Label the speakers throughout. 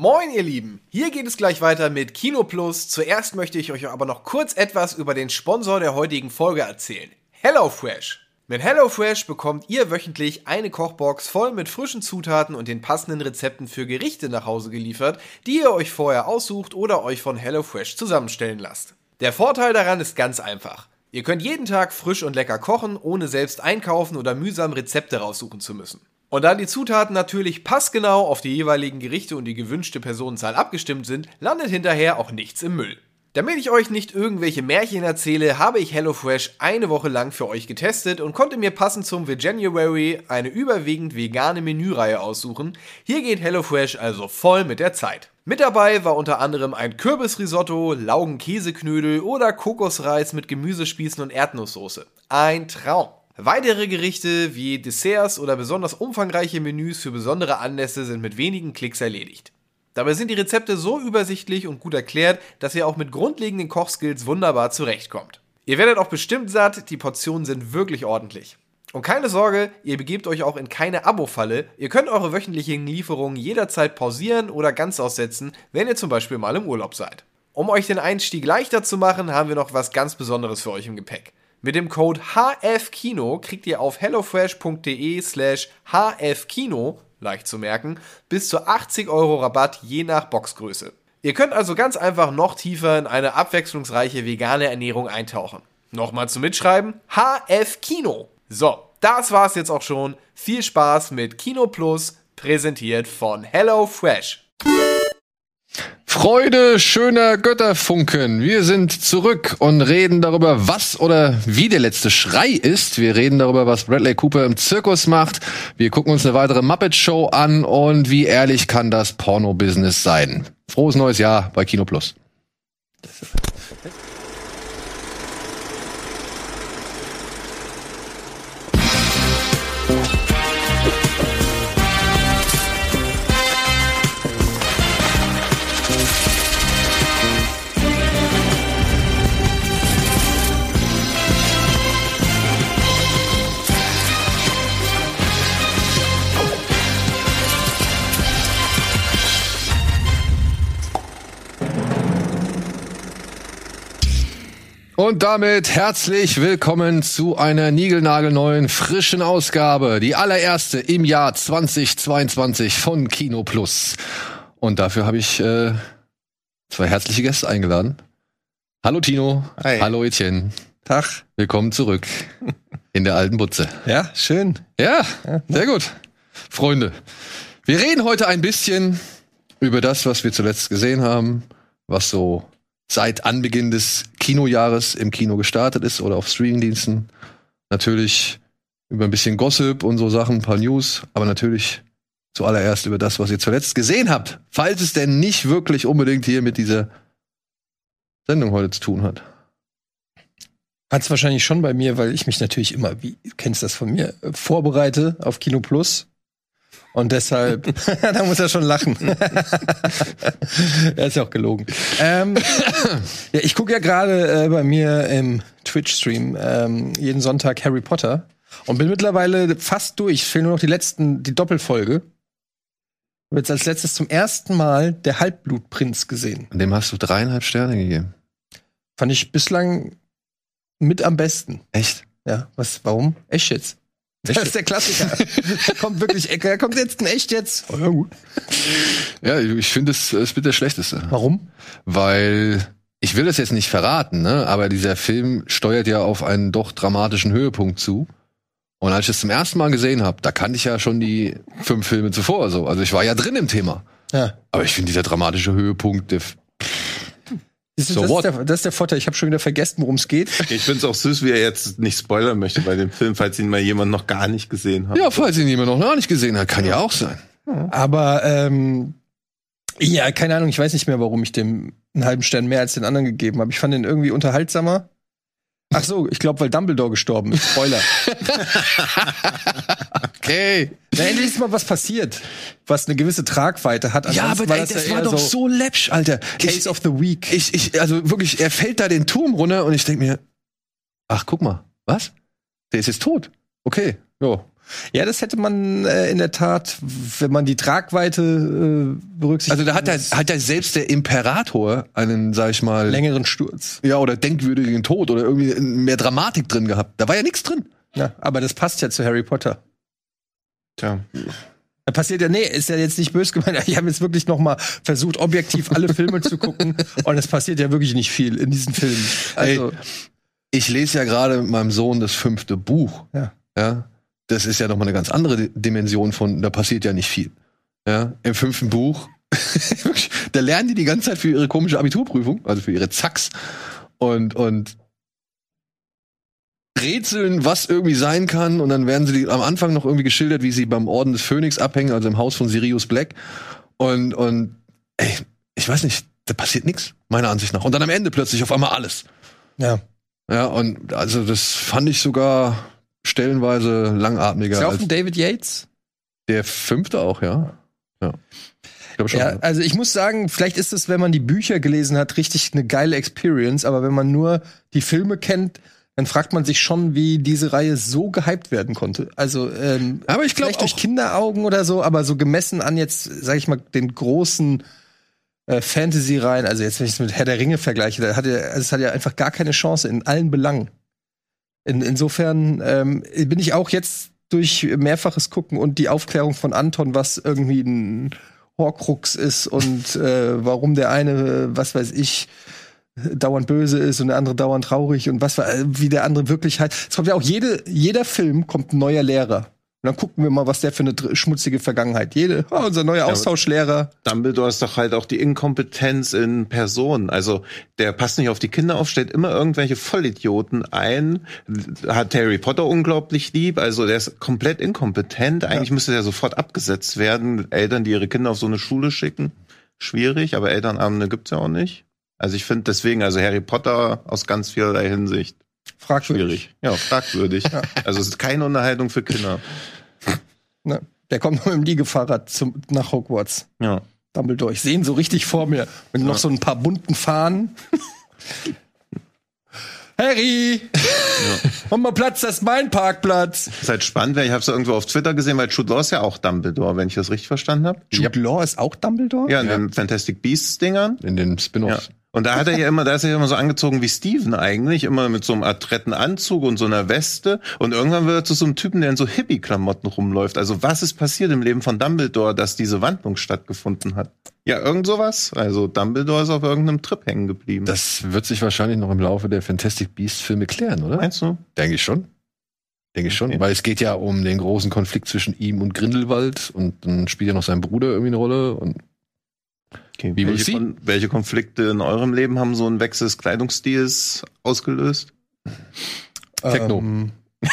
Speaker 1: Moin ihr Lieben, hier geht es gleich weiter mit Kino Plus. Zuerst möchte ich euch aber noch kurz etwas über den Sponsor der heutigen Folge erzählen. HelloFresh. Mit HelloFresh bekommt ihr wöchentlich eine Kochbox voll mit frischen Zutaten und den passenden Rezepten für Gerichte nach Hause geliefert, die ihr euch vorher aussucht oder euch von HelloFresh zusammenstellen lasst. Der Vorteil daran ist ganz einfach. Ihr könnt jeden Tag frisch und lecker kochen, ohne selbst einkaufen oder mühsam Rezepte raussuchen zu müssen. Und da die Zutaten natürlich passgenau auf die jeweiligen Gerichte und die gewünschte Personenzahl abgestimmt sind, landet hinterher auch nichts im Müll. Damit ich euch nicht irgendwelche Märchen erzähle, habe ich HelloFresh eine Woche lang für euch getestet und konnte mir passend zum Veganuary eine überwiegend vegane Menüreihe aussuchen. Hier geht HelloFresh also voll mit der Zeit. Mit dabei war unter anderem ein Kürbisrisotto, Laugenkäseknödel oder Kokosreis mit Gemüsespießen und Erdnusssoße. Ein Traum. Weitere Gerichte wie Desserts oder besonders umfangreiche Menüs für besondere Anlässe sind mit wenigen Klicks erledigt. Dabei sind die Rezepte so übersichtlich und gut erklärt, dass ihr auch mit grundlegenden Kochskills wunderbar zurechtkommt. Ihr werdet auch bestimmt satt, die Portionen sind wirklich ordentlich. Und keine Sorge, ihr begebt euch auch in keine Abo-Falle. Ihr könnt eure wöchentlichen Lieferungen jederzeit pausieren oder ganz aussetzen, wenn ihr zum Beispiel mal im Urlaub seid. Um euch den Einstieg leichter zu machen, haben wir noch was ganz Besonderes für euch im Gepäck. Mit dem Code HFKINO kriegt ihr auf hellofresh.de slash HFKINO, leicht zu merken, bis zu 80 Euro Rabatt je nach Boxgröße. Ihr könnt also ganz einfach noch tiefer in eine abwechslungsreiche vegane Ernährung eintauchen. Nochmal zum Mitschreiben, HFKINO. So, das war's jetzt auch schon. Viel Spaß mit Kino Plus, präsentiert von HelloFresh.
Speaker 2: Freude schöner Götterfunken. Wir sind zurück und reden darüber, was oder wie der letzte Schrei ist. Wir reden darüber, was Bradley Cooper im Zirkus macht. Wir gucken uns eine weitere Muppet Show an und wie ehrlich kann das Porno-Business sein. Frohes neues Jahr bei Kino Plus. Und damit herzlich willkommen zu einer niegelnagelneuen, frischen Ausgabe. Die allererste im Jahr 2022 von Kino Plus. Und dafür habe ich äh, zwei herzliche Gäste eingeladen. Hallo Tino.
Speaker 3: Hi.
Speaker 2: Hallo Etienne.
Speaker 3: Tag.
Speaker 2: Willkommen zurück in der alten Butze.
Speaker 3: Ja, schön.
Speaker 2: Ja, sehr gut. Freunde, wir reden heute ein bisschen über das, was wir zuletzt gesehen haben, was so seit Anbeginn des Kinojahres im Kino gestartet ist oder auf Streamingdiensten. Natürlich über ein bisschen Gossip und so Sachen, ein paar News, aber natürlich zuallererst über das, was ihr zuletzt gesehen habt. Falls es denn nicht wirklich unbedingt hier mit dieser Sendung heute zu tun hat.
Speaker 3: Hat es wahrscheinlich schon bei mir, weil ich mich natürlich immer, wie kennst das von mir, äh, vorbereite auf Kino Plus. Und deshalb, da muss er schon lachen. er ist ja auch gelogen. Ähm, ja, ich gucke ja gerade äh, bei mir im Twitch-Stream ähm, jeden Sonntag Harry Potter und bin mittlerweile fast durch. Fehlen nur noch die letzten, die Doppelfolge. Ich habe jetzt als letztes zum ersten Mal der Halbblutprinz gesehen.
Speaker 2: Dem hast du dreieinhalb Sterne gegeben.
Speaker 3: Fand ich bislang mit am besten.
Speaker 2: Echt?
Speaker 3: Ja, was, warum? Echt jetzt? Das ist der Klassiker. kommt wirklich, er kommt jetzt ein Echt jetzt. Oh, ja, gut.
Speaker 2: Ja, ich finde es, es wird der schlechteste.
Speaker 3: Warum?
Speaker 2: Weil ich will das jetzt nicht verraten, ne? aber dieser Film steuert ja auf einen doch dramatischen Höhepunkt zu. Und als ich das zum ersten Mal gesehen habe, da kannte ich ja schon die fünf Filme zuvor so. Also ich war ja drin im Thema.
Speaker 3: Ja.
Speaker 2: Aber ich finde dieser dramatische Höhepunkt, der
Speaker 3: Du,
Speaker 2: So
Speaker 3: das, ist der, das ist der Vorteil. Ich habe schon wieder vergessen, worum es geht.
Speaker 4: Ich find's auch süß, wie er jetzt nicht spoilern möchte bei dem Film, falls ihn mal jemand noch gar nicht gesehen hat.
Speaker 2: Ja, falls ihn jemand noch gar nicht gesehen hat, kann ja auch sein.
Speaker 3: Aber ähm, ja, keine Ahnung. Ich weiß nicht mehr, warum ich dem einen halben Stern mehr als den anderen gegeben habe. Ich fand den irgendwie unterhaltsamer. Ach so, ich glaube, weil Dumbledore gestorben ist. Spoiler.
Speaker 2: Okay.
Speaker 3: Na, endlich ist mal was passiert, was eine gewisse Tragweite hat.
Speaker 2: Ja,
Speaker 3: Ansonsten
Speaker 2: aber ey, das
Speaker 3: ja
Speaker 2: war doch so läppsch, Alter.
Speaker 3: Case
Speaker 2: Ich,
Speaker 3: of the Week.
Speaker 2: ich, ich, also wirklich, er fällt da den Turm runter und ich denk mir, ach, guck mal, was? Der ist jetzt tot. Okay, ja.
Speaker 3: Ja, das hätte man äh, in der Tat, wenn man die Tragweite äh, berücksichtigt.
Speaker 2: Also da hat er, hat er selbst der Imperator einen, sag ich mal,
Speaker 3: längeren Sturz.
Speaker 2: ja, oder denkwürdigen Tod oder irgendwie mehr Dramatik drin gehabt. Da war ja nichts drin.
Speaker 3: Ja, aber das passt ja zu Harry Potter.
Speaker 4: Tja.
Speaker 3: Da passiert ja, nee, ist ja jetzt nicht böse gemeint. Ich habe jetzt wirklich noch mal versucht, objektiv alle Filme zu gucken und es passiert ja wirklich nicht viel in diesen Filmen. Also,
Speaker 2: Ich lese ja gerade mit meinem Sohn das fünfte Buch.
Speaker 3: Ja.
Speaker 2: Ja. Das ist ja noch mal eine ganz andere Di- Dimension von, da passiert ja nicht viel. Ja. Im fünften Buch, da lernen die die ganze Zeit für ihre komische Abiturprüfung, also für ihre Zacks. Und, und rätseln, was irgendwie sein kann. Und dann werden sie am Anfang noch irgendwie geschildert, wie sie beim Orden des Phönix abhängen, also im Haus von Sirius Black. Und, und ey, ich weiß nicht, da passiert nichts, meiner Ansicht nach. Und dann am Ende plötzlich auf einmal alles.
Speaker 3: ja.
Speaker 2: Ja, und also das fand ich sogar stellenweise
Speaker 3: Ist
Speaker 2: langatmiger
Speaker 3: ja auch
Speaker 2: als
Speaker 3: von David Yates.
Speaker 2: der fünfte auch, ja. Ja. Ich.
Speaker 3: Ja, also ich muss sagen, vielleicht ist es, wenn man die Bücher gelesen hat, richtig eine geile Experience, aber wenn man nur die Filme kennt, dann fragt man sich schon, wie diese Reihe so gehypt werden konnte. Also ähm,
Speaker 2: Aber ich glaube
Speaker 3: vielleicht durch
Speaker 2: auch,
Speaker 3: Kinderaugen oder so, aber so gemessen an jetzt, sag ich mal, den großen äh, Fantasy-Reihen, also jetzt, wenn ich es mit Herr der Ringe vergleiche, da hat er, also es hat ja einfach gar keine Chance in allen Belangen. In, insofern ähm, bin ich auch jetzt durch mehrfaches Gucken und die Aufklärung von Anton, was irgendwie ein Horcrux ist und äh, warum der eine, was weiß ich, dauernd böse ist und der andere dauernd traurig und was äh, wie der andere wirklich halt. Es kommt ja auch jede, jeder Film kommt ein neuer Lehrer. Und dann gucken wir mal, was der für eine schmutzige Vergangenheit. Jede, oh, unser neuer Austauschlehrer.
Speaker 4: Dumbledore ist doch halt auch die Inkompetenz in Person. Also der passt nicht auf die Kinder auf, stellt immer irgendwelche Vollidioten ein, hat Harry Potter unglaublich lieb, also der ist komplett inkompetent. Eigentlich müsste der sofort abgesetzt werden. Eltern, die ihre Kinder auf so eine Schule schicken, schwierig, aber Elternabende gibt's ja auch nicht. Also ich finde deswegen, also Harry Potter aus ganz vielerlei Hinsicht
Speaker 3: Fragwürdig.
Speaker 4: schwierig. Ja, fragwürdig. Also es ist keine Unterhaltung für Kinder.
Speaker 3: Ne? Der kommt noch mit dem Liegefahrrad zum, nach Hogwarts.
Speaker 4: Ja.
Speaker 3: Dumbledore. Ich sehe ihn so richtig vor mir. Mit noch so ein paar bunten Fahnen. Harry! Mach mal Platz, das ist mein Parkplatz.
Speaker 4: Ist halt spannend, weil ich habe es irgendwo auf Twitter gesehen, weil Jude Law ist ja auch Dumbledore, wenn ich das richtig verstanden habe.
Speaker 3: Jude Law ist auch Dumbledore?
Speaker 4: Ja, in den Fantastic Beasts Dingern.
Speaker 2: in den
Speaker 4: Ja.
Speaker 2: Spin-offs.
Speaker 4: Und da hat er ja immer, da ist er ja immer so angezogen wie Steven eigentlich, immer mit so einem adretten Anzug und so einer Weste. Und irgendwann wird er zu so einem Typen, der in so Hippie-Klamotten rumläuft. Also was ist passiert im Leben von Dumbledore, dass diese Wandlung stattgefunden hat? Ja, irgend sowas. Also Dumbledore ist auf irgendeinem Trip hängen geblieben.
Speaker 2: Das wird sich wahrscheinlich noch im Laufe der Fantastic Beasts-Filme klären, oder?
Speaker 4: meinst du?
Speaker 2: Denke ich schon. Denke ich schon.
Speaker 4: Okay.
Speaker 2: Weil es geht ja um den großen Konflikt zwischen ihm und Grindelwald und dann spielt ja noch sein Bruder irgendwie eine Rolle und
Speaker 4: Okay.
Speaker 2: Wie
Speaker 4: welche? Kon welche Konflikte in eurem Leben haben so einen Wechsel des Kleidungsstils ausgelöst?
Speaker 2: Techno.
Speaker 3: Ähm,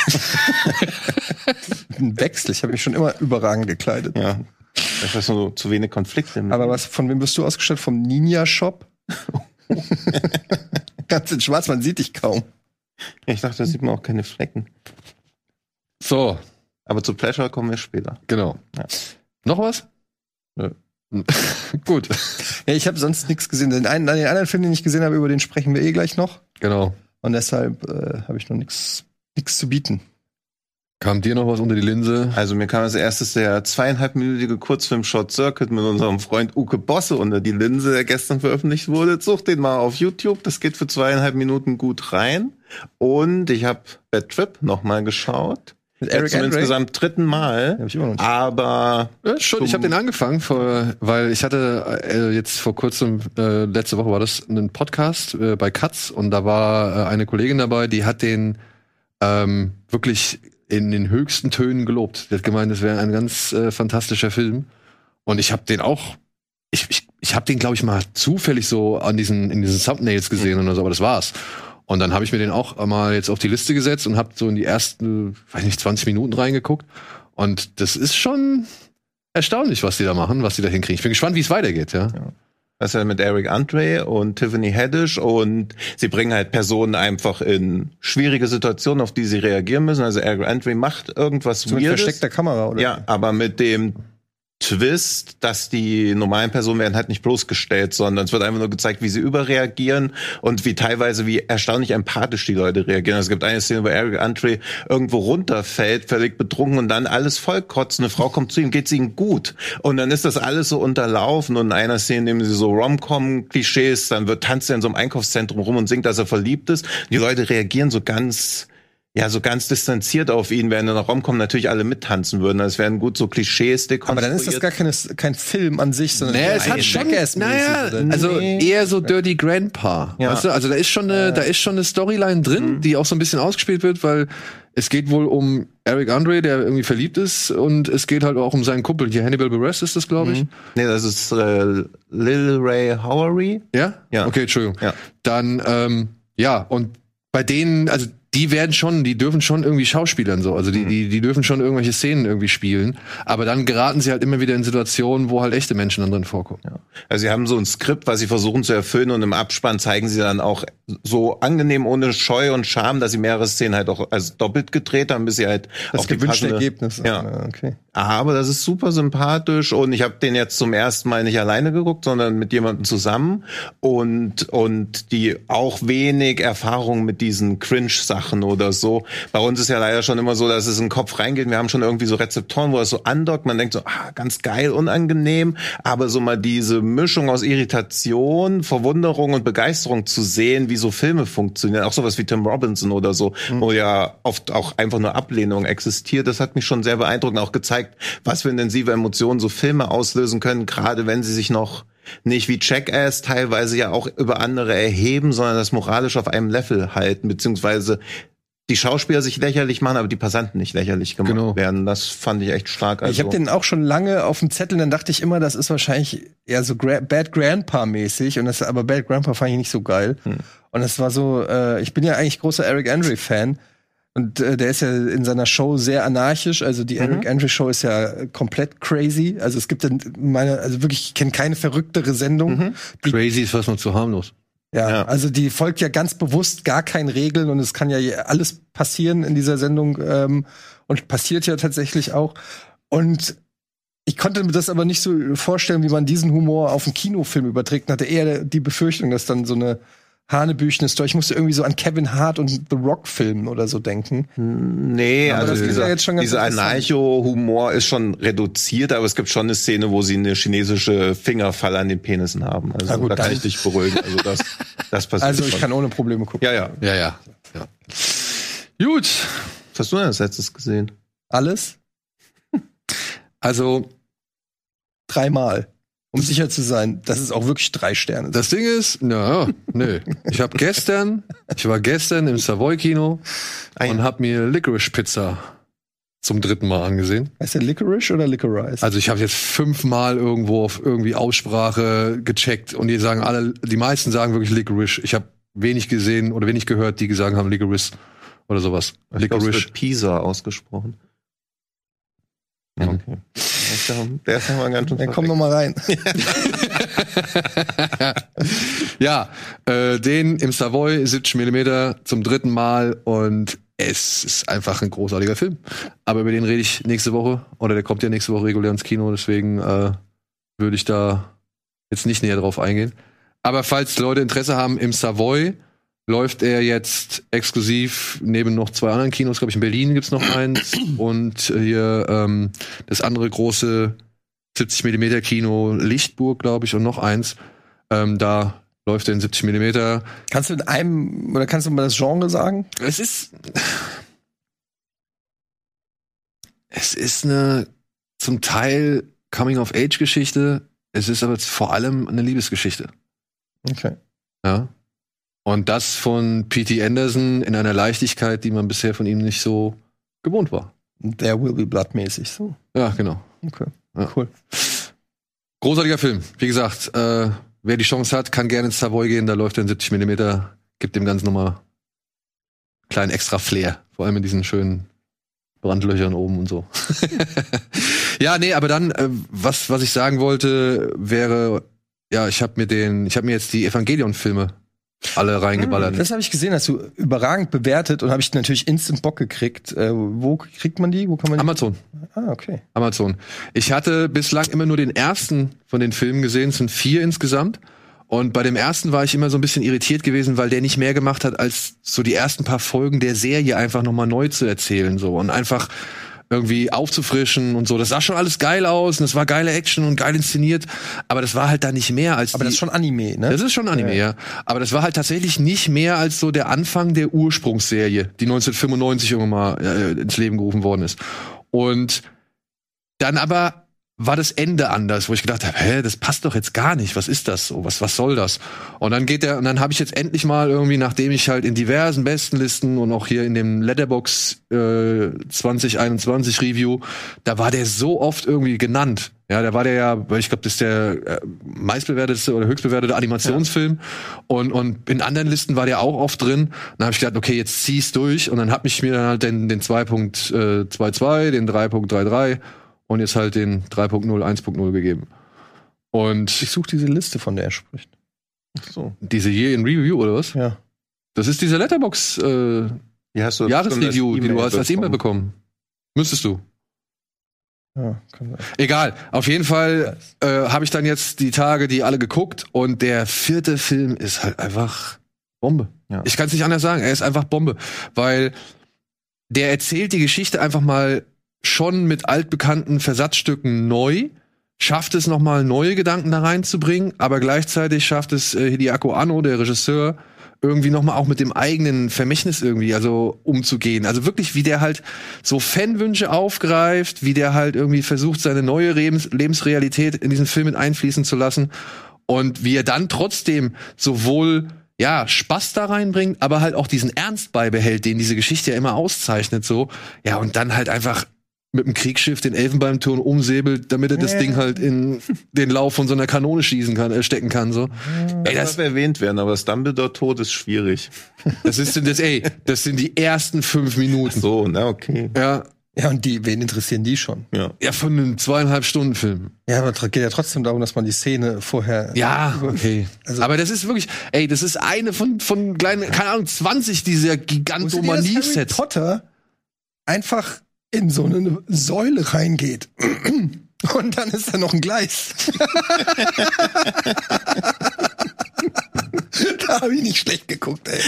Speaker 3: ein Wechsel. Ich habe mich schon immer überragend gekleidet.
Speaker 4: Ja. Ich weiß nur, zu wenig Konflikte.
Speaker 3: Aber was, von wem bist du ausgestattet? Vom Ninja Shop? Ganz in schwarz, man sieht dich kaum.
Speaker 4: Ich dachte, da sieht man auch keine Flecken.
Speaker 2: so,
Speaker 4: Aber zu Pleasure kommen wir später.
Speaker 2: genau.
Speaker 4: Ja.
Speaker 2: Noch was?
Speaker 4: Nö.
Speaker 2: Gut,
Speaker 3: Ja, ich habe sonst nichts gesehen. Den, einen, den anderen Film, den ich gesehen habe, über den sprechen wir eh gleich noch.
Speaker 2: genau.
Speaker 3: Und deshalb äh, habe ich noch nichts zu bieten.
Speaker 2: Kam dir noch was unter die Linse?
Speaker 4: Also mir kam als erstes der zweieinhalbminütige Kurzfilm Short Circuit mit unserem Freund Uke Bosse unter die Linse, der gestern veröffentlicht wurde. Sucht den mal auf YouTube, das geht für zweieinhalb Minuten gut rein. Und ich habe Bad Trip nochmal geschaut.
Speaker 3: Mit Eric
Speaker 4: zum
Speaker 3: Andre?
Speaker 4: insgesamt dritten Mal.
Speaker 3: Hab ich immer noch nicht.
Speaker 4: Aber
Speaker 2: Ja, schon, ich habe den angefangen, vor, weil ich hatte äh, jetzt vor kurzem, äh, letzte Woche war das, einen Podcast äh, bei Katz und da war äh, eine Kollegin dabei, die hat den ähm, wirklich in den höchsten Tönen gelobt. Die hat gemeint, es wäre ein ganz äh, fantastischer Film. Und ich habe den auch, ich, ich, ich habe den, glaube ich, mal zufällig so an diesen, in diesen Thumbnails gesehen oder so, aber das war's. Und dann habe ich mir den auch mal jetzt auf die Liste gesetzt und habe so in die ersten, weiß nicht, 20 Minuten reingeguckt. Und das ist schon erstaunlich, was die da machen, was die da hinkriegen. Ich bin gespannt, wie es weitergeht, ja.
Speaker 4: Das ist ja mit Eric Andre und Tiffany Haddish und sie bringen halt Personen einfach in schwierige Situationen, auf die sie reagieren müssen. Also Eric Andre macht irgendwas
Speaker 3: So mit versteckter Kamera, oder?
Speaker 4: Ja, aber mit dem Twist, dass die normalen Personen werden halt nicht bloßgestellt, sondern es wird einfach nur gezeigt, wie sie überreagieren und wie teilweise, wie erstaunlich empathisch die Leute reagieren. Also es gibt eine Szene, wo Eric Andre irgendwo runterfällt, völlig betrunken und dann alles vollkotzt. Eine Frau kommt zu ihm, geht's ihm gut. Und dann ist das alles so unterlaufen und in einer Szene nehmen sie so Rom-Com-Klischees, dann wird tanzt er in so einem Einkaufszentrum rum und singt, dass er verliebt ist. Die Leute reagieren so ganz ja, so ganz distanziert auf ihn, während er nach kommt, natürlich alle mittanzen würden. Das wären gut so Klischees
Speaker 3: Aber dann ist das gar keine, kein Film an sich, sondern
Speaker 2: naja, es hat schon, naja, also eher so Dirty Grandpa. Ja. Weißt du? Also da ist schon eine, da ist schon eine Storyline drin, mhm. die auch so ein bisschen ausgespielt wird, weil es geht wohl um Eric Andre, der irgendwie verliebt ist, und es geht halt auch um seinen Kumpel. Hier Hannibal Buress ist das, glaube ich. Mhm.
Speaker 4: Nee, das ist äh, Lil Ray Howery.
Speaker 2: Ja? Ja. Okay, Entschuldigung. Ja. Dann, ähm, ja, und bei denen, also die werden schon, die dürfen schon irgendwie Schauspielern so. Also die, mhm. die, die dürfen schon irgendwelche Szenen irgendwie spielen. Aber dann geraten sie halt immer wieder in Situationen, wo halt echte Menschen dann drin vorkommen. Ja.
Speaker 4: Also sie haben so ein Skript, was sie versuchen zu erfüllen und im Abspann zeigen sie dann auch so angenehm ohne Scheu und Scham, dass sie mehrere Szenen halt auch als doppelt gedreht haben, bis sie halt
Speaker 3: das auf gewünschte Ergebnis.
Speaker 4: Ja. Okay. Aber das ist super sympathisch und ich habe den jetzt zum ersten Mal nicht alleine geguckt, sondern mit jemandem zusammen und und die auch wenig Erfahrung mit diesen Cringe-Sachen oder so. Bei uns ist ja leider schon immer so, dass es in den Kopf reingeht. Wir haben schon irgendwie so Rezeptoren, wo es so andockt. Man denkt so, ah, ganz geil, unangenehm. Aber so mal diese Mischung aus Irritation, Verwunderung und Begeisterung zu sehen, wie so Filme funktionieren, auch sowas wie Tim Robinson oder so, mhm. wo ja oft auch einfach nur Ablehnung existiert, das hat mich schon sehr beeindruckend auch gezeigt zeigt, was für intensive Emotionen so Filme auslösen können, gerade wenn sie sich noch nicht wie Jackass teilweise ja auch über andere erheben, sondern das moralisch auf einem Level halten, beziehungsweise die Schauspieler sich lächerlich machen, aber die Passanten nicht lächerlich gemacht genau. werden. Das fand ich echt stark.
Speaker 3: Also. Ich habe den auch schon lange auf dem Zettel, dann dachte ich immer, das ist wahrscheinlich eher so Gra Bad Grandpa mäßig und das aber Bad Grandpa fand ich nicht so geil. Hm. Und es war so, äh, ich bin ja eigentlich großer Eric Andre Fan und äh, der ist ja in seiner Show sehr anarchisch. Also die mhm. Eric Andre Show ist ja komplett crazy. Also es gibt dann meine, also wirklich, ich kenne keine verrücktere Sendung. Mhm.
Speaker 2: Crazy ist was man zu harmlos.
Speaker 3: Ja, ja, also die folgt ja ganz bewusst gar keinen Regeln und es kann ja alles passieren in dieser Sendung ähm, und passiert ja tatsächlich auch. Und ich konnte mir das aber nicht so vorstellen, wie man diesen Humor auf einen Kinofilm überträgt. Hatte eher die Befürchtung, dass dann so eine Hanebüchene Story. Ich musste irgendwie so an Kevin Hart und The Rock Filmen oder so denken.
Speaker 4: Nee, aber also dieser, ja dieser Anarcho-Humor ist schon reduziert, aber es gibt schon eine Szene, wo sie eine chinesische Fingerfalle an den Penissen haben. Also gut, da kann ich dich beruhigen. Also das, das passiert
Speaker 3: Also ich schon. kann ohne Probleme gucken.
Speaker 2: Ja, ja. Ja, ja. ja. Gut.
Speaker 4: Was hast du denn als letztes gesehen?
Speaker 3: Alles?
Speaker 2: Also
Speaker 3: dreimal um sicher zu sein, dass es auch wirklich drei Sterne
Speaker 2: sind. Das Ding ist, na, nö. Ich habe gestern, ich war gestern im Savoy Kino ah, und habe mir Licorice Pizza zum dritten Mal angesehen.
Speaker 3: Heißt der Licorice oder Licorice?
Speaker 2: Also ich habe jetzt fünfmal irgendwo auf irgendwie Aussprache gecheckt und die sagen alle, die meisten sagen wirklich Licorice. Ich habe wenig gesehen oder wenig gehört, die gesagt haben Licorice oder sowas.
Speaker 4: Ich Licorice. Glaub, wird Pisa ausgesprochen.
Speaker 3: Mhm. Okay. Der ist ja mal ganz schön. Dann komm noch mal rein.
Speaker 2: ja, äh, den im Savoy 70 Millimeter zum dritten Mal und es ist einfach ein großartiger Film. Aber über den rede ich nächste Woche oder der kommt ja nächste Woche regulär ins Kino, deswegen äh, würde ich da jetzt nicht näher drauf eingehen. Aber falls Leute Interesse haben im Savoy, läuft er jetzt exklusiv neben noch zwei anderen Kinos, glaube ich, in Berlin gibt's noch eins und hier ähm, das andere große 70 Millimeter Kino Lichtburg, glaube ich, und noch eins. Ähm, da läuft er in 70 Millimeter.
Speaker 3: Kannst du mit einem oder kannst du mal das Genre sagen?
Speaker 2: Es ist es ist eine zum Teil Coming of Age Geschichte. Es ist aber vor allem eine Liebesgeschichte.
Speaker 3: Okay.
Speaker 2: Ja. Und das von P.T. Anderson in einer Leichtigkeit, die man bisher von ihm nicht so gewohnt war.
Speaker 3: There will be blood mäßig so.
Speaker 2: Ja, genau.
Speaker 3: Okay. Ja. Cool.
Speaker 2: Großartiger Film. Wie gesagt, äh, wer die Chance hat, kann gerne ins Savoy gehen. Da läuft er in 70 mm. Gibt dem Ganzen nochmal kleinen extra Flair. Vor allem in diesen schönen Brandlöchern oben und so. ja, nee, aber dann, äh, was, was ich sagen wollte, wäre, ja, ich habe mir den, ich habe mir jetzt die Evangelion-Filme alle reingeballert.
Speaker 3: Das habe ich gesehen, hast du überragend bewertet und habe ich natürlich instant Bock gekriegt. Äh, wo kriegt man die? Wo kann man die?
Speaker 2: Amazon.
Speaker 3: Ah, okay.
Speaker 2: Amazon. Ich hatte bislang immer nur den ersten von den Filmen gesehen, es sind vier insgesamt. Und bei dem ersten war ich immer so ein bisschen irritiert gewesen, weil der nicht mehr gemacht hat, als so die ersten paar Folgen der Serie einfach nochmal neu zu erzählen, so. Und einfach irgendwie aufzufrischen und so. Das sah schon alles geil aus und es war geile Action und geil inszeniert, aber das war halt da nicht mehr als
Speaker 3: Aber
Speaker 2: die,
Speaker 3: das ist schon Anime, ne?
Speaker 2: das ist schon Anime, ja. Aber das war halt tatsächlich nicht mehr als so der Anfang der Ursprungsserie, die 1995 irgendwann mal äh, ins Leben gerufen worden ist. Und dann aber war das Ende anders, wo ich gedacht habe, hä, das passt doch jetzt gar nicht. Was ist das so? Was, was soll das? Und dann geht der, und dann habe ich jetzt endlich mal irgendwie, nachdem ich halt in diversen Bestenlisten und auch hier in dem Letterbox äh, 2021 Review, da war der so oft irgendwie genannt. Ja, da war der ja, weil ich glaube, das ist der äh, meistbewertete oder höchstbewertete Animationsfilm. Und, und in anderen Listen war der auch oft drin. Dann habe ich gedacht, okay, jetzt zieh's durch. Und dann hab ich mir dann halt den, den 2.22, den 3.33 und jetzt halt den 3.0, 1.0 gegeben. Und
Speaker 3: Ich suche diese Liste, von der er spricht.
Speaker 4: Ach so.
Speaker 2: diese Year in Review oder was?
Speaker 3: Ja.
Speaker 2: Das ist diese Letterbox äh,
Speaker 4: Wie hast du
Speaker 2: Jahresreview, die du hast als E-Mail
Speaker 4: bekommen?
Speaker 2: bekommen. Müsstest du.
Speaker 3: Ja, kann sein.
Speaker 2: Egal. Auf jeden Fall äh, habe ich dann jetzt die Tage, die alle geguckt und der vierte Film ist halt einfach Bombe.
Speaker 4: Ja.
Speaker 2: Ich kann es nicht anders sagen. Er ist einfach Bombe, weil der erzählt die Geschichte einfach mal schon mit altbekannten Versatzstücken neu, schafft es nochmal neue Gedanken da reinzubringen, aber gleichzeitig schafft es äh, Hideako Anno, der Regisseur, irgendwie nochmal auch mit dem eigenen Vermächtnis irgendwie also umzugehen. Also wirklich, wie der halt so Fanwünsche aufgreift, wie der halt irgendwie versucht, seine neue Lebens Lebensrealität in diesen Film mit einfließen zu lassen und wie er dann trotzdem sowohl ja, Spaß da reinbringt, aber halt auch diesen Ernst beibehält, den diese Geschichte ja immer auszeichnet, so. Ja, und dann halt einfach mit dem Kriegsschiff den Elfenbeinturm umsäbelt, damit er das
Speaker 3: Ja.
Speaker 2: Ding halt in den Lauf von so einer Kanone schießen kann, äh, stecken kann, so. Ey,
Speaker 4: Das
Speaker 2: das,
Speaker 4: darf erwähnt werden, aber das Dumbledore-Tod ist schwierig.
Speaker 2: das ist das, ey, das sind die ersten fünf Minuten.
Speaker 4: So, na okay.
Speaker 2: Ja,
Speaker 3: Ja, und die, wen interessieren die schon?
Speaker 4: Ja.
Speaker 2: ja, von einem zweieinhalb Stunden Film.
Speaker 3: Ja, aber es geht ja trotzdem darum, dass man die Szene vorher.
Speaker 2: Ja, okay.
Speaker 3: Also-
Speaker 2: aber das ist wirklich, ey, das ist eine von, von kleinen, keine Ahnung, 20 dieser
Speaker 3: dass Harry
Speaker 2: Gigantomanie-Sets.
Speaker 3: Potter einfach in so eine Säule reingeht. Und dann ist da noch ein Gleis. da habe ich nicht schlecht geguckt, ey.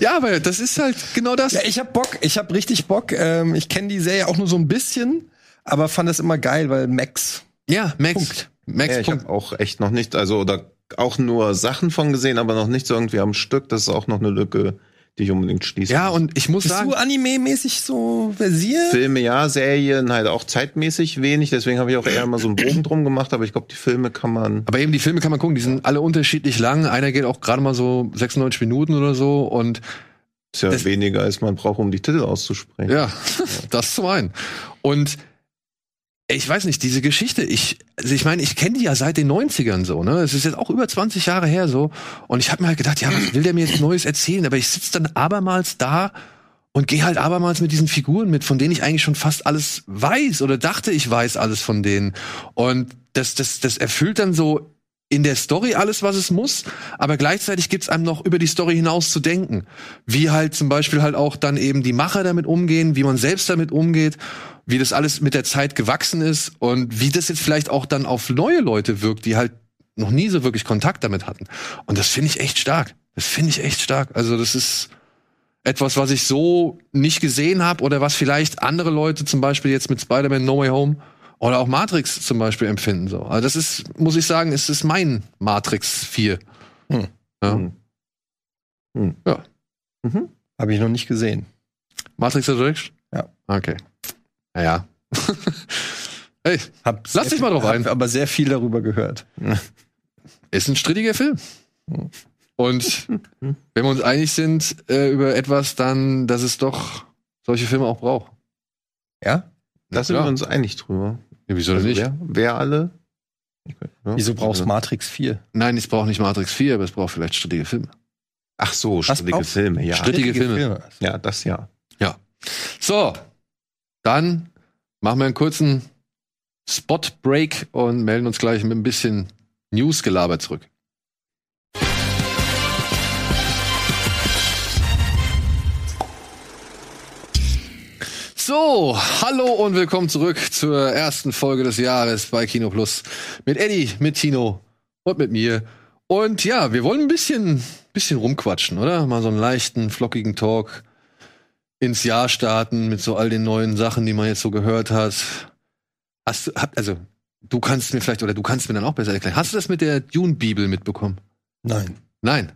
Speaker 2: Ja, aber das ist halt genau das.
Speaker 3: Ja, ich hab Bock, ich hab richtig Bock. Ähm, ich kenne die Serie auch nur so ein bisschen, aber fand das immer geil, weil Max.
Speaker 2: Ja, Max.
Speaker 3: Punkt.
Speaker 2: Max,
Speaker 4: Ja, ich habe auch echt noch nicht, also oder auch nur Sachen von gesehen, aber noch nicht so irgendwie am Stück. Das ist auch noch eine Lücke, die ich unbedingt schließe.
Speaker 2: Ja, und ich muss
Speaker 3: Bist
Speaker 2: sagen,
Speaker 3: du anime-mäßig so versiert?
Speaker 4: Filme ja, Serien halt auch zeitmäßig wenig, deswegen habe ich auch eher mal so einen Bogen drum gemacht, aber ich glaube, die Filme kann man.
Speaker 2: aber eben die Filme kann man gucken, die sind alle unterschiedlich lang. Einer geht auch gerade mal so 96 Minuten oder so und
Speaker 4: Ist ja weniger, als man braucht, um die Titel auszusprechen.
Speaker 2: ja, das zum einen. Und ich weiß nicht, diese Geschichte, ich, also ich meine, ich kenne die ja seit den 90ern so, ne? Es ist jetzt auch über 20 Jahre her so. Und ich habe mir halt gedacht, ja, was will der mir jetzt Neues erzählen? Aber ich sitze dann abermals da und gehe halt abermals mit diesen Figuren mit, von denen ich eigentlich schon fast alles weiß oder dachte, ich weiß alles von denen. Und das, das, das erfüllt dann so in der Story alles, was es muss, aber gleichzeitig gibt's einem noch über die Story hinaus zu denken. Wie halt zum Beispiel halt auch dann eben die Macher damit umgehen, wie man selbst damit umgeht, wie das alles mit der Zeit gewachsen ist und wie das jetzt vielleicht auch dann auf neue Leute wirkt, die halt noch nie so wirklich Kontakt damit hatten. Und das finde ich echt stark. Das finde ich echt stark. Also das ist etwas, was ich so nicht gesehen habe oder was vielleicht andere Leute zum Beispiel jetzt mit Spider-Man No Way Home oder auch Matrix zum Beispiel empfinden. So. Also das ist, muss ich sagen, ist, ist mein Matrix 4.
Speaker 3: Hm.
Speaker 2: Ja.
Speaker 4: Hm. Hm.
Speaker 2: ja.
Speaker 4: Mhm.
Speaker 3: Habe ich noch nicht gesehen.
Speaker 2: Matrix Resurrection?
Speaker 3: Ja.
Speaker 2: Okay. Naja. hey,
Speaker 3: Hab
Speaker 2: Lass dich mal drauf ein.
Speaker 3: Hab aber sehr viel darüber gehört.
Speaker 2: ist ein strittiger Film. Und wenn wir uns einig sind äh, über etwas, dann, dass es doch solche Filme auch braucht.
Speaker 3: Ja?
Speaker 4: Da sind
Speaker 2: Ja.
Speaker 4: wir uns einig drüber.
Speaker 2: Ja, wieso denn
Speaker 4: Also
Speaker 2: nicht?
Speaker 4: wer, wer alle? Okay, ja.
Speaker 3: Wieso brauchst du
Speaker 4: Also-
Speaker 3: Matrix 4?
Speaker 2: Nein, es braucht nicht Matrix 4, aber es braucht vielleicht strittige Filme.
Speaker 4: Ach so, strittige Filme, ja.
Speaker 2: Strittige Filme.
Speaker 4: Ja, das ja.
Speaker 2: So, dann machen wir einen kurzen Spot-Break und melden uns gleich mit ein bisschen News-Gelaber zurück. So, hallo und willkommen zurück zur ersten Folge des Jahres bei Kino Plus mit Eddie, mit Tino und mit mir. Und ja, wir wollen ein bisschen, bisschen rumquatschen, oder? Mal so einen leichten, flockigen Talk ins Jahr starten mit so all den neuen Sachen, die man jetzt so gehört hat. Hast du, also, du kannst mir vielleicht, oder du kannst mir dann auch besser erklären. Hast du das mit der Dune-Bibel mitbekommen?
Speaker 3: Nein.
Speaker 2: Nein.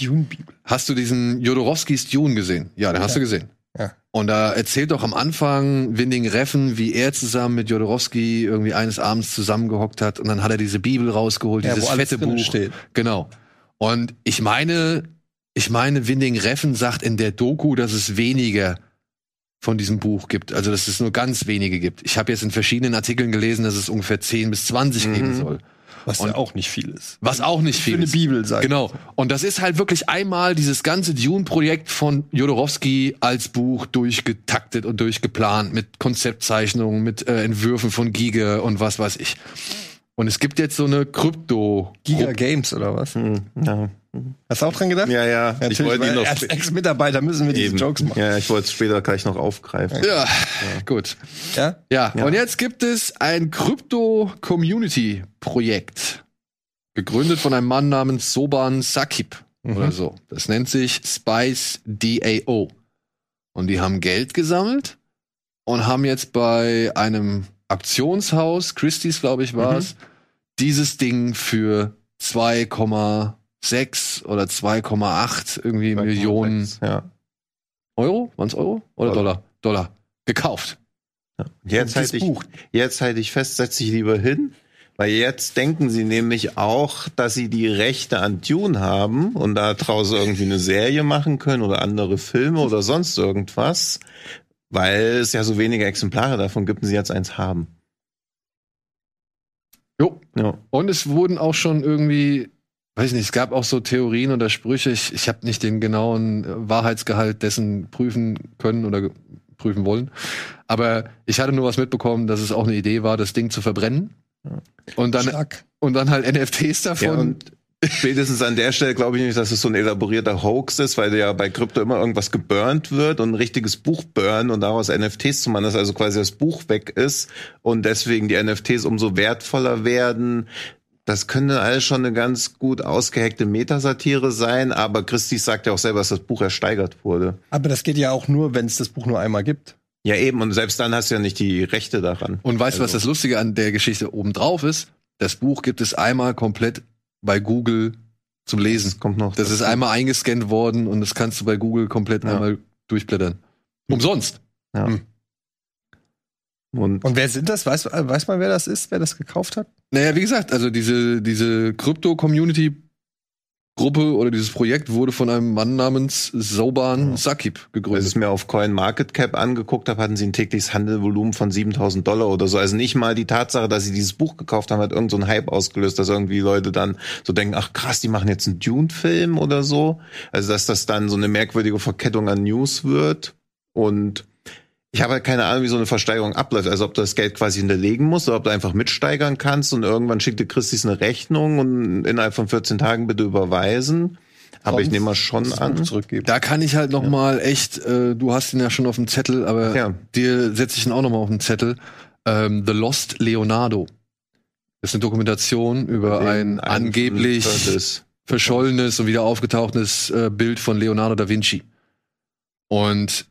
Speaker 3: Dune-Bibel.
Speaker 2: Hast du diesen Jodorowskis Dune gesehen? Ja, den hast
Speaker 3: Ja.
Speaker 2: du gesehen.
Speaker 3: Ja.
Speaker 2: Und da erzählt doch am Anfang Winding Reffen, wie er zusammen mit Jodorowsky irgendwie eines Abends zusammengehockt hat und dann hat er diese Bibel rausgeholt,
Speaker 3: Ja,
Speaker 2: dieses fette Buch.
Speaker 3: steht.
Speaker 2: Genau. Und ich meine, ich meine, Winding Reffen sagt in der Doku, dass es weniger von diesem Buch gibt. Also, dass es nur ganz wenige gibt. Ich habe jetzt in verschiedenen Artikeln gelesen, dass es ungefähr 10 bis 20
Speaker 3: Mhm.
Speaker 2: geben soll.
Speaker 3: Was
Speaker 2: Und-
Speaker 3: ja auch nicht viel ist.
Speaker 2: Was auch nicht viel
Speaker 3: Für eine
Speaker 2: ist.
Speaker 3: Bibel sein.
Speaker 2: Genau. Und das ist halt wirklich einmal dieses ganze Dune-Projekt von Jodorowsky als Buch durchgetaktet und durchgeplant mit Konzeptzeichnungen, mit äh, Entwürfen von Giga und was weiß ich. Und es gibt jetzt so eine Krypto.
Speaker 3: Giga Games oder was?
Speaker 4: Hm, ja.
Speaker 3: Hast du auch dran gedacht?
Speaker 4: ja, ja. Ich
Speaker 3: Natürlich,
Speaker 4: wollte ihn noch
Speaker 3: als Ex-Mitarbeiter müssen wir diese. Jokes machen.
Speaker 4: Ja, ich wollte es später gleich noch aufgreifen.
Speaker 2: Ja, gut.
Speaker 3: Ja?
Speaker 2: Ja,
Speaker 4: Ja.
Speaker 2: und jetzt gibt es ein Krypto-Community-Projekt. Gegründet von einem Mann namens Soban Sakib oder so. Das nennt sich Spice DAO. Und die haben Geld gesammelt und haben jetzt bei einem Aktionshaus, Christie's, glaube ich, war es, dieses Ding für 2,6 oder 2,8 irgendwie Millionen
Speaker 4: Ja.
Speaker 2: Euro? Waren's Euro? Oder
Speaker 4: Dollar.
Speaker 2: Dollar? Dollar. Gekauft.
Speaker 4: Jetzt
Speaker 3: Das
Speaker 4: halte ich, jetzt halte ich fest, setze ich lieber hin. Weil jetzt denken sie nämlich auch, dass sie die Rechte an Dune haben und da draußen irgendwie eine Serie machen können oder andere Filme oder sonst irgendwas, weil es ja so wenige Exemplare davon gibt und sie jetzt eins haben.
Speaker 2: Jo.
Speaker 4: Ja.
Speaker 2: Und es wurden auch schon irgendwie, weiß nicht, es gab auch so Theorien oder Sprüche. Ich, ich habe nicht den genauen äh, Wahrheitsgehalt dessen prüfen können oder prüfen wollen. Aber ich hatte nur was mitbekommen, dass es auch eine Idee war, das Ding zu verbrennen. Und dann,
Speaker 3: Stark.
Speaker 2: und dann halt NFTs davon.
Speaker 4: Ja, und spätestens an der Stelle glaube ich nicht, dass es so ein elaborierter Hoax ist, weil ja bei Krypto immer irgendwas geburnt wird und ein richtiges Buch burnen und daraus NFTs zu machen, dass also quasi das Buch weg ist und deswegen die NFTs umso wertvoller werden. Das könnte alles schon eine ganz gut ausgehackte Metasatire sein, aber Christi sagt ja auch selber, dass das Buch ersteigert wurde.
Speaker 3: Aber das geht ja auch nur, wenn es das Buch nur einmal gibt.
Speaker 4: Ja, eben, und selbst dann hast du ja nicht die Rechte daran.
Speaker 2: Und weißt du, was
Speaker 4: Also-
Speaker 2: das Lustige an der Geschichte obendrauf ist? Das Buch gibt es einmal komplett bei Google zum Lesen.
Speaker 4: Das kommt noch.
Speaker 2: Das ist
Speaker 4: dazu.
Speaker 2: einmal eingescannt worden und das kannst du bei Google komplett
Speaker 4: Ja.
Speaker 2: einmal durchblättern. Umsonst.
Speaker 4: Ja.
Speaker 2: Hm.
Speaker 4: Und,
Speaker 3: Und wer sind das? Weiß, weiß man, wer das ist, wer das gekauft hat?
Speaker 2: Naja, wie gesagt, also diese, diese Krypto-Community-Gruppe oder dieses Projekt wurde von einem Mann namens Soban Sakib
Speaker 4: Als ich
Speaker 2: gegründet.
Speaker 4: es mir auf Coin Market Cap angeguckt habe, hatten sie ein tägliches Handelvolumen von 7000 Dollar oder so. Also nicht mal die Tatsache, dass sie dieses Buch gekauft haben, hat irgend so einen Hype ausgelöst, dass irgendwie Leute dann so denken, ach krass, die machen jetzt einen Dune-Film oder so. Also dass das dann so eine merkwürdige Verkettung an News wird. Und ich habe halt keine Ahnung, wie so eine Versteigerung abläuft. Also ob du das Geld quasi hinterlegen musst oder ob du einfach mitsteigern kannst und irgendwann schickt dir Christis eine Rechnung und innerhalb von 14 Tagen bitte überweisen. Aber ich
Speaker 3: Sonst
Speaker 4: nehme mal schon an.
Speaker 3: zurückgeben.
Speaker 2: Da kann ich halt noch mal echt, äh, du hast ihn ja schon auf dem Zettel, aber
Speaker 4: Ja.
Speaker 2: dir setze ich ihn auch noch mal auf den Zettel. Ähm, The Lost Leonardo. Das ist eine Dokumentation über ein angeblich verschollenes und wieder aufgetauchtes äh, Bild von Leonardo da Vinci. Und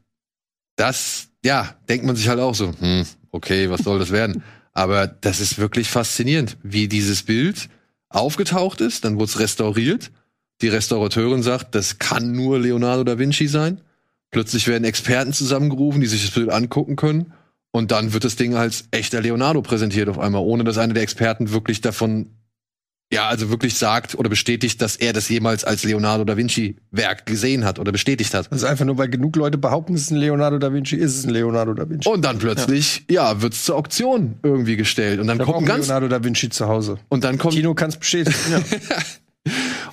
Speaker 2: das, ja, denkt man sich halt auch so, hm, okay, was soll das werden? Aber das ist wirklich faszinierend, wie dieses Bild aufgetaucht ist, dann wurde es restauriert. Die Restaurateurin sagt, das kann nur Leonardo da Vinci sein. Plötzlich werden Experten zusammengerufen, die sich das Bild angucken können. Und dann wird das Ding als echter Leonardo präsentiert auf einmal, ohne dass einer der Experten wirklich davon ja, also wirklich sagt oder bestätigt, dass er das jemals als Leonardo da Vinci Werk gesehen hat oder bestätigt hat.
Speaker 3: Also einfach nur, weil genug Leute behaupten, es ist ein Leonardo da Vinci, ist es ein Leonardo da Vinci.
Speaker 2: Und dann plötzlich, ja, wird's zur Auktion irgendwie gestellt und dann kommt ein ganz
Speaker 3: Leonardo da Vinci zu Hause.
Speaker 2: und dann kommt
Speaker 3: Tino kann es bestätigen.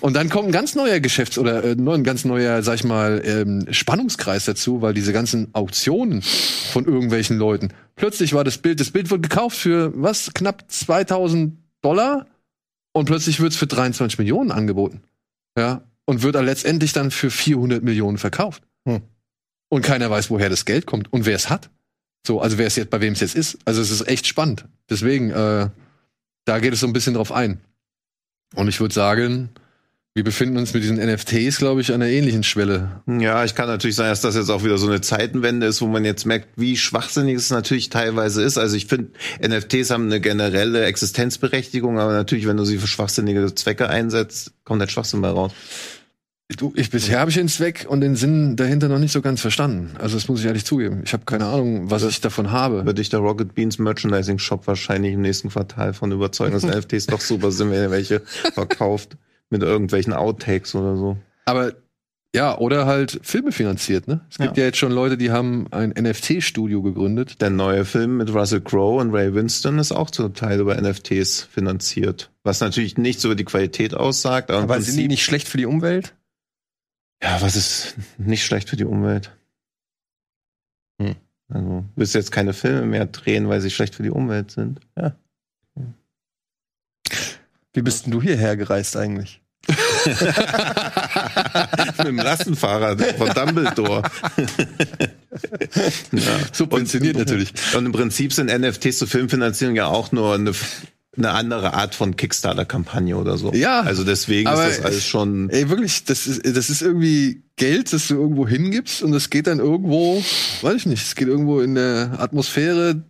Speaker 2: und dann kommt ein ganz neuer Geschäfts- oder äh, ein ganz neuer, sag ich mal, ähm, Spannungskreis dazu, weil diese ganzen Auktionen von irgendwelchen Leuten, plötzlich war das Bild, das Bild wird gekauft für was knapp 2000 Dollar und plötzlich wird's für 23 Millionen angeboten. Ja. Und wird dann letztendlich dann für 400 Millionen verkauft.
Speaker 3: Hm.
Speaker 2: Und keiner weiß, woher das Geld kommt und wer es hat. So, also wer es jetzt, bei wem es jetzt ist. Also es ist echt spannend. Deswegen, äh, da geht es so ein bisschen drauf ein. Und ich würde sagen, wir befinden uns mit diesen NFTs, glaube ich, an einer ähnlichen Schwelle.
Speaker 4: Ja, ich kann natürlich sagen, dass das jetzt auch wieder so eine Zeitenwende ist, wo man jetzt merkt, wie schwachsinnig es natürlich teilweise ist. Also ich finde, NFTs haben eine generelle Existenzberechtigung, aber natürlich, wenn du sie für schwachsinnige Zwecke einsetzt, kommt der Schwachsinn bei raus.
Speaker 2: Du, ich, bisher habe ich den Zweck und den Sinn dahinter noch nicht so ganz verstanden. Also das muss ich ehrlich zugeben. Ich habe keine Ahnung, was ich davon habe.
Speaker 4: Würde ich der Rocket Beans Merchandising Shop wahrscheinlich im nächsten Quartal von überzeugen, dass NFTs doch super sind, wenn er welche verkauft mit irgendwelchen Outtakes oder so.
Speaker 2: Aber ja, oder halt Filme finanziert, ne? Es gibt ja, jetzt schon Leute, die haben ein NFT-Studio gegründet.
Speaker 4: Der neue Film mit Russell Crowe und Ray Winston ist auch zum Teil über NFTs finanziert. Was natürlich nichts über die Qualität aussagt. Aber,
Speaker 3: Aber sind die nicht schlecht für die Umwelt?
Speaker 4: Ja, was ist nicht schlecht für die Umwelt?
Speaker 3: Hm.
Speaker 4: Also, du willst jetzt keine Filme mehr drehen, weil sie schlecht für die Umwelt sind.
Speaker 3: Wie bist denn du hierher gereist eigentlich?
Speaker 4: Mit dem Lastenfahrrad von Dumbledore. ja.
Speaker 2: Subventioniert natürlich.
Speaker 4: Und im Prinzip sind NFTs zur Filmfinanzierung ja auch nur eine, eine andere Art von Kickstarter-Kampagne oder so.
Speaker 2: Ja,
Speaker 4: Also deswegen ist das alles schon.
Speaker 2: Ey, wirklich, das ist, das ist irgendwie Geld, das du irgendwo hingibst und das geht dann irgendwo, weiß ich nicht, es geht irgendwo in der Atmosphäre.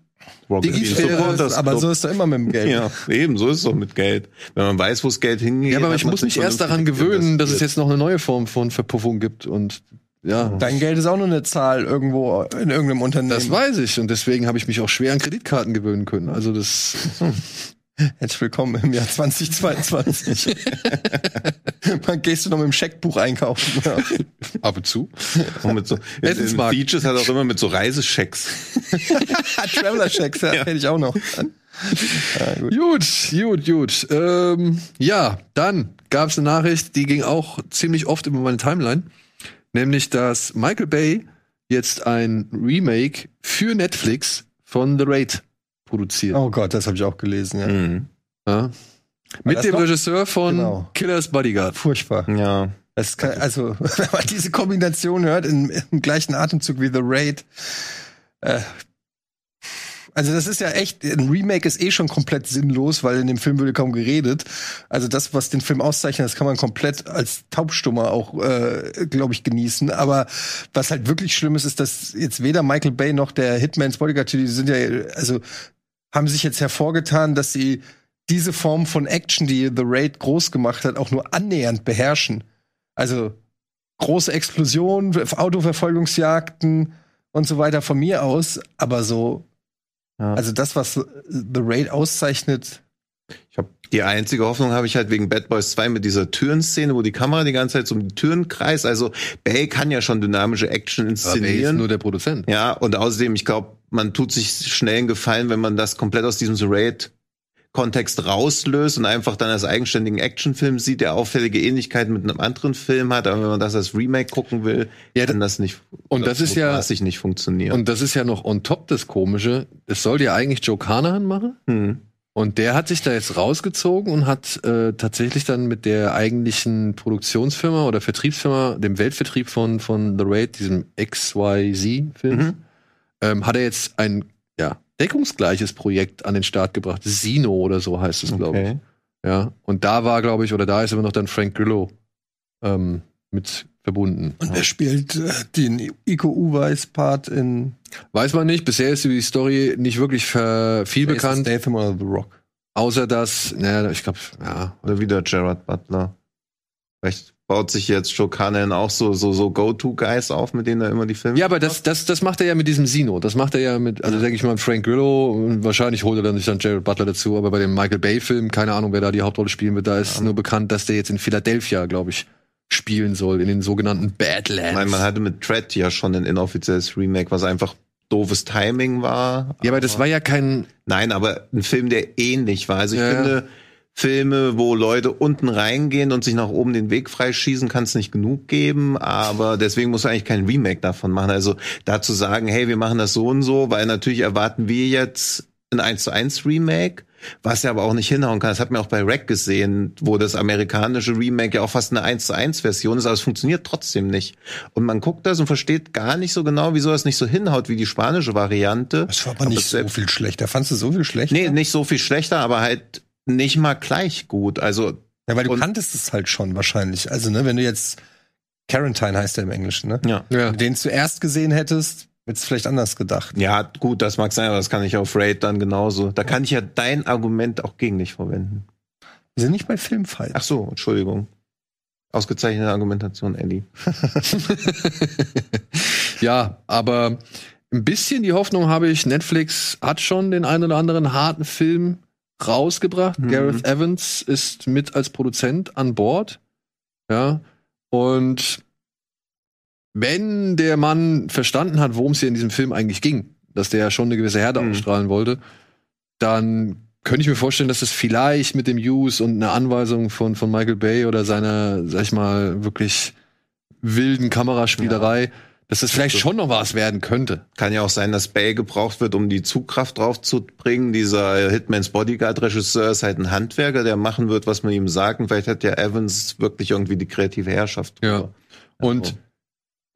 Speaker 4: Rocket Supporters
Speaker 3: Aber so ist doch immer mit dem Geld.
Speaker 4: Ja, eben, so ist es doch mit Geld. Wenn man weiß, wo das Geld hingeht.
Speaker 2: Ja, aber ich muss mich erst daran gewöhnen, dass es jetzt noch eine neue Form von Verpuffung gibt und ja.
Speaker 3: Dein Geld ist auch nur eine Zahl irgendwo in irgendeinem Unternehmen.
Speaker 2: Das weiß ich und deswegen habe ich mich auch schwer an Kreditkarten gewöhnen können. Also das
Speaker 3: Herzlich willkommen im Jahr 2022. Dann gehst du noch mit dem Scheckbuch einkaufen. Ja.
Speaker 2: ab und zu.
Speaker 4: Und mit so. Beaches hat auch immer mit so Reisechecks.
Speaker 3: Traveler Checks, ja, hätte ich auch noch. Ja, gut.
Speaker 2: Gut, gut, gut. Ähm, ja, dann gab es eine Nachricht, die ging auch ziemlich oft über meine Timeline, nämlich dass Michael Bay jetzt ein Remake für Netflix von The Raid produziert.
Speaker 3: Oh Gott, das habe ich auch gelesen. Ja.
Speaker 4: Mhm.
Speaker 2: Ja. Mit dem Regisseur von
Speaker 3: Genau.
Speaker 2: Killers Bodyguard.
Speaker 3: Furchtbar.
Speaker 4: Ja.
Speaker 3: Kann, also, wenn man diese Kombination hört, in, im gleichen Atemzug wie The Raid, äh, also das ist ja echt, ein Remake ist eh schon komplett sinnlos, weil in dem Film würde kaum geredet. Also das, was den Film auszeichnet, das kann man komplett als Taubstummer auch, äh, glaube ich, genießen. Aber was halt wirklich schlimm ist, ist, dass jetzt weder Michael Bay noch der Hitman's Bodyguard, die sind ja, also haben sich jetzt hervorgetan, dass sie diese Form von Action, die The Raid groß gemacht hat, auch nur annähernd beherrschen. Also große Explosionen, Autoverfolgungsjagden und so weiter von mir aus, aber so,
Speaker 4: Ja.
Speaker 3: also das, was The Raid auszeichnet,
Speaker 4: Ich hab, die einzige Hoffnung habe ich halt wegen Bad Boys 2 mit dieser Türenszene, wo die Kamera die ganze Zeit so um die Türen kreist. Also Bay kann ja schon dynamische Action
Speaker 2: Aber Bay ist
Speaker 4: inszenieren.
Speaker 2: nur der Produzent.
Speaker 4: Ja, und außerdem, ich glaube, man tut sich schnell einen Gefallen, wenn man das komplett aus diesem The Raid Kontext rauslöst und einfach dann als eigenständigen Actionfilm sieht, der auffällige Ähnlichkeiten mit einem anderen Film hat, aber wenn man das als Remake gucken will,
Speaker 2: Ja,
Speaker 4: kann das nicht
Speaker 2: und das ist ja-
Speaker 4: nicht funktionieren.
Speaker 2: Und das ist ja noch on top das Komische. Es sollte ja eigentlich Joe Carnahan machen.
Speaker 4: hm.
Speaker 2: Und der hat sich da jetzt rausgezogen und hat äh, tatsächlich dann mit der eigentlichen Produktionsfirma oder Vertriebsfirma, dem Weltvertrieb von, von The Raid, diesem XYZ-Film,
Speaker 4: Mhm.
Speaker 2: ähm, hat er jetzt ein ja, deckungsgleiches Projekt an den Start gebracht. Sino oder so heißt es, glaube ich.
Speaker 4: Okay.
Speaker 2: Ja. Und da war, glaube ich, oder da ist immer noch dann Frank Grillo ähm, mit verbunden.
Speaker 3: und wer spielt äh, den Iko Uweis-Part in
Speaker 2: Weiß man nicht, bisher ist die Story nicht wirklich viel
Speaker 3: Jason
Speaker 2: bekannt,
Speaker 3: Statham oder The Rock?
Speaker 2: außer dass, naja, ich glaube, ja,
Speaker 4: Oder wieder Gerard Butler. Vielleicht baut sich jetzt Joe Carnahan auch so, so, so Go-To-Guys auf, mit denen er immer die Filme.
Speaker 2: Ja, aber das, das, das macht er ja mit diesem Sino. Das macht er ja mit, also denke ich mal, Frank Grillo. Und wahrscheinlich holt er dann sich dann Jared Butler dazu. Aber bei dem Michael Bay-Film, keine Ahnung, wer da die Hauptrolle spielen wird, da ist nur bekannt, dass der jetzt in Philadelphia, glaube ich, spielen soll, in den sogenannten Badlands.
Speaker 4: Ich meine, man hatte mit Tread ja schon ein inoffizielles Remake, was einfach doofes Timing war.
Speaker 2: ja, aber das war ja kein,
Speaker 4: Nein, aber ein Film, der ähnlich war. Also ich
Speaker 2: Ja, ja.
Speaker 4: finde, Filme, wo Leute unten reingehen und sich nach oben den Weg freischießen, kann es nicht genug geben. Aber deswegen muss man eigentlich kein Remake davon machen. Also dazu sagen, hey, wir machen das so und so, weil natürlich erwarten wir jetzt ein 1 zu 1 Remake, was ja aber auch nicht hinhauen kann. Das hat man auch bei Rack gesehen, wo das amerikanische Remake ja auch fast eine 1 zu 1 Version ist, aber es funktioniert trotzdem nicht. Und man guckt das und versteht gar nicht so genau, wieso das nicht so hinhaut wie die spanische Variante.
Speaker 3: Das war aber nicht so viel schlechter. Fandst du so viel schlechter?
Speaker 4: Nee, nicht so viel schlechter, aber halt nicht mal gleich gut. Also
Speaker 3: Ja, weil du
Speaker 4: Und-
Speaker 3: kanntest es halt schon wahrscheinlich. Also, ne, wenn du jetzt Quarantine heißt er im Englischen, ne?
Speaker 4: ja.
Speaker 2: Ja.
Speaker 3: Wenn du den zuerst gesehen hättest, du vielleicht anders gedacht.
Speaker 4: Ja, gut, das mag sein, aber das kann ich auf Raid dann genauso. Da kann ich ja dein Argument auch gegen dich verwenden.
Speaker 3: Wir sind nicht bei Filmfight.
Speaker 4: Ach so, Entschuldigung. Ausgezeichnete Argumentation, Ellie.
Speaker 2: ja, aber ein bisschen die Hoffnung habe ich, Netflix hat schon den einen oder anderen harten Film rausgebracht.
Speaker 4: Mhm.
Speaker 2: Gareth Evans ist mit als Produzent an Bord. Ja. Und wenn der Mann verstanden hat, worum es hier in diesem Film eigentlich ging, dass der ja schon eine gewisse Herde
Speaker 4: Mhm.
Speaker 2: ausstrahlen wollte, dann könnte ich mir vorstellen, dass es vielleicht mit dem Use und einer Anweisung von, von Michael Bay oder seiner, sag ich mal, wirklich wilden Kameraspielerei, dass das vielleicht schon noch was werden könnte.
Speaker 4: Kann ja auch sein, dass Bay gebraucht wird, um die Zugkraft draufzubringen. Dieser Hitmans Bodyguard-Regisseur ist halt ein Handwerker, der machen wird, was man ihm sagt. Und vielleicht hat ja Evans wirklich irgendwie die kreative Herrschaft.
Speaker 2: Ja. Und
Speaker 4: Also.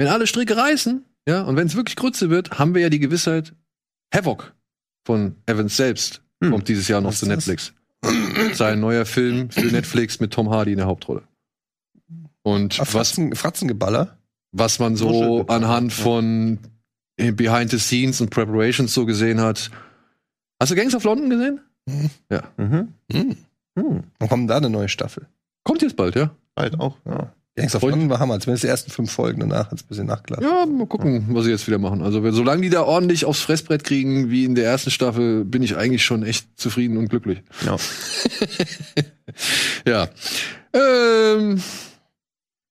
Speaker 2: Wenn alle Stricke reißen, ja, und wenn es wirklich Grütze wird, haben wir ja die Gewissheit, Havoc von Evans selbst
Speaker 4: Hm.
Speaker 2: kommt dieses Jahr noch
Speaker 3: Was
Speaker 2: zu? Netflix. Sein neuer Film für Netflix mit Tom Hardy in der Hauptrolle. Und
Speaker 3: Ah,
Speaker 2: was,
Speaker 3: Fratzen, Fratzengeballer?
Speaker 2: was man so anhand
Speaker 4: ja.
Speaker 2: von äh, Behind the Scenes und Preparations so gesehen hat. Hast du Gangs of London gesehen?
Speaker 4: Mhm.
Speaker 3: Hm.
Speaker 4: Hm.
Speaker 3: Wann kommt da eine neue Staffel?
Speaker 2: Kommt jetzt bald, ja.
Speaker 4: Halt auch, ja.
Speaker 3: Gangs of
Speaker 2: Und-
Speaker 3: London war Hammer. Zumindest die ersten fünf Folgen. Danach hat es ein bisschen nachgelassen.
Speaker 2: Ja, mal gucken, was sie jetzt wieder machen. Also, wenn- solange die da ordentlich aufs Fressbrett kriegen, wie in der ersten Staffel, bin ich eigentlich schon echt zufrieden und glücklich.
Speaker 4: ja.
Speaker 2: Ja. Ähm,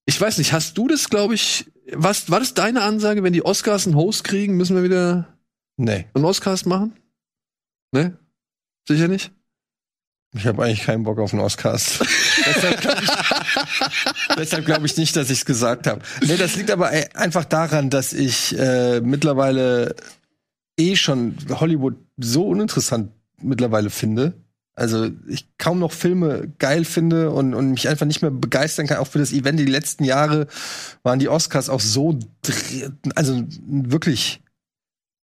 Speaker 2: ich weiß nicht, hast du das, glaube ich, was, war das deine Ansage, wenn die Oscars einen Host kriegen, müssen wir wieder
Speaker 3: Nee,
Speaker 2: einen Oscars machen? Ne? Sicher nicht?
Speaker 3: ich habe eigentlich keinen Bock auf einen Oscars. deshalb ich, deshalb glaub ich nicht, dass ich es gesagt habe. Nee, das liegt aber äh, einfach daran, dass ich äh, mittlerweile eh schon Hollywood so uninteressant mittlerweile finde. Also ich kaum noch Filme geil finde und, und mich einfach nicht mehr begeistern kann. Auch für das Event die letzten Jahre waren die Oscars auch so, also wirklich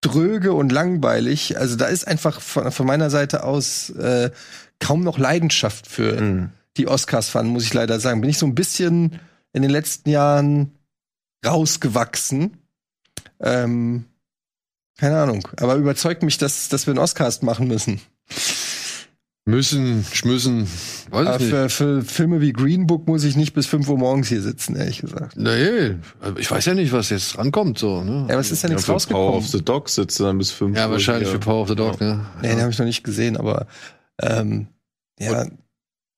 Speaker 3: dröge und langweilig. Also da ist einfach von, von meiner Seite aus äh, kaum noch Leidenschaft für
Speaker 4: Hm.
Speaker 3: Die Oscars fanden, muss ich leider sagen. Bin ich so ein bisschen in den letzten Jahren rausgewachsen. Ähm, keine Ahnung. Aber überzeugt mich, dass, dass wir einen Oscars machen müssen.
Speaker 2: Müssen, schmüssen, weiß
Speaker 3: Aber
Speaker 2: ich nicht.
Speaker 3: für, für Filme wie Green Book muss ich nicht bis 5 Uhr morgens hier sitzen, ehrlich gesagt.
Speaker 2: Nee, ich weiß ja nicht, was jetzt rankommt, so, ne?
Speaker 3: Ja, aber es ist ja
Speaker 4: Ja,
Speaker 3: nichts
Speaker 4: für Power
Speaker 3: rausgekommen.
Speaker 4: of the Dog sitzt dann bis fünf
Speaker 2: Ja,
Speaker 4: Uhr
Speaker 2: wahrscheinlich
Speaker 4: hier.
Speaker 2: für Power of the Dog, ne?
Speaker 3: Nee, den habe ich noch nicht gesehen, aber ähm, ja.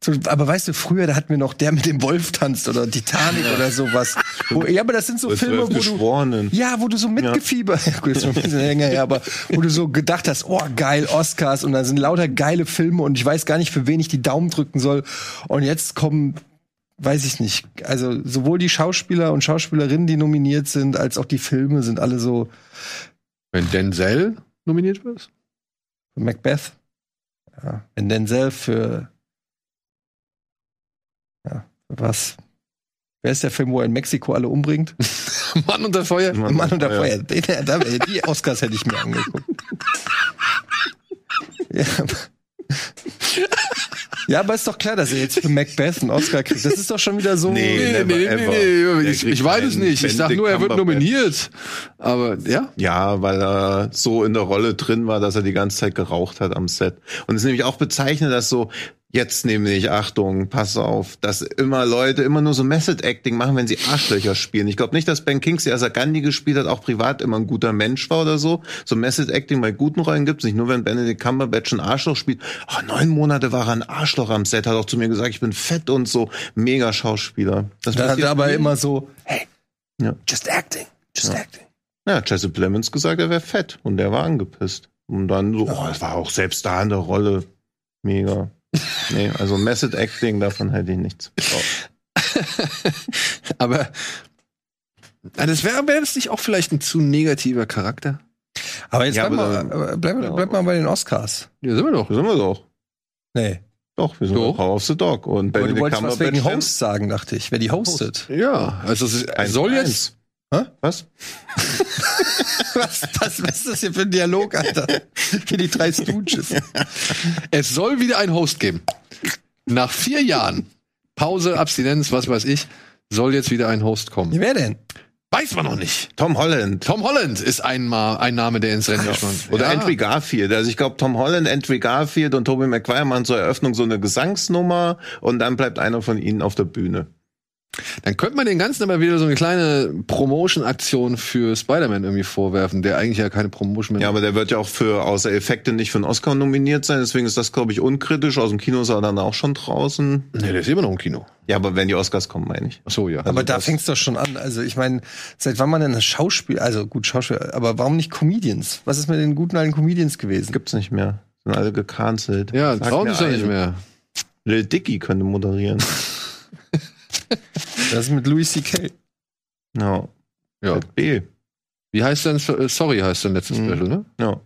Speaker 3: So, aber weißt du, früher, da hatten wir noch der mit dem Wolf tanzt oder Titanic oder sowas. Wo, ja, aber das sind so
Speaker 4: Bei
Speaker 3: Filme, wo du. Ja, wo du so mitgefiebert, ja. gut, ist schon ein bisschen länger her, aber wo du so gedacht hast, oh geil, Oscars und da sind lauter geile Filme und ich weiß gar nicht, für wen ich die Daumen drücken soll. Und jetzt kommen, weiß ich nicht, also sowohl die Schauspieler und Schauspielerinnen, die nominiert sind, als auch die Filme sind alle so
Speaker 2: Wenn Denzel nominiert wird?
Speaker 3: Macbeth. Ja, wenn Denzel für ja, für was? Wer ist der Film, wo er in Mexiko alle umbringt?
Speaker 2: Mann unter Feuer?
Speaker 4: Mann,
Speaker 3: Mann unter
Speaker 4: ja.
Speaker 3: Feuer. Den, da, die Oscars hätte ich mir angeguckt. ja. ja, aber ist doch klar, dass er jetzt für Macbeth einen Oscar kriegt. Das ist doch schon wieder so.
Speaker 4: Nee,
Speaker 2: Nee,
Speaker 4: never
Speaker 2: nee, nee, nee,
Speaker 4: Der
Speaker 2: ich, ich weiß es nicht. Ich sag nur, er wird nominiert. Aber ja,
Speaker 4: Ja, weil er so in der Rolle drin war, dass er die ganze Zeit geraucht hat am Set. Und es ist nämlich auch bezeichnend, dass so, jetzt nämlich, Achtung, pass auf, dass immer Leute immer nur so Method Acting machen, wenn sie Arschlöcher spielen. Ich glaube nicht, dass Ben Kingsley, als er Gandhi gespielt hat, auch privat immer ein guter Mensch war oder so. So Method Acting bei guten Rollen gibt's nicht. Nur wenn Benedict Cumberbatch ein Arschloch spielt. Oh, neun Monate war er ein Arschloch am Set, hat auch zu mir gesagt, ich bin fett und so. Mega Schauspieler. Das
Speaker 3: Da hat er aber immer so, hey,
Speaker 4: Ja.
Speaker 3: just acting, just
Speaker 4: Ja.
Speaker 3: acting.
Speaker 4: Ja, Jesse Plemons gesagt, er wäre fett und der war angepisst. Und dann so, oh, es war auch selbst da in der Rolle mega. Nee, also Method Acting, davon hätte ich nichts. Oh.
Speaker 2: aber das wäre wär das nicht auch vielleicht ein zu negativer Charakter?
Speaker 3: Aber jetzt
Speaker 4: Ja,
Speaker 3: bleib,
Speaker 4: aber
Speaker 3: mal,
Speaker 4: dann-
Speaker 3: äh, bleib,
Speaker 4: ja.
Speaker 3: bleib mal bei den Oscars.
Speaker 2: Ja, sind wir doch.
Speaker 4: Sind wir doch.
Speaker 3: Nee.
Speaker 4: Doch, wir sind
Speaker 2: Doch.
Speaker 4: Power of the Dog. Und
Speaker 3: Aber du
Speaker 4: Benedict
Speaker 3: wolltest was wegen Host sagen, dachte ich. Wer die hostet.
Speaker 2: Ja, also es ist,
Speaker 4: Eins
Speaker 2: soll
Speaker 4: zu
Speaker 2: jetzt,
Speaker 4: eins.
Speaker 3: Hä?
Speaker 4: Was?
Speaker 3: Was, was, was ist das hier für ein Dialog, Alter? Wie die drei Stooges.
Speaker 2: es soll wieder einen Host geben. Nach vier Jahren Pause, Abstinenz, was weiß ich, soll jetzt wieder ein Host kommen.
Speaker 3: Wer denn?
Speaker 2: Weiß man noch nicht.
Speaker 4: Tom Holland.
Speaker 2: Tom Holland ist einmal ein Name, der ins Rennen gespannt.
Speaker 4: Oder
Speaker 2: ja.
Speaker 4: Andrew Garfield. Also ich glaube, Tom Holland, Andrew Garfield und Tobey Maguire machen zur Eröffnung so eine Gesangsnummer und dann bleibt einer von ihnen auf der Bühne.
Speaker 2: Dann könnte man den Ganzen aber wieder so eine kleine Promotion-Aktion für Spider-Man irgendwie vorwerfen, der eigentlich ja keine Promotion mehr
Speaker 4: Ja, aber der wird ja auch für außer Effekte nicht für einen Oscar nominiert sein, deswegen ist das, glaube ich, unkritisch. Aus dem Kino ist er dann auch schon draußen.
Speaker 2: Nee, der ist immer noch im Kino.
Speaker 4: Ja, aber wenn die Oscars kommen, meine ich.
Speaker 2: Ach so, ja.
Speaker 3: Aber da
Speaker 4: das-
Speaker 3: fängt's doch schon an. Also ich meine, seit wann man denn ein Schauspiel, also gut Schauspiel, aber warum nicht Comedians? Was ist mit den guten alten Comedians gewesen?
Speaker 4: Gibt's nicht mehr. Sind alle gecancelt.
Speaker 2: ja, trauen sich ja nicht
Speaker 4: einen.
Speaker 2: mehr.
Speaker 4: Lil Dicky könnte moderieren.
Speaker 3: Das ist mit Louis C.K.
Speaker 4: ja.
Speaker 2: Ja.
Speaker 4: B.
Speaker 2: Wie heißt denn, äh, sorry heißt denn letztes
Speaker 4: Mhm.
Speaker 2: Special, ne?
Speaker 4: Ja.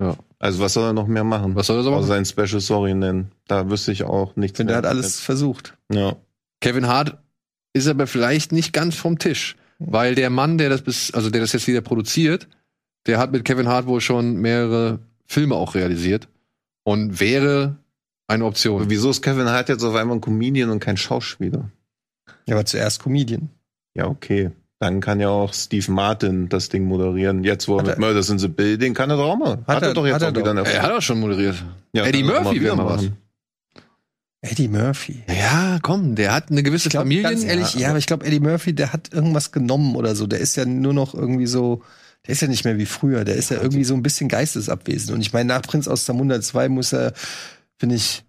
Speaker 2: Ja.
Speaker 4: Also was soll er noch mehr machen?
Speaker 2: Was soll er so machen?
Speaker 4: sein Special Sorry nennen. Da wüsste ich auch nichts.
Speaker 3: Ich finde, der
Speaker 4: mehr.
Speaker 3: hat alles versucht.
Speaker 4: Ja.
Speaker 2: Kevin Hart ist aber vielleicht nicht ganz vom Tisch, weil der Mann, der das bis, also der das jetzt wieder produziert, der hat mit Kevin Hart wohl schon mehrere Filme auch realisiert und wäre eine
Speaker 4: Aber
Speaker 2: Option.
Speaker 4: wieso ist Kevin Hart jetzt auf einmal ein Comedian und kein Schauspieler?
Speaker 3: Er war zuerst Comedian.
Speaker 4: Ja, okay. Dann kann ja auch Steve Martin das Ding moderieren. Jetzt, wo er
Speaker 3: Hat
Speaker 4: mit
Speaker 3: er-
Speaker 4: Murders in the Building, kann er doch auch mal.
Speaker 3: Hat
Speaker 4: Hat,
Speaker 3: er-
Speaker 4: er doch jetzt
Speaker 3: hat er
Speaker 4: auch wieder
Speaker 3: doch.
Speaker 4: einen
Speaker 2: Er hat auch schon moderiert.
Speaker 4: Ja,
Speaker 2: Eddie Murphy
Speaker 4: wieder
Speaker 2: wäre mal was.
Speaker 4: machen.
Speaker 3: Eddie Murphy.
Speaker 2: Ja, komm, der hat eine gewisse
Speaker 3: Ich glaub,
Speaker 2: Familie.
Speaker 3: ganz ehrlich, ja, aber ich glaube, Eddie Murphy, der hat irgendwas genommen oder so. Der ist ja nur noch irgendwie so, der ist ja nicht mehr wie früher. Der ist ja irgendwie so ein bisschen geistesabwesend. Und ich meine, nach Prinz aus Zamunda 2 muss er, finde ich,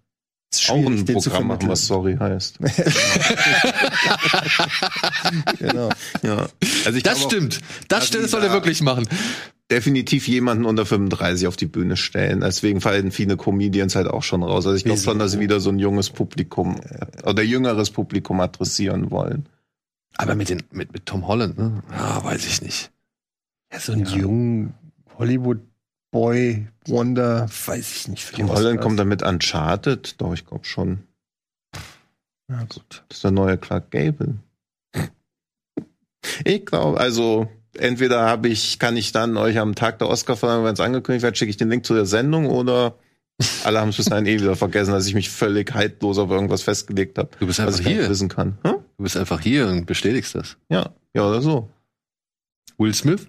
Speaker 4: Auch ein Programm machen, was Sorry heißt.
Speaker 3: Genau.
Speaker 4: ja. Also ich
Speaker 2: Das stimmt. Das
Speaker 4: Also
Speaker 2: stimmt, das soll er wirklich machen.
Speaker 4: definitiv jemanden unter 35 auf die Bühne stellen. Deswegen fallen viele Comedians halt auch schon raus. Also ich glaube schon, dass sie wieder so ein junges Publikum oder jüngeres Publikum adressieren wollen.
Speaker 2: Aber mit, den, mit, mit Tom Holland, ne? Ja, weiß ich nicht.
Speaker 3: Ja, so ein jungen Hollywood-Boy, Wonder, weiß ich nicht.
Speaker 4: Tom Holland kommt damit Uncharted. Doch, ich glaube schon.
Speaker 3: Ja, gut.
Speaker 4: Das ist der neue Clark Gable. Ich glaube, also entweder habe ich, kann ich dann euch am Tag der Oscar-Verleihung, wenn es angekündigt wird, schicke ich den Link zu der Sendung oder alle haben es bis dahin eh wieder vergessen, dass ich mich völlig haltlos auf irgendwas festgelegt habe,
Speaker 2: Du bist
Speaker 4: was
Speaker 2: einfach hier.
Speaker 4: wissen kann. Hm?
Speaker 2: Du bist einfach hier und bestätigst das.
Speaker 4: Ja, ja oder so.
Speaker 2: Will Smith?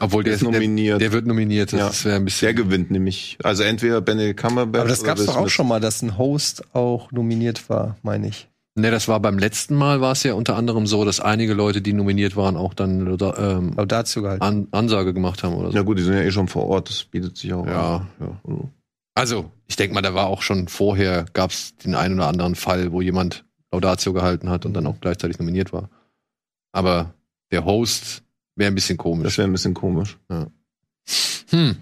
Speaker 2: Obwohl der,
Speaker 4: ist
Speaker 2: ist der,
Speaker 4: nominiert.
Speaker 2: der wird nominiert. Das
Speaker 4: Ja.
Speaker 2: wäre ein bisschen.
Speaker 4: Der gewinnt nämlich. Also entweder Benedict Cumberbatch
Speaker 3: Aber das gab's
Speaker 4: Will
Speaker 3: doch auch schon mal, dass ein Host auch nominiert war, meine ich.
Speaker 2: Ne, das war beim letzten Mal war es ja unter anderem so, dass einige Leute, die nominiert waren, auch dann ähm,
Speaker 3: Laudatio gehalten.
Speaker 2: An Ansage gemacht haben oder so.
Speaker 4: Ja gut, die sind ja eh schon vor Ort, das bietet sich auch
Speaker 2: Ja,
Speaker 4: an.
Speaker 2: ja.
Speaker 4: So.
Speaker 2: Also, ich denke mal, da war auch schon vorher, gab es den einen oder anderen Fall, wo jemand Laudatio gehalten hat und dann auch gleichzeitig nominiert war. Aber der Host wäre ein bisschen
Speaker 4: Das
Speaker 2: komisch.
Speaker 4: wäre ein bisschen komisch.
Speaker 2: Hm.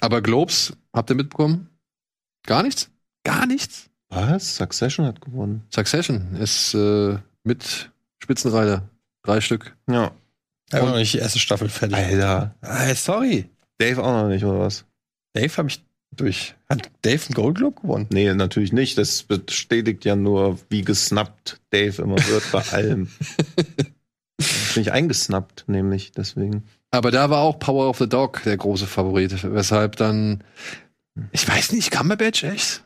Speaker 2: Aber Globes, habt ihr mitbekommen? Gar nichts? Gar nichts?
Speaker 4: Was? Succession hat gewonnen.
Speaker 2: Succession ist äh, mit Spitzenreiter. Drei Stück.
Speaker 4: Ja.
Speaker 3: Ich noch nicht die erste Staffel fertig.
Speaker 4: Alter.
Speaker 3: Ah, sorry.
Speaker 4: Dave auch noch nicht, oder was?
Speaker 3: Dave habe ich durch. Hat Dave einen Gold Globe gewonnen?
Speaker 4: Nee, natürlich nicht. Das bestätigt ja nur, wie gesnappt Dave immer wird bei allem. Bin ich eingesnappt, nämlich, deswegen.
Speaker 2: Aber da war auch Power of the Dog der große Favorit. Weshalb dann, ich weiß nicht, Cumberbatch echt?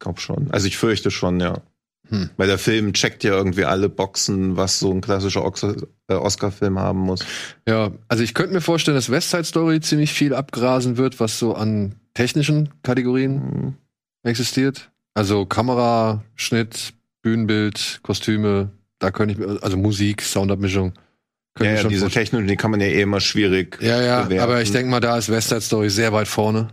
Speaker 4: Glaub schon. Also ich fürchte schon, ja.
Speaker 2: Hm.
Speaker 4: Weil der Film checkt ja irgendwie alle Boxen, was so ein klassischer äh, Oscar-Film haben muss.
Speaker 2: Ja, also ich könnte mir vorstellen, dass West Side Story ziemlich viel abgrasen wird, was so an technischen Kategorien
Speaker 4: Hm.
Speaker 2: existiert. Also Kamera, Schnitt, Bühnenbild, Kostüme, da könnte ich mir, also Musik, Soundabmischung. könnte
Speaker 4: Ja,
Speaker 2: ich
Speaker 4: ja,
Speaker 2: schon
Speaker 4: diese technischen, die kann man ja eh immer schwierig
Speaker 2: Ja, ja,
Speaker 4: bewerten.
Speaker 2: aber ich denke mal, da ist West Side Story sehr weit vorne.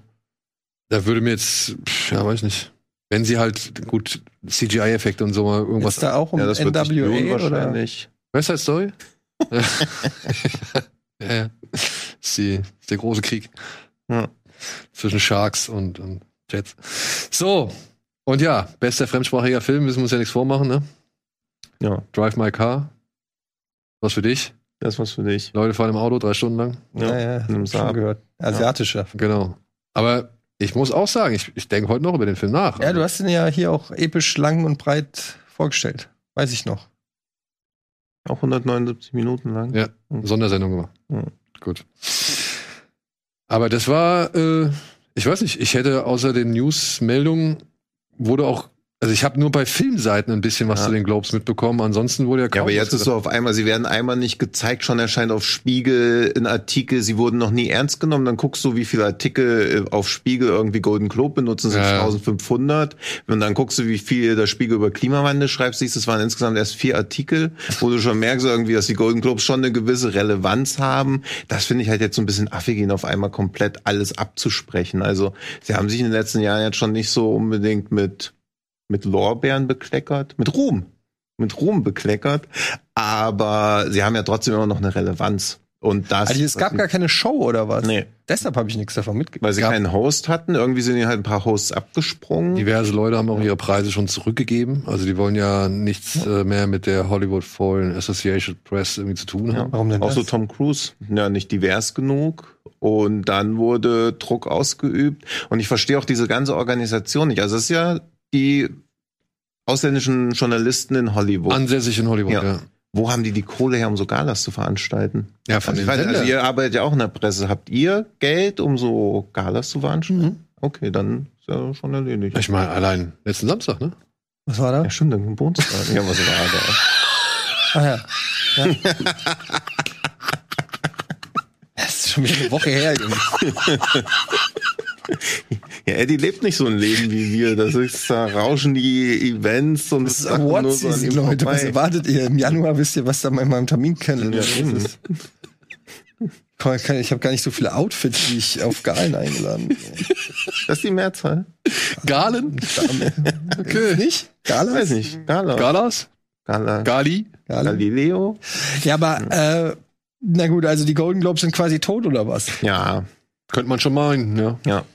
Speaker 2: Da würde mir jetzt, pff, ja, weiß nicht. Wenn sie halt gut CGI-Effekte und so mal irgendwas.
Speaker 3: Ist da auch um
Speaker 4: ja, das wird sich lohnen
Speaker 3: NWA oder?
Speaker 4: wahrscheinlich.
Speaker 2: West Side Story? ja, ja. ja. Ist, die, ist der große Krieg
Speaker 4: Ja.
Speaker 2: zwischen Sharks und, und Jets. So, und ja, bester fremdsprachiger Film, müssen wir uns ja nichts vormachen, ne?
Speaker 4: Ja.
Speaker 2: Drive My Car. Was für dich?
Speaker 4: Das ist was für dich.
Speaker 2: Leute fahren im Auto drei Stunden lang.
Speaker 3: Ja, ja, hab schon
Speaker 4: Saab.
Speaker 3: gehört. Asiatischer.
Speaker 2: Genau. Aber ich muss auch sagen, ich, ich denke heute noch über den Film nach.
Speaker 3: Ja, du hast ihn ja hier auch episch lang und breit vorgestellt. Weiß ich noch.
Speaker 4: Auch 179 Minuten lang.
Speaker 2: Ja, Sondersendung gemacht.
Speaker 4: Ja.
Speaker 2: Gut. Aber das war, äh, ich weiß nicht, ich hätte außer den News-Meldungen wurde auch, also ich habe nur bei Filmseiten ein bisschen was
Speaker 4: Ja.
Speaker 2: zu den Globes mitbekommen. Ansonsten wurde ja kaum
Speaker 4: Ja, aber jetzt ist so auf einmal, sie werden einmal nicht gezeigt, schon erscheint auf Spiegel ein Artikel, sie wurden noch nie ernst genommen, dann guckst du, wie viele Artikel äh, auf Spiegel irgendwie Golden Globe benutzen, sind
Speaker 2: Ja.
Speaker 4: 1500. Und dann guckst du, wie viel der Spiegel über Klimawandel schreibt, siehst, es waren insgesamt erst vier Artikel, wo du schon merkst irgendwie, dass die Golden Globes schon eine gewisse Relevanz haben. Das finde ich halt jetzt so ein bisschen affig, ihnen auf einmal komplett alles abzusprechen. Also, sie haben sich in den letzten Jahren jetzt schon nicht so unbedingt mit mit Lorbeeren bekleckert, mit Ruhm, mit Ruhm bekleckert, aber sie haben ja trotzdem immer noch eine Relevanz. Und das,
Speaker 3: Also es gab gar keine Show oder was?
Speaker 4: nee,
Speaker 3: Deshalb habe ich nichts davon mitgekriegt.
Speaker 4: weil sie
Speaker 2: Gab-
Speaker 4: keinen Host hatten. Irgendwie sind ihnen halt ein paar Hosts abgesprungen.
Speaker 2: Diverse Leute haben auch ihre Preise schon zurückgegeben. Also die wollen ja nichts äh, mehr mit der Hollywood Foreign Association Press irgendwie zu tun haben.
Speaker 3: Warum denn
Speaker 4: Auch
Speaker 3: das?
Speaker 4: so Tom Cruise, ja, nicht divers genug. Und dann wurde Druck ausgeübt. Und ich verstehe auch diese ganze Organisation nicht. Also es ist ja die ausländischen Journalisten in Hollywood.
Speaker 2: Ansässig in Hollywood,
Speaker 4: Ja.
Speaker 2: ja.
Speaker 4: Wo haben die die Kohle her, um so Galas zu veranstalten?
Speaker 2: Ja, von
Speaker 4: Also, ich
Speaker 2: den
Speaker 4: weiß, also ihr arbeitet ja auch in der Presse. Habt ihr Geld, um so Galas zu veranstalten? Okay, dann ist ja schon erledigt.
Speaker 2: Ich meine, allein letzten Samstag, ne?
Speaker 3: Was war da?
Speaker 4: Ja, stimmt, dann Geburtstag. ja, was war da?
Speaker 3: Ah ja. ja. Das ist schon wieder eine Woche her, Junge.
Speaker 4: Ja, Eddie lebt nicht so ein Leben wie wir. Das ist, da rauschen die Events und
Speaker 3: Das ist
Speaker 4: nur so an ihm
Speaker 3: Leute. Was
Speaker 4: vorbei.
Speaker 3: erwartet ihr? Im Januar wisst ihr, was da in meinem Terminkalender
Speaker 4: Ja,
Speaker 3: ist. Ich habe gar nicht so viele Outfits, wie ich auf Galen eingeladen bin.
Speaker 4: Das ist die Mehrzahl?
Speaker 2: Galen? Okay.
Speaker 3: Nicht? Gala?
Speaker 4: Weiß nicht. Gala.
Speaker 2: Galas?
Speaker 4: Gala.
Speaker 2: Gali?
Speaker 3: Gala?
Speaker 4: Galileo?
Speaker 3: Ja, aber, äh, na gut, also die Golden Globes sind quasi tot oder was?
Speaker 4: Ja,
Speaker 2: Könnte man schon meinen, ja.
Speaker 4: ja.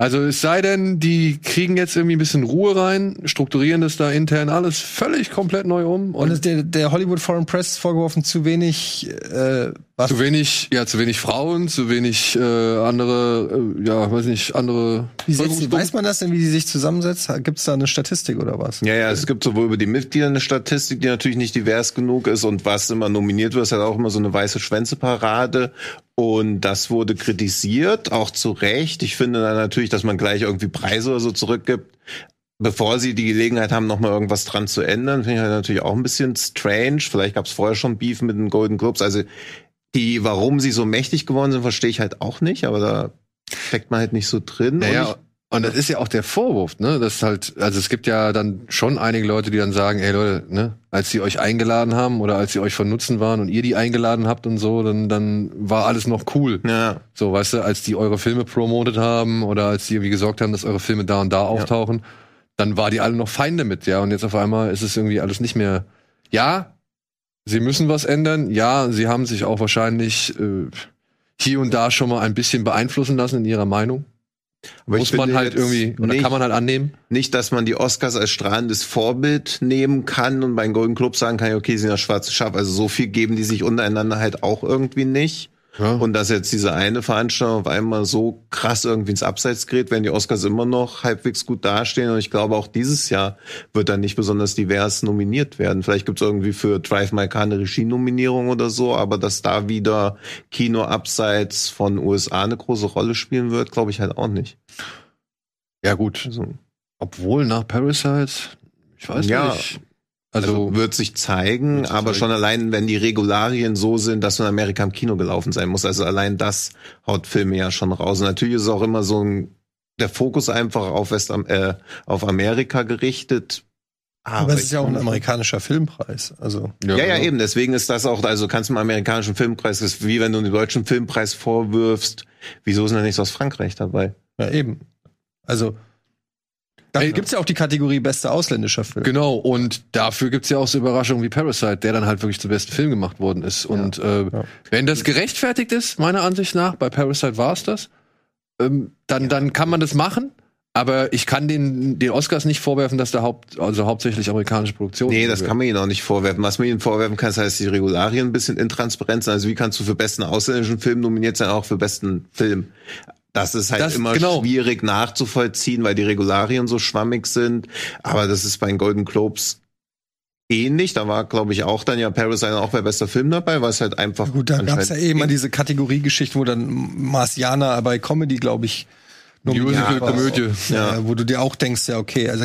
Speaker 2: Also es sei denn, die kriegen jetzt irgendwie ein bisschen Ruhe rein, strukturieren das da intern alles völlig komplett neu um
Speaker 3: Und
Speaker 2: und
Speaker 3: ist der, der Hollywood Foreign Press ist vorgeworfen, zu wenig, äh, was?
Speaker 2: zu wenig, ja, zu wenig Frauen, zu wenig äh, andere, äh, ja, weiß nicht, andere.
Speaker 3: Wie setzt, weiß man das denn, wie die sich zusammensetzt? Gibt es da eine Statistik oder was?
Speaker 4: Ja, ja, es gibt sowohl über die Mitglieder eine Statistik, die natürlich nicht divers genug ist und was immer nominiert wird, ist halt auch immer so eine weiße Schwänzeparade. Und das wurde kritisiert, auch zu Recht. Ich finde dann natürlich, dass man gleich irgendwie Preise oder so zurückgibt, bevor sie die Gelegenheit haben, nochmal irgendwas dran zu ändern. Finde ich halt natürlich auch ein bisschen strange. Vielleicht gab es vorher schon Beef mit den Golden Globes. Also die, warum sie so mächtig geworden sind, verstehe ich halt auch nicht, aber da steckt man halt nicht so drin. Und
Speaker 2: Naja, und das ist ja auch der Vorwurf, ne? Das halt, also es gibt ja dann schon einige Leute, die dann sagen, ey Leute, ne, als sie euch eingeladen haben oder als sie euch von Nutzen waren und ihr die eingeladen habt und so, dann, dann war alles noch cool.
Speaker 4: ja,
Speaker 2: So, weißt du, als die eure Filme promotet haben oder als die irgendwie gesorgt haben, dass eure Filme da und da auftauchen, dann war die alle noch fein damit, ja. Und jetzt auf einmal ist es irgendwie alles nicht mehr. Ja, sie müssen was ändern. Ja, sie haben sich auch wahrscheinlich äh, hier und da schon mal ein bisschen beeinflussen lassen in ihrer Meinung.
Speaker 4: Aber
Speaker 2: Muss man halt irgendwie, oder
Speaker 4: nicht-
Speaker 2: kann man halt annehmen.
Speaker 4: Nicht, dass man die Oscars als strahlendes Vorbild nehmen kann und bei den Golden Club sagen kann, okay, sie sind das schwarze Schaf. Also so viel geben die sich untereinander halt auch irgendwie nicht.
Speaker 2: Ja.
Speaker 4: Und dass jetzt diese eine Veranstaltung auf einmal so krass irgendwie ins Abseits gerät, werden die Oscars immer noch halbwegs gut dastehen. Und ich glaube, auch dieses Jahr wird dann nicht besonders divers nominiert werden. Vielleicht gibt es irgendwie für Drive My Car eine Regie-Nominierung oder so, aber dass da wieder Kino abseits von USA eine große Rolle spielen wird, glaube ich halt auch nicht.
Speaker 2: ja, gut.
Speaker 4: Also,
Speaker 2: Obwohl nach Parasite, ich weiß
Speaker 4: Ja.
Speaker 2: nicht.
Speaker 4: Also,
Speaker 2: Also,
Speaker 4: wird sich zeigen,
Speaker 2: Wird
Speaker 4: aber
Speaker 2: zeigen.
Speaker 4: schon allein, wenn die Regularien so sind, dass in Amerika im Kino gelaufen sein muss. Also allein das haut Filme ja schon raus. Und natürlich ist auch immer so ein, der Fokus einfach auf West, äh, auf Amerika gerichtet.
Speaker 3: Aber es ist ja auch ein amerikanischer Filmpreis. Also,
Speaker 4: Ja, ja,
Speaker 2: genau.
Speaker 4: eben. Deswegen ist das auch, also kannst du im amerikanischen Filmpreis, ist wie wenn du den deutschen Filmpreis vorwirfst, wieso ist denn da nichts aus Frankreich dabei?
Speaker 3: ja, eben. Also, da
Speaker 2: Ey,
Speaker 3: gibt's ja auch die Kategorie bester ausländischer Film.
Speaker 2: Genau, und dafür gibt's ja auch so Überraschungen wie Parasite, der dann halt wirklich zum besten Film gemacht worden ist. Und äh,
Speaker 3: ja.
Speaker 2: wenn das gerechtfertigt ist, meiner Ansicht nach, bei Parasite war es das, ähm, dann, dann kann man das machen. Aber ich kann den, den Oscars nicht vorwerfen, dass da haupt, also hauptsächlich amerikanische Produktion
Speaker 4: Nee, das kann man ihnen auch nicht vorwerfen. Was man ihnen vorwerfen kann, ist, heißt die Regularien ein bisschen intransparent sind. Also wie kannst du für besten ausländischen Film nominiert sein, auch für besten Film? Das ist halt
Speaker 2: Das-
Speaker 4: immer
Speaker 2: genau.
Speaker 4: schwierig nachzuvollziehen, weil die Regularien so schwammig sind. Aber das ist bei den Golden Globes ähnlich. Da war, glaube ich, auch dann ja Parasite auch bei bester Film dabei, weil es halt einfach
Speaker 3: Gut, da gab es ja
Speaker 4: anscheinend-
Speaker 3: eh immer diese Kategoriegeschichten, wo dann Marcianer bei Comedy, glaube ich, nominiert
Speaker 2: Musical,
Speaker 3: war.
Speaker 2: Komödie.
Speaker 3: Ja, wo du dir auch denkst, ja, okay, also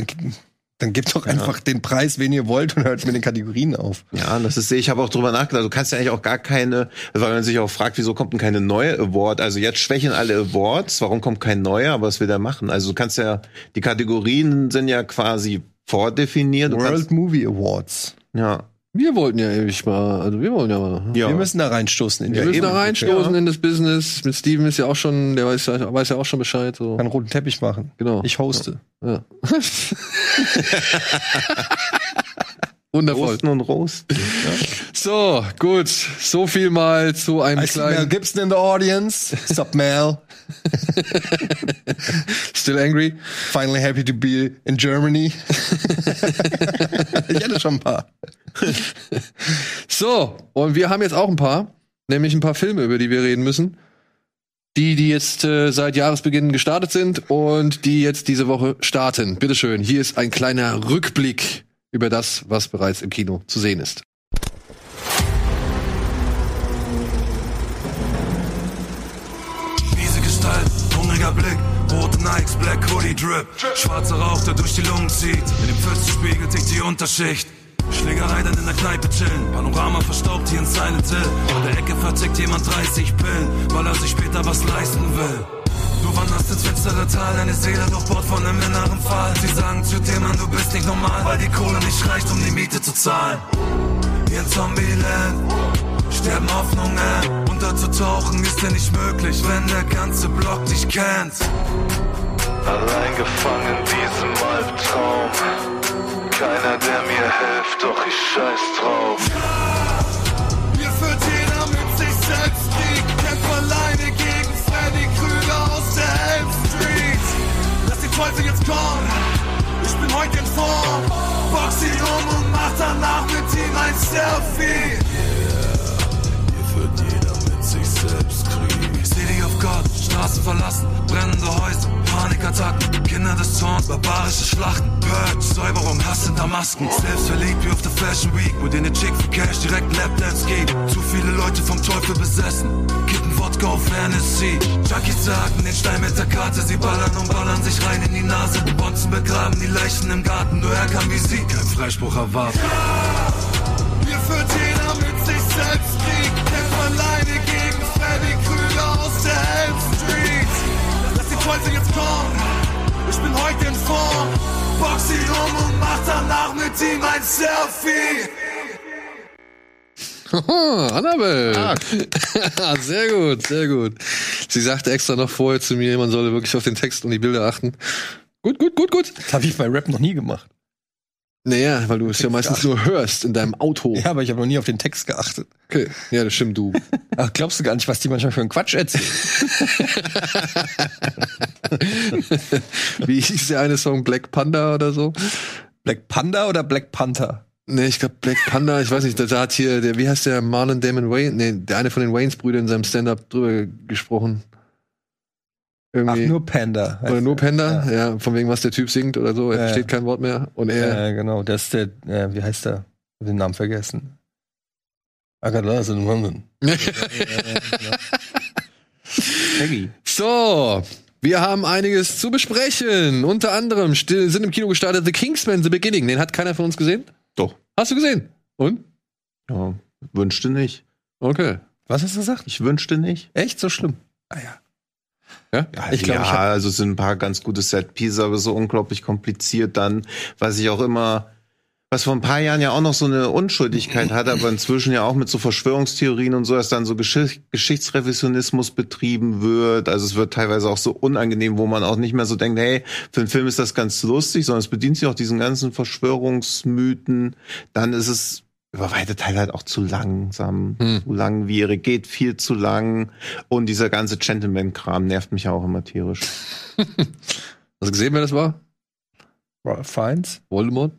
Speaker 3: dann, gebt doch einfach den Preis, wen ihr wollt und hört mit den Kategorien auf.
Speaker 4: Ja, das ist, ich habe auch drüber nachgedacht. Du kannst ja eigentlich auch gar keine, weil man sich auch fragt, wieso kommt denn keine neue Award? Also jetzt schwächen alle Awards, warum kommt kein neuer? Aber was will der machen? Also du kannst ja, die Kategorien sind ja quasi vordefiniert. Du
Speaker 3: World
Speaker 4: kannst,
Speaker 3: Movie Awards.
Speaker 4: ja,
Speaker 2: Wir wollten ja ewig mal, also wir wollen ja mal.
Speaker 4: ja.
Speaker 3: Wir müssen da reinstoßen in
Speaker 2: Wir müssen da
Speaker 4: eben.
Speaker 2: reinstoßen
Speaker 4: Ja.
Speaker 2: in das Business. Mit Steven ist ja auch schon, der weiß, ja- weiß ja auch schon Bescheid. So.
Speaker 3: Kann roten Teppich machen.
Speaker 2: Genau.
Speaker 3: Ich hoste.
Speaker 2: Ja. Wundervoll.
Speaker 4: Rosten und Rosten.
Speaker 2: So, gut. So viel mal zu einem
Speaker 3: I see Mel
Speaker 2: kleinen
Speaker 3: Gibson in the audience. Sup, Mel?
Speaker 2: Still Angry.
Speaker 3: Finally happy to be in Germany. ich hatte schon ein paar.
Speaker 2: So, und wir haben jetzt auch ein paar, nämlich ein paar Filme, über die wir reden müssen. Die, die jetzt äh, seit Jahresbeginn gestartet sind und die jetzt diese Woche starten. Bitteschön, hier ist ein kleiner Rückblick über das, was bereits im Kino zu sehen ist.
Speaker 5: Miese Gestalt, hungriger Blick, rote Nikes, Black Hoodie Drip. Schwarzer Rauch, der durch die Lungen zieht. In dem Pfützenspiegel tickt die Unterschicht. Schlägerei dann in der Kneipe chillen. Panorama verstaubt hier in Silent Hill. An der Ecke vertickt jemand 30 Pillen, weil er sich später was leisten will. Du wanderst ins finstere Tal, deine Seele durchbohrt von einem inneren Fall. Sie sagen zu dir, Mann, du bist nicht normal, weil die Kohle nicht reicht, um die Miete zu zahlen. Wie in Zombieland sterben Hoffnungen. Unterzutauchen ist dir nicht möglich, wenn der ganze Block dich kennt.
Speaker 6: Allein gefangen in diesem Albtraum. Keiner, der mir hilft, doch ich scheiß drauf.
Speaker 5: Teufel jetzt kommen. Ich bin heute in Form. Box ihn um und mach danach mit ihm ein Selfie. Hier führt jeder mit sich selbst Straßen verlassen, brennende Häuser, Panikattacken, Kinder des Zorns, barbarische Schlachten, Purge, Säuberung, Hass hinter Masken, selbstverliebt wie auf der Fashion Week, wo eine Chick für Cash direkt Lapdance gibt. Zu viele Leute vom Teufel besessen, kippen Wodka auf Fantasy. Junkies sagen den Stein mit der Karte, sie ballern und ballern sich rein in die Nase. Bonzen begraben die Leichen im Garten, nur er kann wie sie kein Freispruch erwarten. Hier führt jeder mit sich selbst Krieg. Kämpft alleine gegen Freddy Krüger Teufel jetzt kommen. Ich bin heute in Form. Box ihn um und mach danach mit ihm ein Selfie.
Speaker 2: Oh, Annabelle. sehr gut, sehr gut. Sie sagte extra noch vorher zu mir, man solle wirklich auf den Text und die Bilder achten. Gut, gut, gut, gut.
Speaker 3: Das habe ich bei Rap noch nie gemacht.
Speaker 2: Naja, weil du es ja meistens nur hörst in deinem Auto.
Speaker 3: Ja, aber ich habe noch nie auf den Text geachtet.
Speaker 2: Okay. Ja, das stimmt, du.
Speaker 3: Ach, glaubst du gar nicht, was die manchmal für einen Quatsch erzählen?
Speaker 2: Wie hieß der eine Song Black Panda oder so?
Speaker 3: Black Panda oder Black Panther?
Speaker 2: Nee, ich glaube Black Panda, ich weiß nicht, da hat hier, der, wie heißt der, Marlon Damon Wayne, nee, der eine von den Waynes-Brüdern in seinem Stand-Up drüber gesprochen.
Speaker 3: Ach,
Speaker 2: Irgendwie.
Speaker 3: nur Panda.
Speaker 2: oder nur Panda, ja. von wegen, was der Typ singt oder so, er
Speaker 3: Ja.
Speaker 2: versteht kein Wort mehr. Und
Speaker 3: Ja,
Speaker 2: er,
Speaker 3: ja, genau. Das ist der, äh, wie heißt der? Ich hab den Namen vergessen. I got lost in London.
Speaker 2: So, wir haben einiges zu besprechen. Unter anderem still, sind im Kino gestartet The Kingsman The Beginning. Den hat keiner von uns gesehen?
Speaker 4: Doch.
Speaker 2: Hast du gesehen? Und?
Speaker 4: Ja, wünschte nicht.
Speaker 2: Okay.
Speaker 3: Was hast du gesagt?
Speaker 4: Ich wünschte nicht.
Speaker 3: Echt so schlimm? Ah ja.
Speaker 2: Ja?
Speaker 4: Ja,
Speaker 3: Ich glaub,
Speaker 4: ja
Speaker 3: ich
Speaker 4: also es sind ein paar ganz gute Set-Pieces, aber so unglaublich kompliziert dann, was ich auch immer, was vor ein paar Jahren ja auch noch so eine Unschuldigkeit hatte, aber inzwischen ja auch mit so Verschwörungstheorien und so, dass dann so Geschicht Geschichtsrevisionismus betrieben wird. Also es wird teilweise auch so unangenehm, wo man auch nicht mehr so denkt, hey, für einen Film ist das ganz lustig, sondern es bedient sich auch diesen ganzen Verschwörungsmythen. Dann ist es über weite Teile halt auch zu langsam,
Speaker 2: Hm.
Speaker 4: zu langwierig, geht viel zu lang. Und dieser ganze Gentleman-Kram nervt mich auch immer tierisch.
Speaker 2: Hast du gesehen, wer das war?
Speaker 3: Fiennes.
Speaker 2: Voldemort?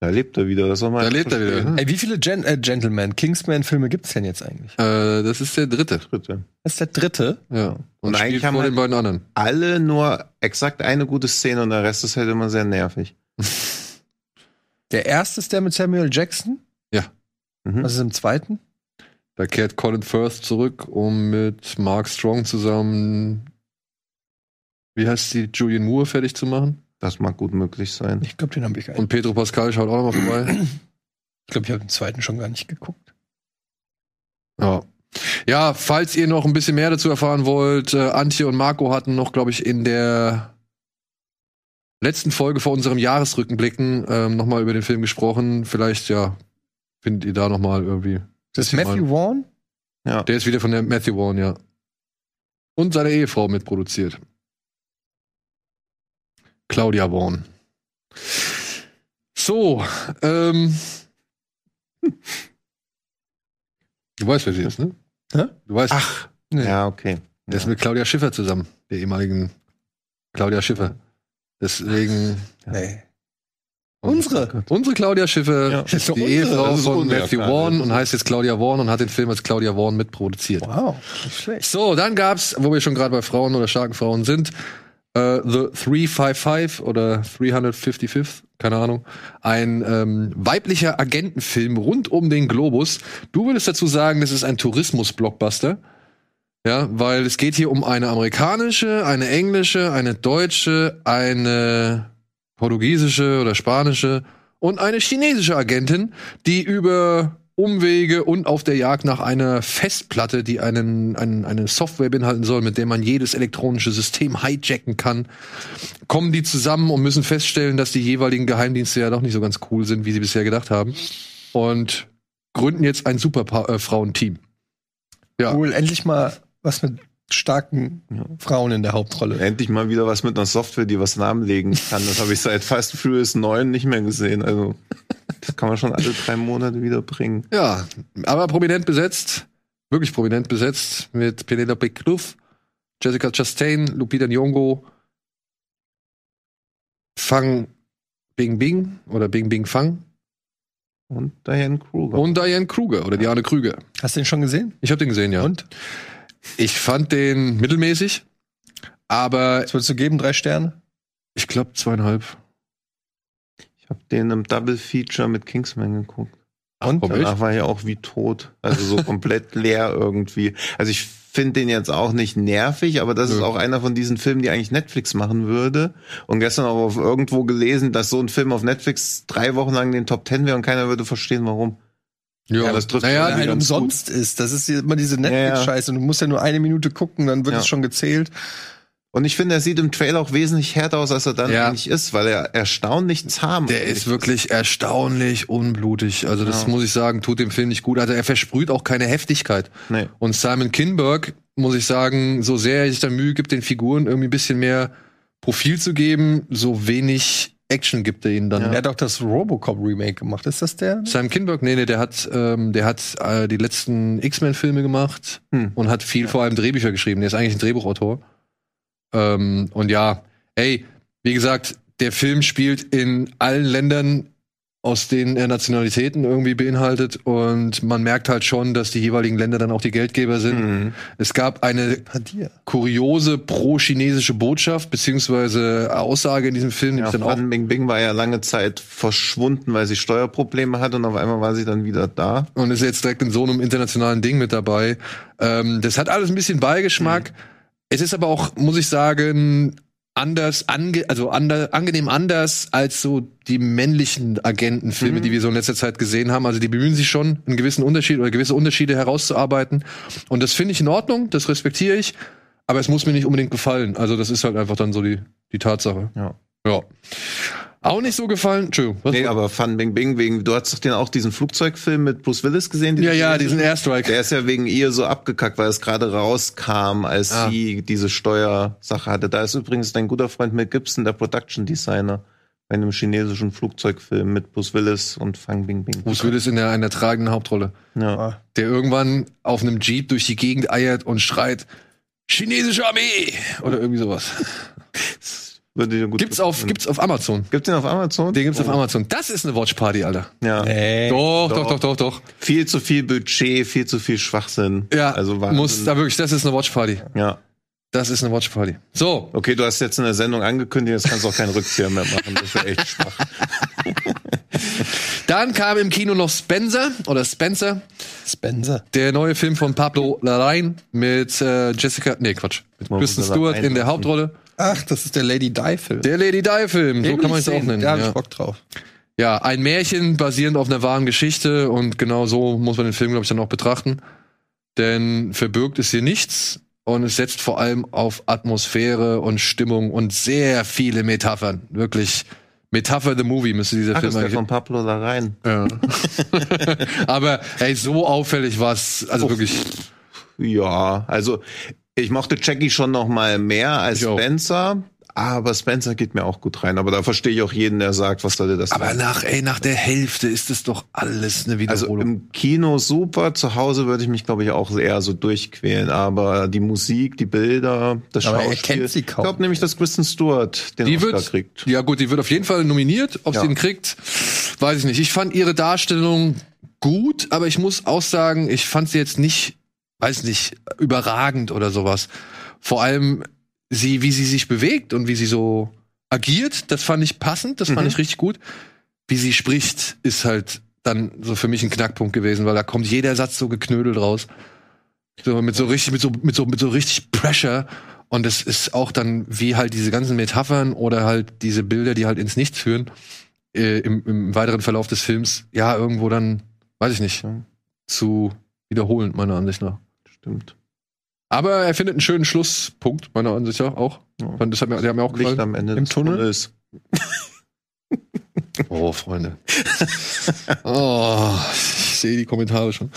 Speaker 4: Da lebt er wieder. Das soll man
Speaker 2: Da lebt er wieder. Ne?
Speaker 3: Ey, wie viele Gen äh, Gentleman, Kingsman-Filme gibt's denn jetzt eigentlich?
Speaker 2: Äh, das ist der dritte.
Speaker 4: Dritte.
Speaker 3: Das ist der dritte.
Speaker 2: Ja. Und,
Speaker 4: Und eigentlich
Speaker 2: spielt
Speaker 4: haben
Speaker 2: vor
Speaker 4: wir-
Speaker 2: den beiden anderen.
Speaker 4: Alle nur exakt eine gute Szene und der Rest ist halt immer sehr nervig.
Speaker 3: Der erste ist der mit Samuel Jackson.
Speaker 4: Mhm.
Speaker 3: Was ist im zweiten?
Speaker 2: Da kehrt Colin Firth zurück, um mit Mark Strong zusammen, wie heißt die, Julian Moore fertig zu machen.
Speaker 4: Das mag gut möglich sein.
Speaker 3: Ich glaube, den habe ich gar nicht.
Speaker 2: Und Pedro Pascal schaut auch noch mal vorbei.
Speaker 3: Ich glaube, ich habe den zweiten schon gar nicht geguckt.
Speaker 2: Ja. Ja, falls ihr noch ein bisschen mehr dazu erfahren wollt, äh, Antje und Marco hatten noch, glaube ich, in der letzten Folge vor unserem Jahresrückenblicken ähm, noch mal über den Film gesprochen. Vielleicht, ja, findet ihr da noch mal irgendwie.
Speaker 3: Das ist Matthew Vaughn?
Speaker 4: Ja.
Speaker 2: Der ist wieder von der Matthew Vaughn, ja. Und seine Ehefrau mitproduziert. Claudia Vaughn. So, ähm. Du weißt, wer sie ist, ne?
Speaker 3: Hä?
Speaker 2: Du weißt,
Speaker 4: Ach,
Speaker 3: Nee.
Speaker 4: ja, okay.
Speaker 2: der ist mit Claudia Schiffer zusammen, der ehemaligen Claudia Schiffer. Deswegen.
Speaker 3: Nee. Unsere.
Speaker 2: Unsere Claudia Schiffer
Speaker 4: Ja.
Speaker 2: ist die
Speaker 3: unsere.
Speaker 2: Ehefrau von Matthew. Vaughn und heißt jetzt Claudia Vaughn und hat den Film als Claudia Vaughn mitproduziert.
Speaker 3: Wow, nicht schlecht.
Speaker 2: So, dann gab's, wo wir schon gerade bei Frauen oder starken Frauen sind, äh, The 355 oder 355, keine Ahnung, ein ähm, weiblicher Agentenfilm rund um den Globus. Du würdest dazu sagen, das ist ein Tourismus-Blockbuster. Ja, weil es geht hier um eine amerikanische, eine englische, eine deutsche, eine portugiesische oder spanische und eine chinesische Agentin, die über Umwege und auf der Jagd nach einer Festplatte, die einen, einen, eine Software beinhalten soll, mit der man jedes elektronische System hijacken kann, kommen die zusammen und müssen feststellen, dass die jeweiligen Geheimdienste ja doch nicht so ganz cool sind, wie sie bisher gedacht haben. Und gründen jetzt ein Superfrauenteam. Ja.
Speaker 3: Cool, endlich mal was mit starken Frauen in der Hauptrolle.
Speaker 4: Endlich mal wieder was mit einer Software, die was nahemlegen kann. Das habe ich seit Fast Furious 9 nicht mehr gesehen. Also, das kann man schon alle drei Monate wieder bringen.
Speaker 2: Ja, aber prominent besetzt, wirklich prominent besetzt mit Penelope Cruz, Jessica Chastain, Lupita Nyong'o, Fang Bing Bing oder Bing Bing Fang
Speaker 4: Und Diane Kruger.
Speaker 2: und Diane Kruger oder Diane Krüger.
Speaker 3: Hast du den schon gesehen?
Speaker 2: Ich habe den gesehen, ja.
Speaker 3: Und?
Speaker 2: Ich fand den mittelmäßig, aber
Speaker 3: Was würdest du geben? Drei Sterne?
Speaker 2: ich glaube zweieinhalb.
Speaker 4: Ich habe den im Double Feature mit Kingsman geguckt.
Speaker 3: Und?
Speaker 2: Warum
Speaker 4: Danach war er auch wie tot. Also so komplett leer irgendwie. Also ich finde den jetzt auch nicht nervig, aber das ist
Speaker 2: Nö.
Speaker 4: auch einer von diesen Filmen, die eigentlich Netflix machen würde. Und gestern auch auf irgendwo gelesen, dass so ein Film auf Netflix drei Wochen lang in den Top Ten wäre und keiner würde verstehen, warum.
Speaker 2: Ja,
Speaker 4: das trifft
Speaker 2: naja,
Speaker 3: halt umsonst ist. Das ist immer diese
Speaker 4: Ja, ja.
Speaker 3: Netflix-Scheiße. Du musst ja nur eine Minute gucken, dann wird
Speaker 4: Ja.
Speaker 3: es schon gezählt.
Speaker 4: Und ich finde, er sieht im Trailer auch wesentlich härter aus, als er dann
Speaker 2: Ja.
Speaker 4: eigentlich ist, weil er erstaunlich zahm
Speaker 2: Der ist wirklich erstaunlich unblutig. Also das
Speaker 4: Ja.
Speaker 2: muss ich sagen, tut dem Film nicht gut. Also er versprüht auch keine Heftigkeit.
Speaker 4: Nee.
Speaker 2: Und Simon Kinberg, muss ich sagen, so sehr er sich da Mühe gibt, den Figuren irgendwie ein bisschen mehr Profil zu geben, so wenig Action gibt er ihnen dann.
Speaker 3: Er hat auch das Robocop-Remake gemacht. Ist das der?
Speaker 2: Simon Kinberg, nee, nee, der hat, ähm, der hat äh, die letzten X-Men-Filme gemacht
Speaker 4: Hm.
Speaker 2: und hat viel vor allem Drehbücher geschrieben. Der ist eigentlich ein Drehbuchautor. Ähm, und ja, ey, wie gesagt, der Film spielt in allen Ländern, aus denen er Nationalitäten irgendwie beinhaltet. Und man merkt halt schon, dass die jeweiligen Länder dann auch die Geldgeber sind.
Speaker 4: Mhm.
Speaker 2: Es gab eine kuriose pro-chinesische Botschaft, beziehungsweise Aussage in diesem Film, die
Speaker 4: Ja,
Speaker 2: ich dann auch
Speaker 4: Fan Bingbing war ja lange Zeit verschwunden, weil sie Steuerprobleme hatte und auf einmal war sie dann wieder da.
Speaker 2: und ist jetzt direkt in so einem internationalen Ding mit dabei. Ähm, das hat alles ein bisschen Beigeschmack. Es ist aber auch, muss ich sagen, anders, ange also ander, angenehm anders als so die männlichen Agentenfilme, die wir so in letzter Zeit gesehen haben. Also die bemühen sich schon, einen gewissen Unterschied oder gewisse Unterschiede herauszuarbeiten. Und das finde ich in Ordnung, das respektiere ich. Aber es muss mir nicht unbedingt gefallen. Also das ist halt einfach dann so die, die Tatsache.
Speaker 4: Ja.
Speaker 2: Ja. Auch nicht so gefallen. Entschuldigung. Was?
Speaker 4: Nee, aber Fan Bingbing wegen, du hast doch den auch diesen Flugzeugfilm mit Bruce Willis gesehen?
Speaker 2: ja, ja,
Speaker 4: diesen
Speaker 2: diesen Airstrike.
Speaker 4: Der ist ja wegen ihr so abgekackt, weil es gerade rauskam, als
Speaker 2: Ah.
Speaker 4: sie diese Steuersache hatte. Da ist übrigens dein guter Freund Mel Gibson, der Production Designer, bei einem chinesischen Flugzeugfilm mit Bruce Willis und Fang Bingbing.
Speaker 2: Bruce Willis in der, einer tragenden Hauptrolle.
Speaker 4: Ja.
Speaker 2: der irgendwann auf einem Jeep durch die Gegend eiert und schreit, chinesische Armee oder irgendwie sowas.
Speaker 4: Würde dir gut
Speaker 2: Gibt's auf,
Speaker 4: gefallen.
Speaker 2: gibt's auf Amazon.
Speaker 4: Gibt's den auf Amazon?
Speaker 2: Den gibt's auf
Speaker 4: Oh.
Speaker 2: Amazon. Das ist eine Watch Party, Alter.
Speaker 4: Ja.
Speaker 3: Nee.
Speaker 2: Doch, doch,
Speaker 4: doch.
Speaker 2: doch, doch, doch.
Speaker 4: Viel zu viel Budget, viel zu viel Schwachsinn.
Speaker 2: Ja,
Speaker 4: also Wahnsinn.
Speaker 2: muss da wirklich, das ist eine Watch Party.
Speaker 4: Ja.
Speaker 2: Das ist eine Watch Party. So,
Speaker 4: Okay, du hast jetzt in der Sendung angekündigt, jetzt kannst du auch keinen Rückzieher mehr machen. Das wäre echt schwach.
Speaker 2: dann kam im Kino noch Spencer oder Spencer,
Speaker 3: Spencer.
Speaker 2: der neue Film von Pablo Larraín mit äh, Jessica, nee, Quatsch, mit Kristen Stewart in der? Hauptrolle.
Speaker 3: Ach, das ist der Lady Di-Film.
Speaker 2: Der Lady Di Film, so kann man es auch nennen.
Speaker 3: Da hab
Speaker 2: Ja.
Speaker 3: ich Bock drauf.
Speaker 2: ja, ein Märchen basierend auf einer wahren Geschichte und genau so muss man den Film, glaube ich, dann auch betrachten. Denn verbirgt ist hier nichts und es setzt vor allem auf Atmosphäre und Stimmung und sehr viele Metaphern. Wirklich Metapher the Movie müsste dieser
Speaker 4: Ach,
Speaker 2: Film eigentlich.
Speaker 4: von Pablo da rein.
Speaker 2: Ja. Aber ey, so auffällig war's, also wirklich.
Speaker 4: Ja, also ich mochte Jackie schon noch mal mehr als
Speaker 2: Ich auch.
Speaker 4: Spencer, aber Spencer geht mir auch gut rein. Aber da verstehe ich auch jeden, der sagt, was soll dir das
Speaker 2: Aber nach, ey, nach der Hälfte ist es doch alles eine
Speaker 4: Also
Speaker 2: Wiederholung.
Speaker 4: im Kino super, zu Hause würde ich mich, glaube ich, auch eher so durchquälen. Aber die Musik, die Bilder, das
Speaker 3: Aber er
Speaker 4: Schauspiel.
Speaker 3: kennt sie
Speaker 4: ich
Speaker 3: kaum.
Speaker 4: glaube nämlich, dass Kristen Stewart den
Speaker 2: die
Speaker 4: Oscar
Speaker 2: wird,
Speaker 4: kriegt.
Speaker 2: ja gut, die wird auf jeden Fall nominiert. Ob
Speaker 4: Ja.
Speaker 2: sie ihn kriegt, weiß ich nicht. Ich fand ihre Darstellung gut, aber ich muss auch sagen, ich fand sie jetzt nicht, weiß nicht, überragend oder sowas. Vor allem sie, wie sie sich bewegt und wie sie so agiert, das fand ich passend, das fand
Speaker 4: Mhm.
Speaker 2: ich richtig gut. Wie sie spricht, ist halt dann so für mich ein Knackpunkt gewesen, weil da kommt jeder Satz so geknödelt raus. So mit so richtig, mit so, mit so, mit so richtig Pressure. Und es ist auch dann, wie halt diese ganzen Metaphern oder halt diese Bilder, die halt ins Nichts führen, äh, im, im weiteren Verlauf des Films, ja, irgendwo dann, weiß ich nicht, zu wiederholend, meiner Ansicht nach.
Speaker 4: Stimmt.
Speaker 2: Aber er findet einen schönen Schlusspunkt, meiner Ansicht nach auch.
Speaker 4: Ja.
Speaker 2: Das hat mir, der hat mir auch
Speaker 4: Licht
Speaker 2: gefallen.
Speaker 4: am Ende
Speaker 3: Im Tunnel?
Speaker 4: Tunnels.
Speaker 2: Oh, Freunde. oh, ich sehe die Kommentare schon.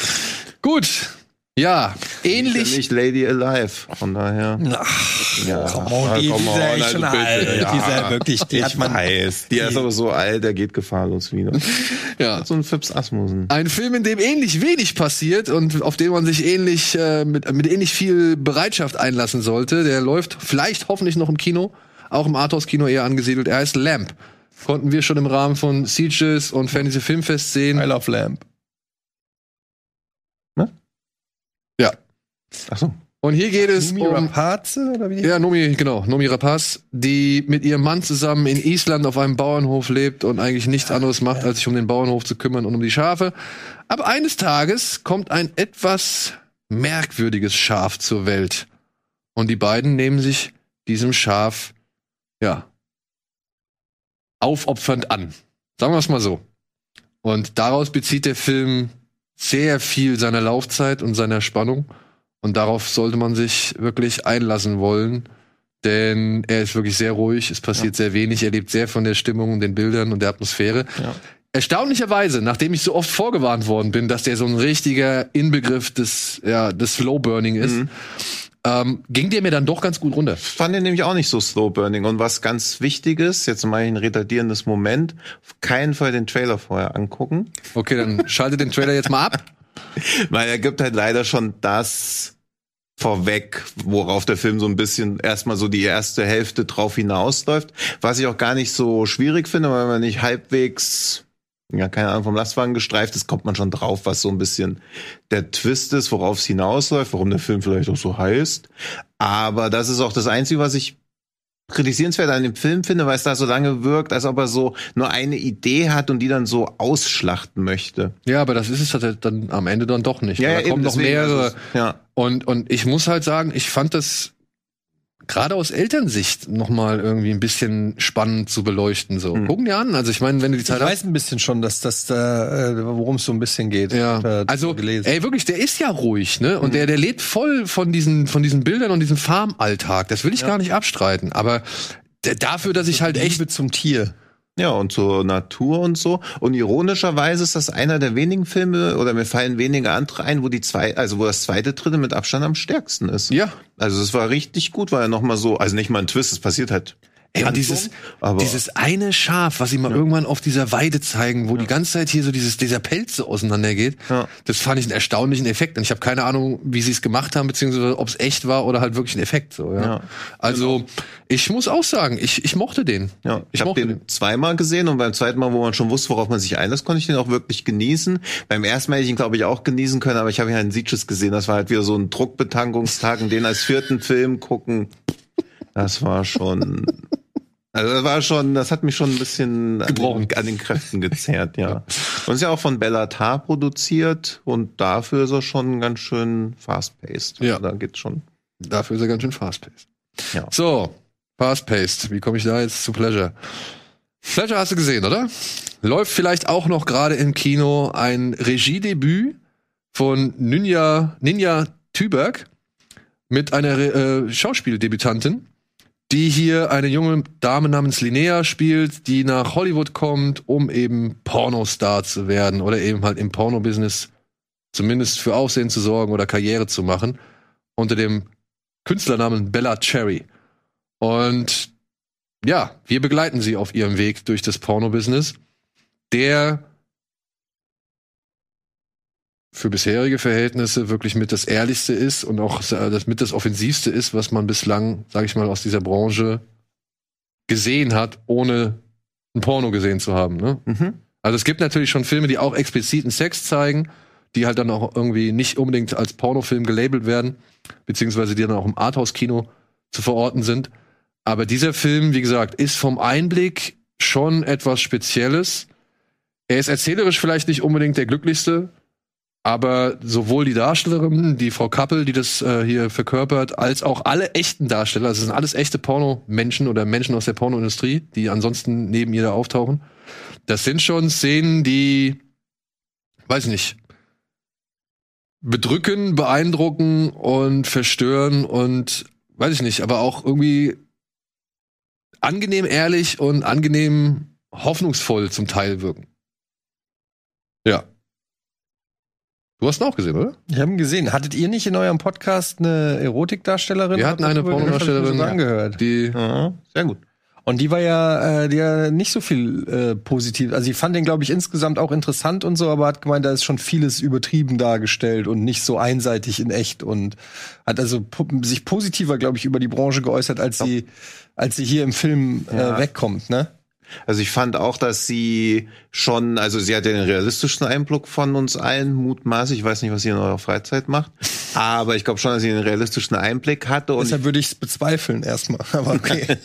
Speaker 2: Gut. Ja,
Speaker 4: Ist ja
Speaker 2: ähnlich.
Speaker 4: nicht Lady Alive. Von daher.
Speaker 3: Ach,
Speaker 4: Ja,
Speaker 3: come on, die,
Speaker 4: come
Speaker 3: die ist
Speaker 4: on,
Speaker 3: ja echt
Speaker 4: also
Speaker 3: schon
Speaker 4: bitte,
Speaker 3: alt.
Speaker 4: ja.
Speaker 3: Die ist ja wirklich, die hat man.
Speaker 4: weiß. Die ist aber so alt, der geht gefahrlos wieder.
Speaker 2: Ja.
Speaker 4: So ein Fips Asmussen.
Speaker 2: Ein Film, in dem ähnlich wenig passiert und auf den man sich ähnlich äh, mit, mit ähnlich viel Bereitschaft einlassen sollte. Der läuft vielleicht hoffentlich noch im Kino, auch im Arthouse-Kino eher angesiedelt. Er heißt Lamp. Konnten wir schon im Rahmen von Sieges und Fantasy Filmfest sehen.
Speaker 3: I love Lamp.
Speaker 2: Ja.
Speaker 4: Ach so.
Speaker 2: Und hier geht es
Speaker 3: Numi
Speaker 2: um
Speaker 3: Rapaze oder wie?
Speaker 2: Ja, Nomi, genau, Nomi Rapaz, die mit ihrem Mann zusammen in Island auf einem Bauernhof lebt und eigentlich nichts anderes macht, als sich um den Bauernhof zu kümmern und um die Schafe. Aber eines Tages kommt ein etwas merkwürdiges Schaf zur Welt. Und die beiden nehmen sich diesem Schaf, ja, aufopfernd an. Sagen wir es mal so. Und daraus bezieht der Film sehr viel seiner Laufzeit und seiner Spannung. Und darauf sollte man sich wirklich einlassen wollen. Denn er ist wirklich sehr ruhig, es passiert sehr wenig, er lebt sehr von der Stimmung, den Bildern und der Atmosphäre.
Speaker 4: Ja.
Speaker 2: Erstaunlicherweise, nachdem ich so oft vorgewarnt worden bin, dass der so ein richtiger Inbegriff des, ja, des Slow Burning ist,
Speaker 4: Mhm.
Speaker 2: ähm, ging der mir dann doch ganz gut runter.
Speaker 4: Fand den nämlich auch nicht so slow burning. Und was ganz wichtig ist, jetzt mal ein retardierendes Moment, auf keinen Fall den Trailer vorher angucken.
Speaker 2: Okay, dann schalte den Trailer jetzt mal ab.
Speaker 4: Weil er gibt halt leider schon das vorweg, worauf der Film so ein bisschen erstmal so die erste Hälfte drauf hinausläuft. Was ich auch gar nicht so schwierig finde, weil man nicht halbwegs, ja, keine Ahnung, vom Lastwagen gestreift ist, kommt man schon drauf, was so ein bisschen der Twist ist, worauf es hinausläuft, warum der Film vielleicht auch so heißt. Aber das ist auch das Einzige, was ich kritisierenswert an dem Film finde, weil es da so lange wirkt, als ob er so nur eine Idee hat und die dann so ausschlachten möchte.
Speaker 2: Ja, aber das ist es halt dann am Ende dann doch nicht. da kommen noch mehrere.
Speaker 4: es- ja.
Speaker 2: Und, und ich muss halt sagen, ich fand das gerade aus Elternsicht noch mal irgendwie ein bisschen spannend zu beleuchten. So,
Speaker 4: Hm.
Speaker 2: gucken dir an. Also ich meine, wenn du die
Speaker 3: Ich
Speaker 2: Zeit hast.
Speaker 3: weiß ein bisschen schon, dass das da, äh, worum es so ein bisschen geht.
Speaker 2: Ja,
Speaker 3: Äh,
Speaker 2: also
Speaker 3: gelesen.
Speaker 2: ey, wirklich, der ist ja ruhig, ne? Und der, der lebt voll von diesen, von diesen Bildern und diesem Farmalltag. Das will ich gar nicht abstreiten. Aber dafür, dass ich halt echt
Speaker 3: Liebe zum Tier.
Speaker 4: Ja, und zur Natur und so. Und ironischerweise ist das einer der wenigen Filme, oder mir fallen wenige andere ein, wo die zwei, also wo das zweite Drittel mit Abstand am stärksten ist.
Speaker 2: ja,
Speaker 4: Also es war richtig gut, weil er nochmal so, also nicht mal ein Twist, es passiert halt Handlung,
Speaker 2: dieses,
Speaker 4: aber-
Speaker 2: dieses eine Schaf, was sie mal irgendwann auf dieser Weide zeigen, wo die ganze Zeit hier so dieses, dieser Pelz so auseinandergeht,
Speaker 4: Ja.
Speaker 2: das fand ich einen erstaunlichen Effekt. Und ich habe keine Ahnung, wie sie es gemacht haben, beziehungsweise ob es echt war oder halt wirklich ein Effekt. So, ja.
Speaker 4: Ja.
Speaker 2: Also, ich muss auch sagen, ich, ich mochte den.
Speaker 4: Ja, ich
Speaker 2: ich
Speaker 4: habe
Speaker 2: mochte
Speaker 4: den zweimal gesehen und beim zweiten Mal, wo man schon wusste, worauf man sich einlässt, konnte ich den auch wirklich genießen. Beim ersten Mal hätte ich ihn, glaube ich, auch genießen können, aber ich habe ja in Sieges gesehen. Das war halt wieder so ein Druckbetankungstag und den als vierten Film gucken. Das war schon. Also das war schon, das hat mich schon ein bisschen an
Speaker 2: Gebrochen.
Speaker 4: den, an den Kräften gezerrt, ja. Und ist ja auch von Bellatar produziert und dafür ist er schon ganz schön fast-paced.
Speaker 2: Ja.
Speaker 4: Also Da geht's schon.
Speaker 2: Dafür ist er ganz schön fast-paced.
Speaker 4: Ja.
Speaker 2: So, fast-paced. Wie komme ich da jetzt zu Pleasure? Pleasure hast du gesehen, oder? Läuft vielleicht auch noch gerade im Kino ein Regiedebüt von Ninja, Ninja Tüberg mit einer äh, Schauspieldebütantin, die hier eine junge Dame namens Linnea spielt, die nach Hollywood kommt, um eben Pornostar zu werden oder eben halt im Porno-Business zumindest für Aufsehen zu sorgen oder Karriere zu machen, unter dem Künstlernamen Bella Cherry. Und ja, wir begleiten sie auf ihrem Weg durch das Porno-Business, der für bisherige Verhältnisse wirklich mit das ehrlichste ist und auch das mit das offensivste ist, was man bislang, sag ich mal, aus dieser Branche gesehen hat, ohne ein Porno gesehen zu haben. Ne?
Speaker 4: Mhm.
Speaker 2: Also es gibt natürlich schon Filme, die auch expliziten Sex zeigen, die halt dann auch irgendwie nicht unbedingt als Pornofilm gelabelt werden, beziehungsweise die dann auch im Arthouse-Kino zu verorten sind. Aber dieser Film, wie gesagt, ist vom Einblick schon etwas Spezielles. Er ist erzählerisch vielleicht nicht unbedingt der glücklichste, aber sowohl die Darstellerin, die Frau Kappel, die das äh, hier verkörpert, als auch alle echten Darsteller, also sind alles echte Pornomenschen oder Menschen aus der Pornoindustrie, die ansonsten neben ihr da auftauchen. Das sind schon Szenen, die, weiß ich nicht, bedrücken, beeindrucken und verstören und weiß ich nicht, aber auch irgendwie angenehm ehrlich und angenehm hoffnungsvoll zum Teil wirken. Ja. Du hast ihn auch gesehen, oder?
Speaker 3: Ich habe ihn gesehen. Hattet ihr nicht in eurem Podcast eine Erotikdarstellerin?
Speaker 2: Wir hatten eine? Pornodarstellerin,
Speaker 3: ich angehört.
Speaker 2: Die
Speaker 4: Ja, sehr gut.
Speaker 3: Und die war ja, äh, die ja nicht so viel äh, positiv. Also sie fand den, glaube ich, insgesamt auch interessant und so, aber hat gemeint, da ist schon vieles übertrieben dargestellt und nicht so einseitig in echt und hat also po sich positiver, glaube ich, über die Branche geäußert, als sie, als sie hier im Film
Speaker 4: Ja.
Speaker 3: äh, wegkommt, ne?
Speaker 4: Also ich fand auch, dass sie schon, also sie hat ja den realistischsten Einblick von uns allen, mutmaßlich. Ich weiß nicht, was sie in eurer Freizeit macht. Aber ich glaube schon, dass sie den realistischsten Einblick hatte. Und
Speaker 3: Deshalb würde ich es bezweifeln erstmal. Aber okay.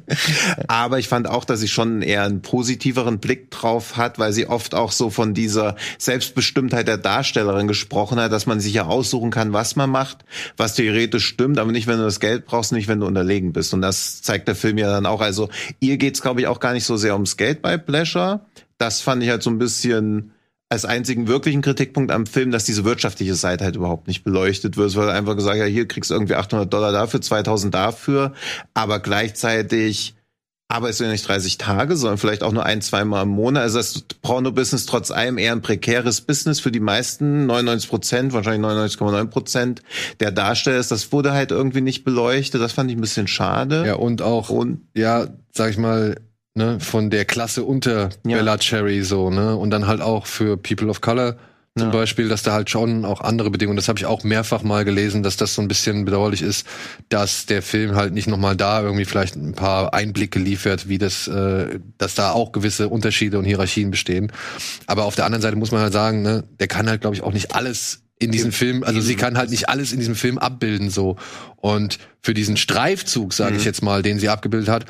Speaker 4: Aber ich fand auch, dass sie schon eher einen positiveren Blick drauf hat, weil sie oft auch so von dieser Selbstbestimmtheit der Darstellerin gesprochen hat, dass man sich ja aussuchen kann, was man macht, was theoretisch stimmt, aber nicht, wenn du das Geld brauchst, nicht, wenn du unterlegen bist. Und das zeigt der Film ja dann auch. Also ihr geht's, glaube ich, auch gar nicht so sehr ums Geld bei Pleasure. Das fand ich halt so ein bisschen als einzigen wirklichen Kritikpunkt am Film, dass diese wirtschaftliche Seite halt überhaupt nicht beleuchtet wird. Es wird einfach gesagt, ja, hier kriegst du irgendwie 800 Dollar dafür, 2000 dafür, aber gleichzeitig arbeitest du ja nicht 30 Tage, sondern vielleicht auch nur ein, zweimal im Monat. Also das Porno-Business trotz allem eher ein prekäres Business für die meisten, 99 Prozent, wahrscheinlich 99,9 Prozent der Darsteller ist. Das wurde halt irgendwie nicht beleuchtet. Das fand ich ein bisschen schade.
Speaker 2: ja und auch
Speaker 4: Und
Speaker 2: ja, sag ich mal, ne, von der Klasse unter
Speaker 4: Ja.
Speaker 2: Bella Cherry so, ne? Und dann halt auch für People of Color zum
Speaker 4: Ja.
Speaker 2: Beispiel, dass da halt schon auch andere Bedingungen, das habe ich auch mehrfach mal gelesen, dass das so ein bisschen bedauerlich ist, dass der Film halt nicht nochmal da irgendwie vielleicht ein paar Einblicke liefert, wie das, äh, dass da auch gewisse Unterschiede und Hierarchien bestehen. Aber auf der anderen Seite muss man halt sagen, ne, der kann halt, glaube ich, auch nicht alles in diesem Film, also sie kann halt nicht alles in diesem Film abbilden so. Und für diesen Streifzug, sage ich jetzt mal, den sie abgebildet hat,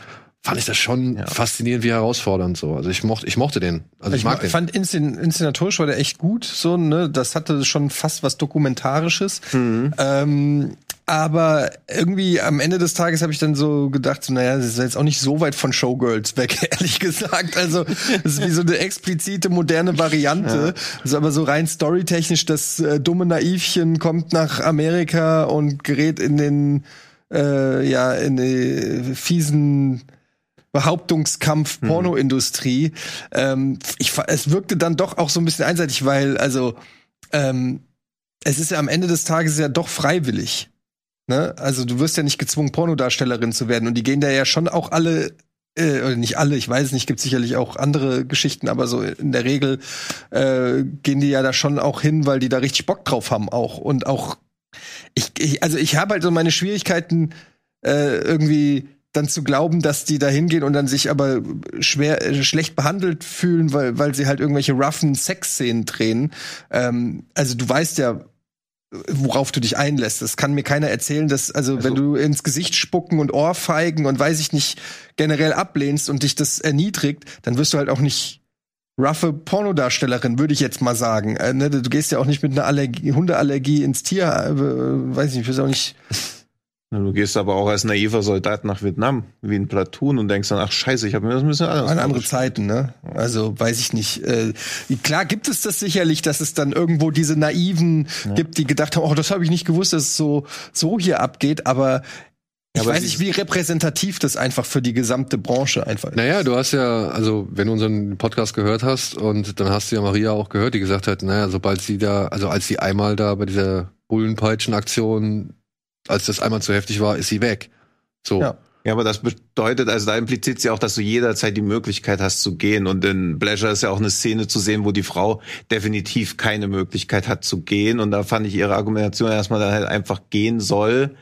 Speaker 2: fand ich das schon faszinierend wie herausfordernd so. Also ich mochte, ich mochte den. Also ich,
Speaker 3: ich
Speaker 2: mag
Speaker 3: ma-
Speaker 2: den.
Speaker 3: fand inszen inszenatorisch war der echt gut, so, ne? Das hatte schon fast was Dokumentarisches.
Speaker 2: Mhm.
Speaker 3: Ähm, aber irgendwie am Ende des Tages habe ich dann so gedacht, so, naja, das ist jetzt auch nicht so weit von Showgirls weg, ehrlich gesagt. Also, das ist wie so eine explizite moderne Variante. Also, aber so rein storytechnisch, das äh, dumme Naivchen kommt nach Amerika und gerät in den, äh, ja, in die fiesen Behauptungskampf Pornoindustrie. Ähm, ich, es wirkte dann doch auch so ein bisschen einseitig, weil also ähm, es ist ja am Ende des Tages ja doch freiwillig. Ne? Also du wirst ja nicht gezwungen, Pornodarstellerin zu werden. Und die gehen da ja schon auch alle äh, oder nicht alle, ich weiß nicht, gibt sicherlich auch andere Geschichten, aber so in der Regel äh, gehen die ja da schon auch hin, weil die da richtig Bock drauf haben auch und auch ich, ich also ich habe halt so meine Schwierigkeiten äh, irgendwie dann zu glauben, dass die da hingehen und dann sich aber schwer äh, schlecht behandelt fühlen, weil weil sie halt irgendwelche roughen Sexszenen drehen. Ähm, also du weißt ja, worauf du dich einlässt. Das kann mir keiner erzählen, dass, also, wenn du ins Gesicht spucken und Ohrfeigen und weiß ich nicht, generell ablehnst und dich das erniedrigt, dann wirst du halt auch nicht roughe Pornodarstellerin, würde ich jetzt mal sagen. Äh, ne, du gehst ja auch nicht mit einer Allergie, Hundeallergie ins Tier, äh, weiß ich nicht, ich weiß auch nicht.
Speaker 4: Du gehst aber auch als naiver Soldat nach Vietnam, wie ein Platoon und denkst dann, ach scheiße, ich habe mir das ein bisschen anders
Speaker 3: Waren andere. Zeiten, ne? Also weiß ich nicht. Äh, klar gibt es das sicherlich, dass es dann irgendwo diese Naiven gibt, die gedacht haben, oh, das habe ich nicht gewusst, dass es so so hier abgeht. Aber ich
Speaker 4: aber
Speaker 3: weiß nicht, wie repräsentativ das einfach für die gesamte Branche einfach ist.
Speaker 2: Naja, du hast ja, also wenn du unseren Podcast gehört hast und dann hast du ja Maria auch gehört, die gesagt hat, naja, sobald sie da, also als sie einmal da bei dieser Bullenpeitschen-Aktion, als das einmal zu heftig war, ist sie weg. So.
Speaker 3: Ja.
Speaker 4: Ja, aber das bedeutet, also da impliziert sie auch, dass du jederzeit die Möglichkeit hast zu gehen. Und in Pleasure ist ja auch eine Szene zu sehen, wo die Frau definitiv keine Möglichkeit hat zu gehen. Und da fand ich ihre Argumentation erstmal dann halt einfach gehen soll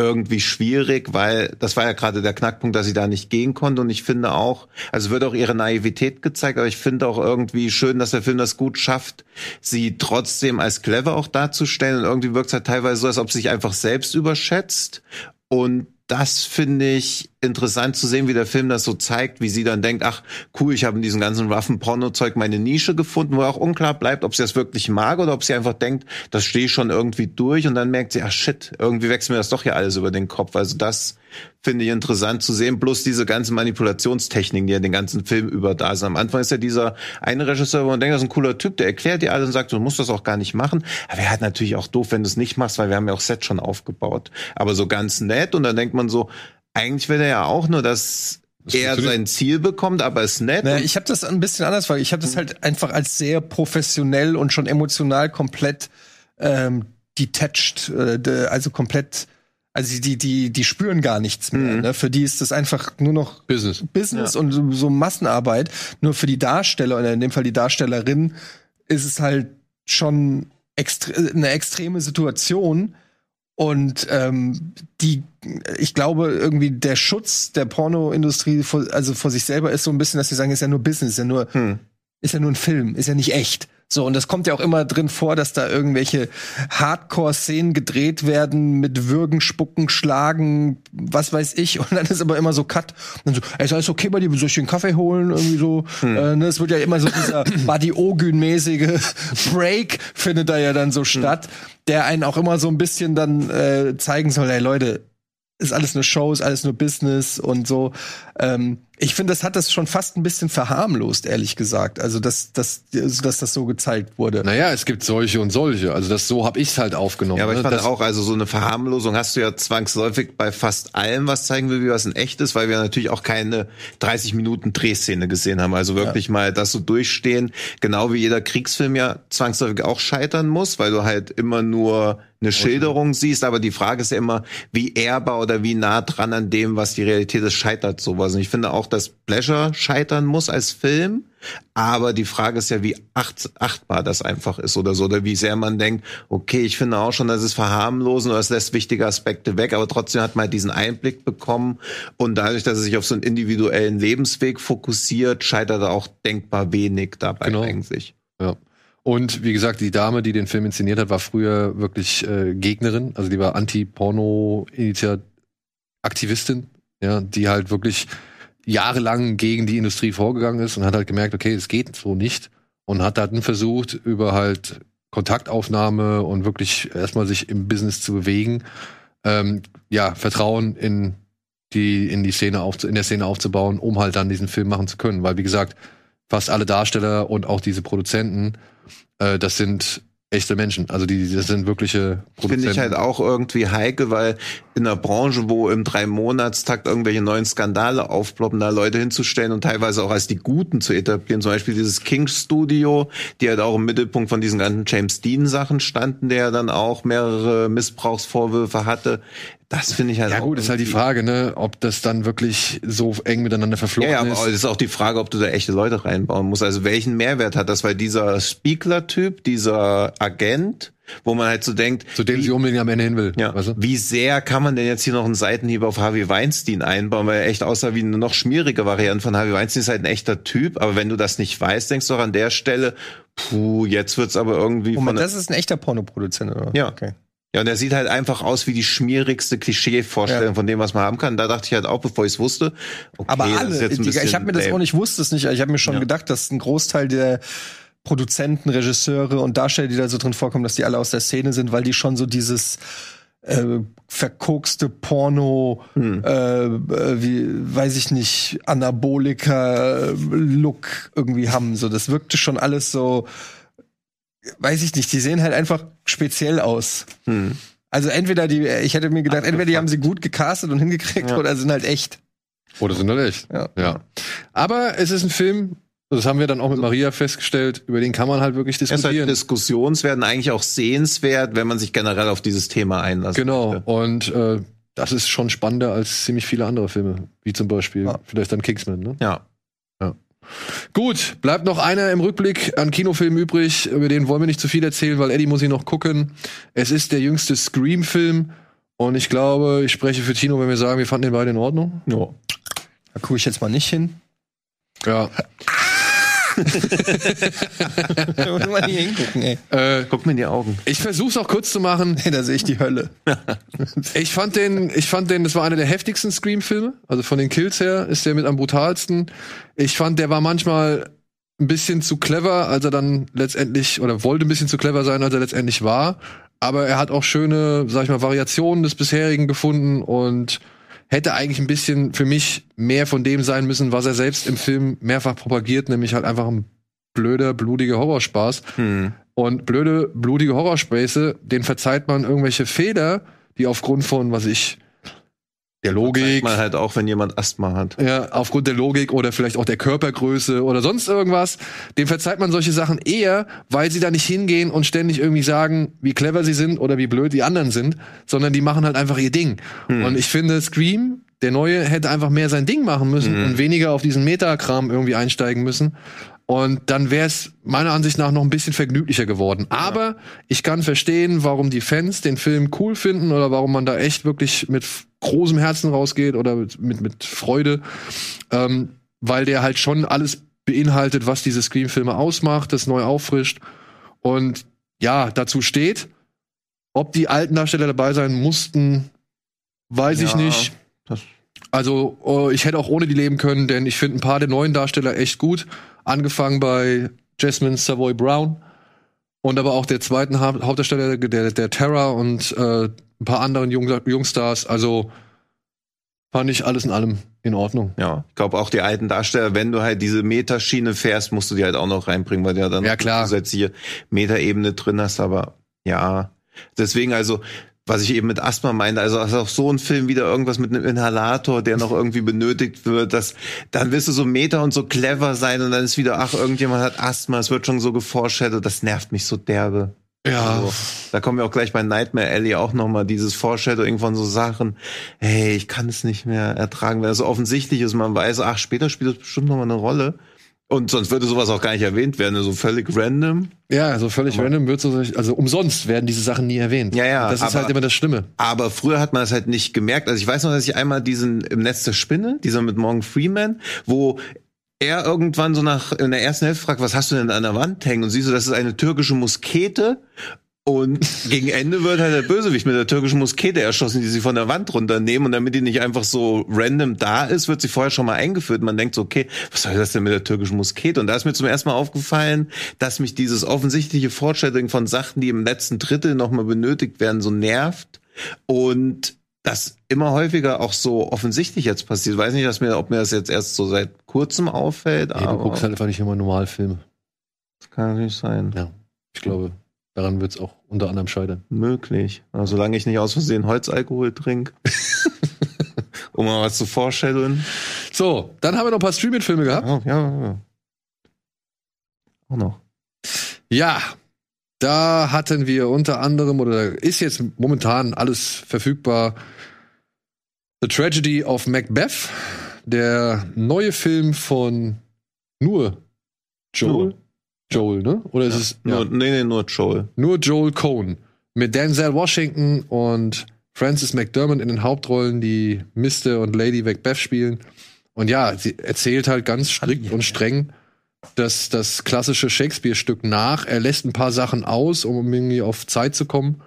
Speaker 4: irgendwie schwierig, weil das war ja gerade der Knackpunkt, dass sie da nicht gehen konnte. Und ich finde auch, also wird auch ihre Naivität gezeigt, aber ich finde auch irgendwie schön, dass der Film das gut schafft, sie trotzdem als clever auch darzustellen. Und irgendwie wirkt es halt teilweise so, als ob sie sich einfach selbst überschätzt. Und das finde ich interessant zu sehen, wie der Film das so zeigt, wie sie dann denkt, ach cool, ich habe in diesem ganzen roughen Porno-Zeug meine Nische gefunden, wo auch unklar bleibt, ob sie das wirklich mag oder ob sie einfach denkt, das stehe ich schon irgendwie durch und dann merkt sie, ach shit, irgendwie wächst mir das doch hier alles über den Kopf. Also das finde ich interessant zu sehen, plus diese ganzen Manipulationstechniken, die ja den ganzen Film über da sind. Am Anfang ist ja dieser eine Regisseur, wo man denkt, das ist ein cooler Typ, der erklärt dir alles und sagt, du musst das auch gar nicht machen. Aber er hat natürlich auch doof, wenn du es nicht machst, weil wir haben ja auch Set schon aufgebaut. Aber so ganz nett und dann denkt man so, eigentlich will er ja auch nur, dass er
Speaker 2: funktioniert.
Speaker 4: sein Ziel bekommt, aber ist nett.
Speaker 3: Naja, ich habe das ein bisschen anders, weil ich habe das halt einfach als sehr professionell und schon emotional komplett ähm, detached, äh, de- also komplett, also die die die spüren gar nichts mehr. Ne? Für die ist das einfach nur noch
Speaker 2: Business.
Speaker 3: Business und so, so Massenarbeit. Nur für die Darsteller oder in dem Fall die Darstellerin ist es halt schon extre eine extreme Situation. Und ähm, die, ich glaube, irgendwie der Schutz der Pornoindustrie, vor, also vor sich selber ist so ein bisschen, dass sie sagen, ist ja nur Business, ist ja nur, ist ja nur ein Film, ist ja nicht echt. So, und das kommt ja auch immer drin vor, dass da irgendwelche Hardcore-Szenen gedreht werden mit Würgen, Spucken, Schlagen, was weiß ich. Und dann ist aber immer so Cut. Und dann so, ey, ist alles okay bei dir? Soll ich einen Kaffee holen? Irgendwie so. Äh, ne, es wird ja immer so dieser Buddy Ogün-mäßige Break findet da ja dann so statt, der einen auch immer so ein bisschen dann äh, zeigen soll, ey Leute, ist alles nur Show, ist alles nur Business und so. Ähm, ich finde, das hat das schon fast ein bisschen verharmlost, ehrlich gesagt. Also, dass, dass, dass das so gezeigt wurde.
Speaker 2: Naja, es gibt solche und solche. Also das so habe ich es halt aufgenommen.
Speaker 4: Ja, aber ich
Speaker 2: ne?
Speaker 4: fand
Speaker 2: das,
Speaker 4: auch, also so eine Verharmlosung hast du ja zwangsläufig bei fast allem, was zeigen will, wie was in echt ist, weil wir natürlich auch keine 30 Minuten Drehszene gesehen haben. Also wirklich mal das so durchstehen, genau wie jeder Kriegsfilm ja zwangsläufig auch scheitern muss, weil du halt immer nur eine Schilderung siehst, aber die Frage ist ja immer, wie ehrbar oder wie nah dran an dem, was die Realität ist, scheitert sowas. Und ich finde auch, dass Pleasure scheitern muss als Film, aber die Frage ist ja, wie acht, achtbar das einfach ist oder so, oder wie sehr man denkt, okay, ich finde auch schon, das ist verharmlosen oder es lässt wichtige Aspekte weg, aber trotzdem hat man halt diesen Einblick bekommen und dadurch, dass er sich auf so einen individuellen Lebensweg fokussiert, scheitert er auch denkbar wenig dabei
Speaker 2: Genau.
Speaker 4: eigentlich.
Speaker 2: Ja. Und wie gesagt, die Dame, die den Film inszeniert hat, war früher wirklich äh, Gegnerin. Also die war Anti-Porno-Aktivistin, ja, die halt wirklich jahrelang gegen die Industrie vorgegangen ist und hat halt gemerkt, okay, es geht so nicht. Und hat dann versucht, über halt Kontaktaufnahme und wirklich erstmal sich im Business zu bewegen, ähm, ja, Vertrauen in die, in die Szene auf, in der Szene aufzubauen, um halt dann diesen Film machen zu können. Weil, wie gesagt, fast alle Darsteller und auch diese Produzenten, äh, das sind echte Menschen. Also die, das sind wirkliche Produzenten.
Speaker 4: Finde ich halt auch irgendwie heikel, weil in einer Branche, wo im Drei-Monatstakt irgendwelche neuen Skandale aufploppen, da Leute hinzustellen und teilweise auch als die Guten zu etablieren. Zum Beispiel dieses King Studio, die halt auch im Mittelpunkt von diesen ganzen James Dean-Sachen standen, der dann auch mehrere Missbrauchsvorwürfe hatte. Das finde ich halt
Speaker 2: Ja
Speaker 4: auch
Speaker 2: gut, ist halt die Frage, ne, ob das dann wirklich so eng miteinander verflochten
Speaker 4: Ja, ja, aber
Speaker 2: ist.
Speaker 4: es ist auch die Frage, ob du da echte Leute reinbauen musst. Also welchen Mehrwert hat das? Weil dieser Spiegler-Typ, dieser Agent, wo man halt so denkt,
Speaker 2: Zu dem
Speaker 4: wie,
Speaker 2: sie unbedingt am Ende hin will.
Speaker 4: ja,
Speaker 2: Weißt du?
Speaker 4: wie sehr kann man denn jetzt hier noch einen Seitenhieb auf Harvey Weinstein einbauen, weil er echt aussah wie eine noch schmierige Variante von Harvey Weinstein ist halt ein echter Typ, aber wenn du das nicht weißt, denkst du auch an der Stelle, puh, jetzt wird's aber irgendwie
Speaker 3: Moment,
Speaker 4: von
Speaker 3: das ist ein echter Pornoproduzent, oder?
Speaker 4: Ja.
Speaker 3: Okay.
Speaker 4: Ja, und er sieht halt einfach aus wie die schmierigste Klischee-Vorstellung
Speaker 3: Ja.
Speaker 4: von dem, was man haben kann. Da dachte ich halt auch, bevor ich es wusste, okay,
Speaker 3: Aber
Speaker 4: das
Speaker 3: alle, ich habe mir das
Speaker 4: lame.
Speaker 3: auch nicht, wusste es nicht, ich habe mir schon
Speaker 4: Ja.
Speaker 3: gedacht, dass ein Großteil der Produzenten, Regisseure und Darsteller, die da so drin vorkommen, dass die alle aus der Szene sind, weil die schon so dieses äh, verkokste Porno,
Speaker 4: Hm.
Speaker 3: äh, äh, wie, weiß ich nicht, Anabolika-Look irgendwie haben. So, das wirkte schon alles so, weiß ich nicht, die sehen halt einfach speziell aus.
Speaker 4: Hm.
Speaker 3: Also entweder die, ich hätte mir gedacht, entweder die haben sie gut gecastet und hingekriegt
Speaker 4: Ja.
Speaker 3: oder sind halt echt.
Speaker 2: Oder sind halt echt.
Speaker 3: Ja.
Speaker 2: ja. Aber es ist ein Film, das haben wir dann auch mit Maria festgestellt, über den kann man halt wirklich
Speaker 4: Er ist halt
Speaker 2: diskutieren.
Speaker 4: diskussionswert und eigentlich auch sehenswert, wenn man sich generell auf dieses Thema einlässt.
Speaker 2: Genau. Und äh, das ist schon spannender als ziemlich viele andere Filme, wie zum Beispiel
Speaker 3: Ja.
Speaker 2: vielleicht dann Kingsman. Ne?
Speaker 4: Ja.
Speaker 2: Gut, bleibt noch einer im Rückblick an Kinofilmen übrig. Über den wollen wir nicht zu viel erzählen, weil Eddie muss ihn noch gucken. Es ist der jüngste Scream-Film. Und ich glaube, ich spreche für Tino, wenn wir sagen, wir fanden den beide in Ordnung.
Speaker 4: ja.
Speaker 3: Da gucke ich jetzt mal nicht hin.
Speaker 2: Ja.
Speaker 3: Da muss man nie hingucken, ey.
Speaker 2: äh,
Speaker 4: Guck mir in die Augen.
Speaker 2: ich versuch's auch kurz zu machen.
Speaker 3: Hey, da sehe ich die Hölle.
Speaker 2: Ich fand den, ich fand den, das war einer der heftigsten Scream-Filme. Also von den Kills her ist der mit am brutalsten. Ich fand, der war manchmal ein bisschen zu clever, als er dann letztendlich, oder wollte ein bisschen zu clever sein, als er letztendlich war. Aber er hat auch schöne, sag ich mal, Variationen des bisherigen gefunden und hätte eigentlich ein bisschen für mich mehr von dem sein müssen, was er selbst im Film mehrfach propagiert, nämlich halt einfach ein blöder, blutiger Horrorspaß.
Speaker 4: Hm.
Speaker 2: Und blöde, blutige Horrorspäße, den verzeiht man irgendwelche Fehler, die aufgrund von, was ich, der Logik,
Speaker 4: man halt auch, wenn jemand Asthma hat.
Speaker 2: ja, aufgrund der Logik oder vielleicht auch der Körpergröße oder sonst irgendwas, dem verzeiht man solche Sachen eher, weil sie da nicht hingehen und ständig irgendwie sagen, wie clever sie sind oder wie blöd die anderen sind, sondern die machen halt einfach ihr Ding. Und ich finde, Scream, der neue, hätte einfach mehr sein Ding machen müssen und weniger auf diesen Metakram irgendwie einsteigen müssen. Und dann wäre es meiner Ansicht nach noch ein bisschen vergnüglicher geworden. Aber ich kann verstehen, warum die Fans den Film cool finden oder warum man da echt wirklich mit großem Herzen rausgeht oder mit, mit, mit Freude. Ähm, weil der halt schon alles beinhaltet, was diese Scream-Filme ausmacht, das neu auffrischt. Und ja, dazu steht, ob die alten Darsteller dabei sein mussten, weiß ich
Speaker 4: Ja,
Speaker 2: nicht.
Speaker 4: das-
Speaker 2: Also, äh, ich hätte auch ohne die leben können, denn ich finde ein paar der neuen Darsteller echt gut. Angefangen bei Jasmine Savoy Brown und aber auch der zweiten Ha- Hauptdarsteller, der, der Terra und äh, ein paar anderen Jung Jungstars. Also fand ich alles in allem in Ordnung.
Speaker 4: Ja, ich glaube auch die alten Darsteller, wenn du halt diese Metaschiene fährst, musst du die halt auch noch reinbringen, weil du ja dann
Speaker 2: Ja, klar.
Speaker 4: zusätzliche Metaebene drin hast, aber ja. Deswegen also, was ich eben mit Asthma meinte, also also auch so ein Film wieder irgendwas mit einem Inhalator, der noch irgendwie benötigt wird, das, dann wirst du so Meta und so clever sein und dann ist wieder, ach, irgendjemand hat Asthma, es wird schon so geforeshadowed, das nervt mich so derbe.
Speaker 2: Ja.
Speaker 4: Also, da kommen wir auch gleich bei Nightmare Alley auch nochmal dieses Foreshadowing von so Sachen. Hey, ich kann es nicht mehr ertragen, wenn es so offensichtlich ist. Man weiß, ach, später spielt es bestimmt nochmal eine Rolle. Und sonst würde sowas auch gar nicht erwähnt werden, so völlig random.
Speaker 2: Ja, also völlig random wird so, also umsonst werden diese Sachen nie erwähnt.
Speaker 4: Ja, ja,
Speaker 2: Das ist
Speaker 4: aber-
Speaker 2: halt immer das Schlimme.
Speaker 4: Aber früher hat man das halt nicht gemerkt. Also ich weiß noch, dass ich einmal diesen im Netz der Spinne, dieser mit Morgan Freeman, wo er irgendwann so nach in der ersten Hälfte fragt, was hast du denn an der Wand hängen? Und siehst du, das ist eine türkische Muskete. Und gegen Ende wird halt der Bösewicht mit der türkischen Muskete erschossen, die sie von der Wand runternehmen. Und damit die nicht einfach so random da ist, wird sie vorher schon mal eingeführt. Man denkt so, okay, was soll das denn mit der türkischen Muskete? Und da ist mir zum ersten Mal aufgefallen, dass mich dieses offensichtliche Foreshadowing von Sachen, die im letzten Drittel nochmal benötigt werden, so nervt. Und das immer häufiger auch so offensichtlich jetzt passiert. Ich weiß nicht, dass mir, ob mir das jetzt erst so seit kurzem auffällt,
Speaker 2: Nee, du guckst halt einfach nicht immer Normalfilme.
Speaker 4: das kann natürlich sein.
Speaker 2: Ja, ich glaube. Daran wird es auch unter anderem scheitern.
Speaker 4: Möglich. Also, solange ich nicht aus Versehen Holzalkohol trinke. um mal was zu foreshadowen.
Speaker 2: So, dann haben wir noch ein paar Streaming-Filme gehabt.
Speaker 4: Ja, ja, ja. Auch noch.
Speaker 2: Ja, da hatten wir unter anderem, oder ist jetzt momentan alles verfügbar, The Tragedy of Macbeth, der neue Film von nur Joel.
Speaker 4: Nur.
Speaker 2: Joel, ne? Oder ist es
Speaker 4: Nur,
Speaker 2: ja,
Speaker 4: Nee, nee, nur Joel.
Speaker 2: nur Joel Cohn mit Denzel Washington und Francis McDermott in den Hauptrollen, die Mr. und Lady Macbeth spielen. Und ja, sie erzählt halt ganz strikt und streng das, das klassische Shakespeare-Stück nach. Er lässt ein paar Sachen aus, um irgendwie auf Zeit zu kommen.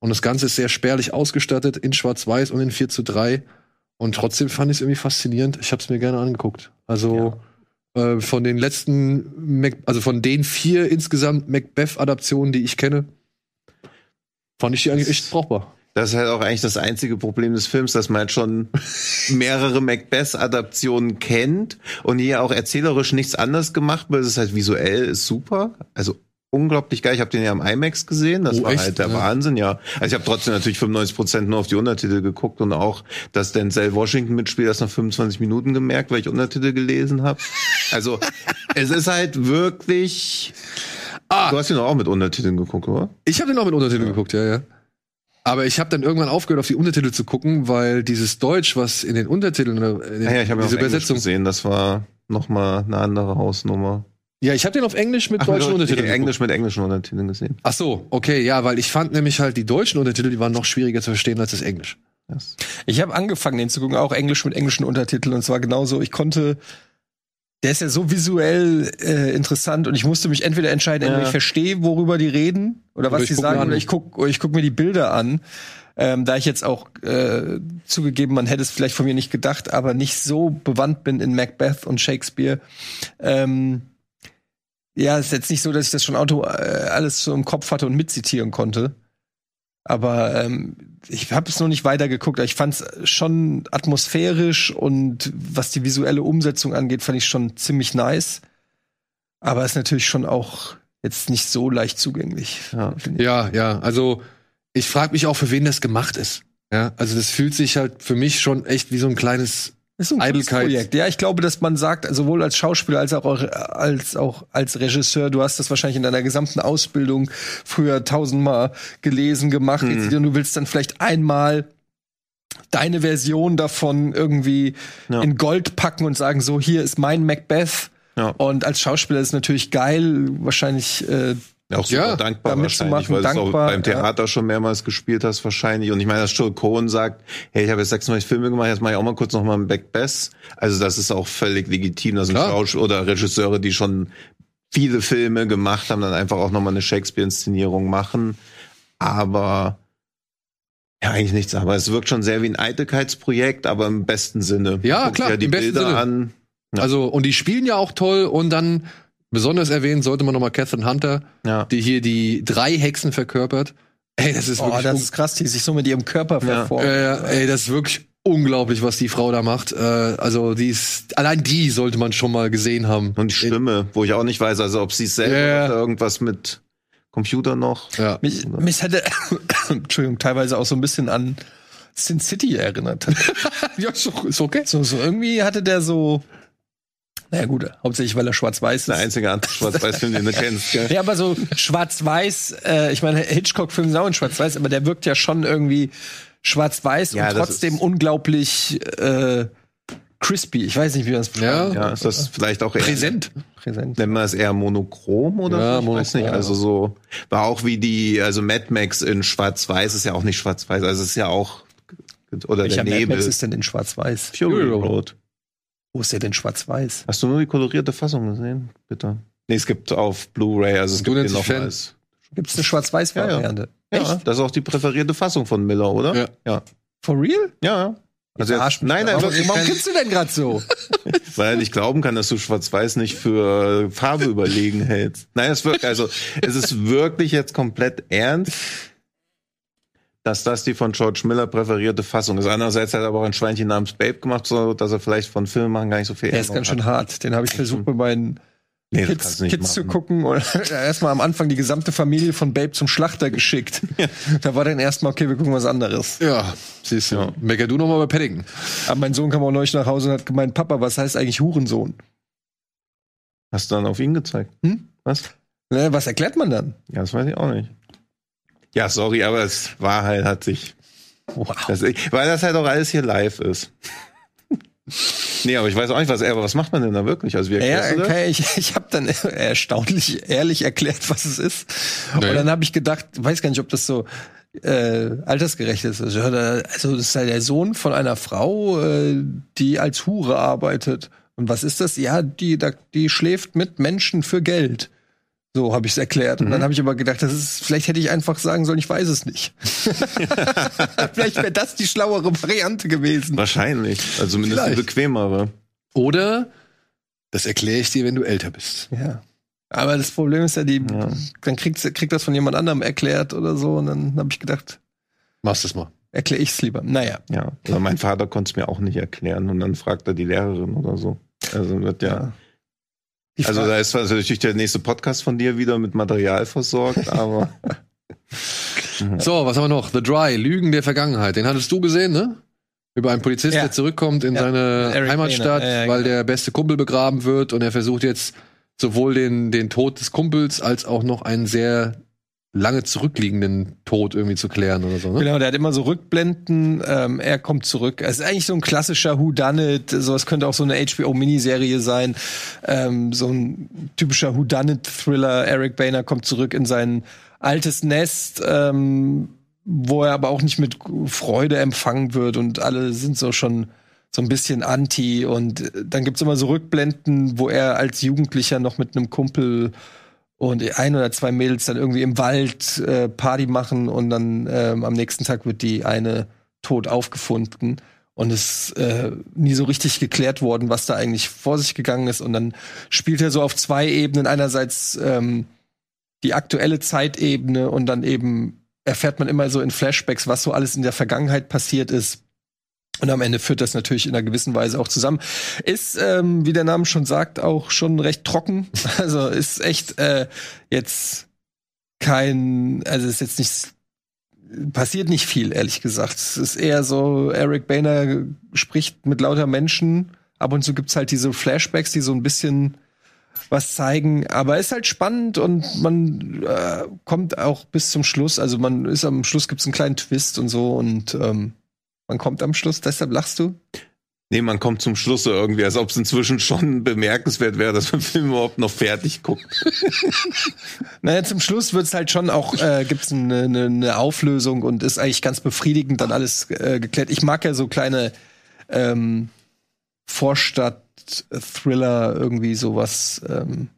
Speaker 2: Und das Ganze ist sehr spärlich ausgestattet in Schwarz-Weiß und in 4 zu 3. Und trotzdem fand ich es irgendwie faszinierend. Ich habe es mir gerne angeguckt. Also äh, von den letzten, Mac also von den vier insgesamt Macbeth-Adaptionen, die ich kenne, fand ich die eigentlich echt brauchbar.
Speaker 4: Das ist halt auch eigentlich das einzige Problem des Films, dass man halt schon mehrere Macbeth-Adaptionen kennt und hier auch erzählerisch nichts anderes gemacht wird. Es ist halt visuell super. Also unglaublich geil. Ich habe den ja am IMAX gesehen. Das
Speaker 2: Oh,
Speaker 4: war
Speaker 2: echt?
Speaker 4: halt der
Speaker 2: Ja.
Speaker 4: Wahnsinn, ja. Also ich habe trotzdem natürlich 95 Prozent nur auf die Untertitel geguckt und auch, dass Denzel Washington mitspielt, das nach 25 Minuten gemerkt, weil ich Untertitel gelesen habe. Also es ist halt wirklich.
Speaker 2: Ah.
Speaker 4: Du hast ihn auch mit Untertiteln geguckt, oder?
Speaker 2: Ich habe den auch mit Untertiteln geguckt, ja, ja. Aber ich habe dann irgendwann aufgehört, auf die Untertitel zu gucken, weil dieses Deutsch, was in den Untertiteln oder in den,
Speaker 4: Ja, ja ich habe auf
Speaker 2: diese
Speaker 4: Englisch
Speaker 2: Übersetzung.
Speaker 4: gesehen. Das war noch mal eine andere Hausnummer.
Speaker 2: Ja, ich habe den auf Englisch mit deutschen
Speaker 4: mit,
Speaker 2: Untertiteln.
Speaker 4: Englisch mit englischen Untertiteln gesehen.
Speaker 2: Ach so, okay, ja, weil ich fand nämlich halt die deutschen Untertitel, die waren noch schwieriger zu verstehen als das Englisch.
Speaker 4: Das.
Speaker 3: Ich habe angefangen, den zu gucken, auch Englisch mit englischen Untertiteln. Und zwar genauso, ich konnte. Der ist ja so visuell äh, interessant und ich musste mich entweder entscheiden, entweder
Speaker 4: Ja.
Speaker 3: ich verstehe, worüber die reden oder,
Speaker 2: Oder
Speaker 3: was die
Speaker 2: mir
Speaker 3: sagen, oder ich guck, oder ich guck mir die Bilder an. Ähm, da ich jetzt auch äh, zugegeben, man hätte es vielleicht von mir nicht gedacht, aber nicht so bewandt bin in Macbeth und Shakespeare. Ähm, ja, ist jetzt nicht so, dass ich das schon Auto äh, alles so im Kopf hatte und mitzitieren konnte. Aber ähm, ich habe es noch nicht weiter geguckt. Ich fand es schon atmosphärisch und was die visuelle Umsetzung angeht, fand ich schon ziemlich nice. Aber ist natürlich schon auch jetzt nicht so leicht zugänglich.
Speaker 4: Ja.
Speaker 2: Ja, ja, also ich frage mich auch, für wen das gemacht ist. Ja, also das fühlt sich halt für mich schon echt wie so ein kleines
Speaker 3: Ist ein
Speaker 2: Eitelkeit.
Speaker 3: Projekt. Ja, ich glaube, dass man sagt, sowohl als Schauspieler als auch als auch als Regisseur, du hast das wahrscheinlich in deiner gesamten Ausbildung früher tausendmal gelesen, gemacht. Jetzt, und du willst dann vielleicht einmal deine Version davon irgendwie
Speaker 4: Ja.
Speaker 3: in Gold packen und sagen, so hier ist mein Macbeth.
Speaker 4: Ja.
Speaker 3: Und als Schauspieler ist es natürlich geil, wahrscheinlich äh,
Speaker 4: Auch super
Speaker 2: Ja,
Speaker 4: dankbar
Speaker 3: da
Speaker 4: wahrscheinlich, weil du es auch
Speaker 3: dankbar,
Speaker 4: beim Theater schon mehrmals gespielt hast wahrscheinlich. Und ich meine, dass Joel Cohen sagt, hey, ich habe jetzt 26 Filme gemacht, jetzt mache ich auch mal kurz noch mal ein Macbeth. Also das ist auch völlig legitim. Das sind
Speaker 2: Klar.
Speaker 4: Schausch oder Regisseure, die schon viele Filme gemacht haben, dann einfach auch noch mal eine Shakespeare-Inszenierung machen. Aber ja, eigentlich nichts. Aber es wirkt schon sehr wie ein Eitelkeitsprojekt, aber im besten Sinne.
Speaker 2: Ja, klar,
Speaker 4: dir die
Speaker 2: im besten
Speaker 4: Bilder
Speaker 2: Sinne.
Speaker 4: an. Ja.
Speaker 2: Also, und die spielen ja auch toll und dann besonders erwähnen sollte man nochmal Catherine Hunter,
Speaker 4: Ja.
Speaker 2: die hier die drei Hexen verkörpert. Ey, das ist
Speaker 3: oh,
Speaker 2: wirklich
Speaker 3: das ist krass, die sich so mit ihrem Körper
Speaker 4: Ja.
Speaker 3: verformt.
Speaker 2: äh, ey, das ist wirklich unglaublich, was die Frau da macht. Äh, also, die ist, allein die sollte man schon mal gesehen haben.
Speaker 4: Und die Stimme, wo ich auch nicht weiß, also ob sie selber
Speaker 2: Ja, ja.
Speaker 4: oder irgendwas mit Computer noch.
Speaker 2: Ja.
Speaker 3: Mich, mich hätte, Entschuldigung, teilweise auch so ein bisschen an Sin City erinnert.
Speaker 2: ja, ist okay.
Speaker 3: so, so irgendwie hatte der so, naja gut, hauptsächlich weil er schwarz-weiß
Speaker 4: Der
Speaker 3: ist.
Speaker 4: einzige Anti-Schwarz-Weiß-Film, den du kennst, gell?
Speaker 3: Ja, aber so schwarz-weiß, äh, ich meine, Hitchcock-Filme sind auch in schwarz-weiß, aber der wirkt ja schon irgendwie schwarz-weiß
Speaker 4: Ja,
Speaker 3: und trotzdem
Speaker 4: ist-
Speaker 3: unglaublich äh, crispy. Ich weiß nicht, wie man es beschreibt.
Speaker 4: Ja, ist das vielleicht auch eher,
Speaker 2: Präsent.
Speaker 3: Präsent.
Speaker 4: Nennen wir es eher monochrom oder?
Speaker 2: Ja,
Speaker 4: so? ich weiß
Speaker 2: monochrom.
Speaker 4: nicht. Also so, war auch wie die, also Mad Max in Schwarz-Weiß ist ja auch nicht Schwarz-Weiß, also es ist ja auch, oder
Speaker 3: Welcher
Speaker 4: der
Speaker 3: Mad
Speaker 4: Nebel.
Speaker 3: Max ist denn in schwarz-weiß?
Speaker 4: Fury
Speaker 2: Fury Road.
Speaker 3: Wo ist der denn schwarz-weiß?
Speaker 4: Hast du nur die kolorierte Fassung gesehen? Bitte. Nee, es gibt auf Blu-ray, also es
Speaker 2: Du
Speaker 4: gibt den
Speaker 2: nennst dich
Speaker 4: noch
Speaker 2: Fan.
Speaker 4: als.
Speaker 3: Gibt es eine schwarz-weiß-Variante?
Speaker 4: Echt? Das ist auch die präferierte Fassung von Miller, oder?
Speaker 2: Ja.
Speaker 4: Ja.
Speaker 3: For real?
Speaker 4: Ja, ja. Also jetzt, nein, nein,
Speaker 3: warum, warum gibst du denn gerade so?
Speaker 4: weil er nicht glauben kann, dass du Schwarz-Weiß nicht für Farbe überlegen hältst. Nein, es wirkt, also, es ist wirklich jetzt komplett ernst, dass das die von George Miller präferierte Fassung ist. Andererseits hat er aber auch ein Schweinchen namens Babe gemacht, so dass er vielleicht von Filmen machen gar nicht so viel
Speaker 3: Der ist ganz schön
Speaker 4: hat.
Speaker 3: hart. Den habe ich versucht, mit meinen
Speaker 4: Nee,
Speaker 3: Kids, Kids zu gucken und erstmal am Anfang die gesamte Familie von Babe zum Schlachter geschickt. Da war dann erstmal, okay, wir gucken was anderes.
Speaker 2: Ja, siehst du.
Speaker 4: Ja.
Speaker 2: Mecker du noch mal bei Paddington.
Speaker 3: Aber mein Sohn kam auch neulich nach Hause und hat gemeint, Papa, was heißt eigentlich Hurensohn?
Speaker 4: Hast du dann auf ihn gezeigt?
Speaker 3: Hm?
Speaker 4: Was?
Speaker 3: Ne, was erklärt man dann?
Speaker 4: Ja, das weiß ich auch nicht. Ja, sorry, aber es war halt, hat sich.
Speaker 3: Wow.
Speaker 4: Das, weil das halt auch alles hier live ist. nee, aber ich weiß auch nicht, was, aber was macht man denn da wirklich? Also, wie
Speaker 3: Ja, okay, ich, ich habe dann erstaunlich ehrlich erklärt, was es ist.
Speaker 2: Nee.
Speaker 3: Und dann habe ich gedacht, weiß gar nicht, ob das so äh, altersgerecht ist. Also, also das ist ja der Sohn von einer Frau, äh, die als Hure arbeitet. Und was ist das? Ja, die, die schläft mit Menschen für Geld. So habe ich es erklärt. Und dann habe ich aber gedacht, das ist, vielleicht hätte ich einfach sagen sollen, ich weiß es nicht. vielleicht wäre das die schlauere Variante gewesen.
Speaker 4: Wahrscheinlich. Also zumindest die
Speaker 2: Vielleicht.
Speaker 4: bequemere.
Speaker 2: Oder das erkläre ich dir, wenn du älter bist.
Speaker 3: Ja. Aber das Problem ist ja, die,
Speaker 4: Ja.
Speaker 3: dann kriegt, kriegt das von jemand anderem erklärt oder so. Und dann habe ich gedacht,
Speaker 2: Machst es mal.
Speaker 3: erkläre ich es lieber. Naja.
Speaker 4: Ja. Oder mein Vater konnte es mir auch nicht erklären und dann fragt er die Lehrerin oder so. Also wird ja.
Speaker 3: Die
Speaker 4: Also da ist natürlich der nächste Podcast von dir wieder mit Material versorgt, aber
Speaker 2: So, was haben wir noch? The Dry, Lügen der Vergangenheit. Den hattest du gesehen, ne? Über einen Polizist,
Speaker 3: Ja.
Speaker 2: der zurückkommt in
Speaker 3: Ja,
Speaker 2: seine
Speaker 3: Eric
Speaker 2: Heimatstadt,
Speaker 3: ja,
Speaker 2: weil
Speaker 3: genau.
Speaker 2: der beste Kumpel begraben wird und er versucht jetzt sowohl den, den Tod des Kumpels als auch noch einen sehr lange zurückliegenden Tod irgendwie zu klären oder so, ne?
Speaker 3: Genau, der hat immer so Rückblenden, ähm, er kommt zurück. Es ist eigentlich so ein klassischer Who Done It, so es könnte auch so eine HBO-Miniserie sein, ähm, so ein typischer Who Done It Thriller. Eric Boehner kommt zurück in sein altes Nest, ähm, wo er aber auch nicht mit Freude empfangen wird und alle sind so schon so ein bisschen anti und dann gibt's immer so Rückblenden, wo er als Jugendlicher noch mit einem Kumpel und ein oder zwei Mädels dann irgendwie im Wald äh, Party machen und dann ähm, am nächsten Tag wird die eine tot aufgefunden. Und es äh, nie so richtig geklärt worden, was da eigentlich vor sich gegangen ist. Und dann spielt er so auf zwei Ebenen. Einerseits ähm, die aktuelle Zeitebene und dann eben erfährt man immer so in Flashbacks, was so alles in der Vergangenheit passiert ist. Und am Ende führt das natürlich in einer gewissen Weise auch zusammen. Ist, ähm, wie der Name schon sagt, auch schon recht trocken. Also ist echt äh, jetzt kein, also ist jetzt nicht passiert nicht viel, ehrlich gesagt. Es ist eher so, Eric Boehner spricht mit lauter Menschen. Ab und zu gibt's halt diese Flashbacks, die so ein bisschen was zeigen. Aber ist halt spannend und man äh, kommt auch bis zum Schluss. Also man ist am Schluss gibt's einen kleinen Twist und so und ähm, man kommt am Schluss. Deshalb lachst du?
Speaker 4: nee, man kommt zum Schluss irgendwie, als ob es inzwischen schon bemerkenswert wäre, dass man den Film überhaupt noch fertig guckt.
Speaker 3: Naja, zum Schluss wird's halt schon auch, äh, gibt's eine, eine, eine Auflösung und ist eigentlich ganz befriedigend dann alles äh, geklärt. Ich mag ja so kleine ähm, Vorstadt-Thriller, irgendwie sowas. Ähm,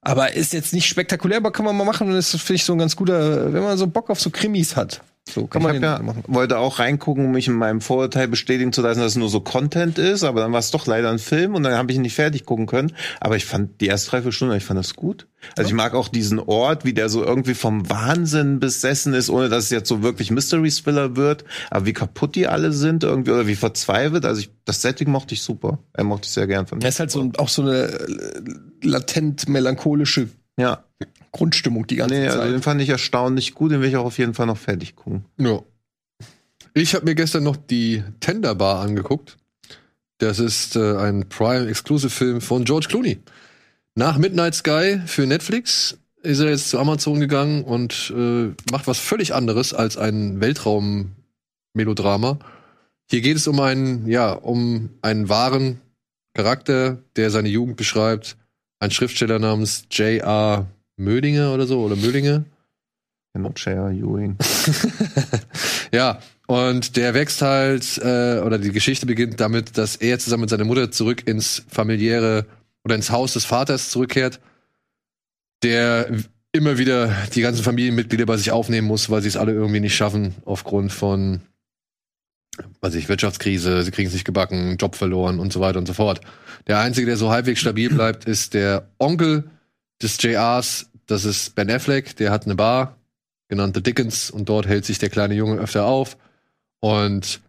Speaker 3: aber ist jetzt nicht spektakulär, aber kann man mal machen. Und das finde ich so ein ganz guter, wenn man so Bock auf so Krimis hat. So kann
Speaker 4: ich
Speaker 3: man
Speaker 4: ja,
Speaker 3: machen.
Speaker 4: wollte auch reingucken, um mich in meinem Vorurteil bestätigen zu lassen, dass es nur so Content ist, aber dann war es doch leider ein Film und dann habe ich ihn nicht fertig gucken können. Aber ich fand die erste drei, vier Stunden, ich fand das gut. Also ich mag auch diesen Ort, wie der so irgendwie vom Wahnsinn besessen ist, ohne dass es jetzt so wirklich Mystery Thriller wird, aber wie kaputt die alle sind irgendwie oder wie verzweifelt. Also ich, das Setting mochte ich super. Er mochte ich sehr gern von
Speaker 3: Das ist halt so auch so eine latent melancholische
Speaker 4: Ja,
Speaker 3: Grundstimmung die ganze
Speaker 4: nee,
Speaker 3: Zeit.
Speaker 4: also den fand ich erstaunlich gut, den will ich auch auf jeden Fall noch fertig gucken.
Speaker 2: Ja. Ich habe mir gestern noch die Tender Bar angeguckt. Das ist äh, ein Prime-Exclusive-Film von George Clooney. Nach Midnight Sky für Netflix ist er jetzt zu Amazon gegangen und äh, macht was völlig anderes als ein Weltraum-Melodrama. Hier geht es um einen, ja, um einen wahren Charakter, der seine Jugend beschreibt. Ein Schriftsteller namens J.R. Mödinger oder so, oder Möhlinger.
Speaker 4: Genau, J.R. Ewing.
Speaker 2: Ja, und der wächst halt, äh, oder die Geschichte beginnt damit, dass er zusammen mit seiner Mutter zurück ins familiäre oder ins Haus des Vaters zurückkehrt, der immer wieder die ganzen Familienmitglieder bei sich aufnehmen muss, weil sie es alle irgendwie nicht schaffen, aufgrund von, weiß ich, Wirtschaftskrise, sie kriegen es nicht gebacken, Job verloren und so weiter und so fort. Der Einzige, der so halbwegs stabil bleibt, ist der Onkel des JRs, das ist Ben Affleck, der hat eine Bar, genannte Dickens, und dort hält sich der kleine Junge öfter auf. Und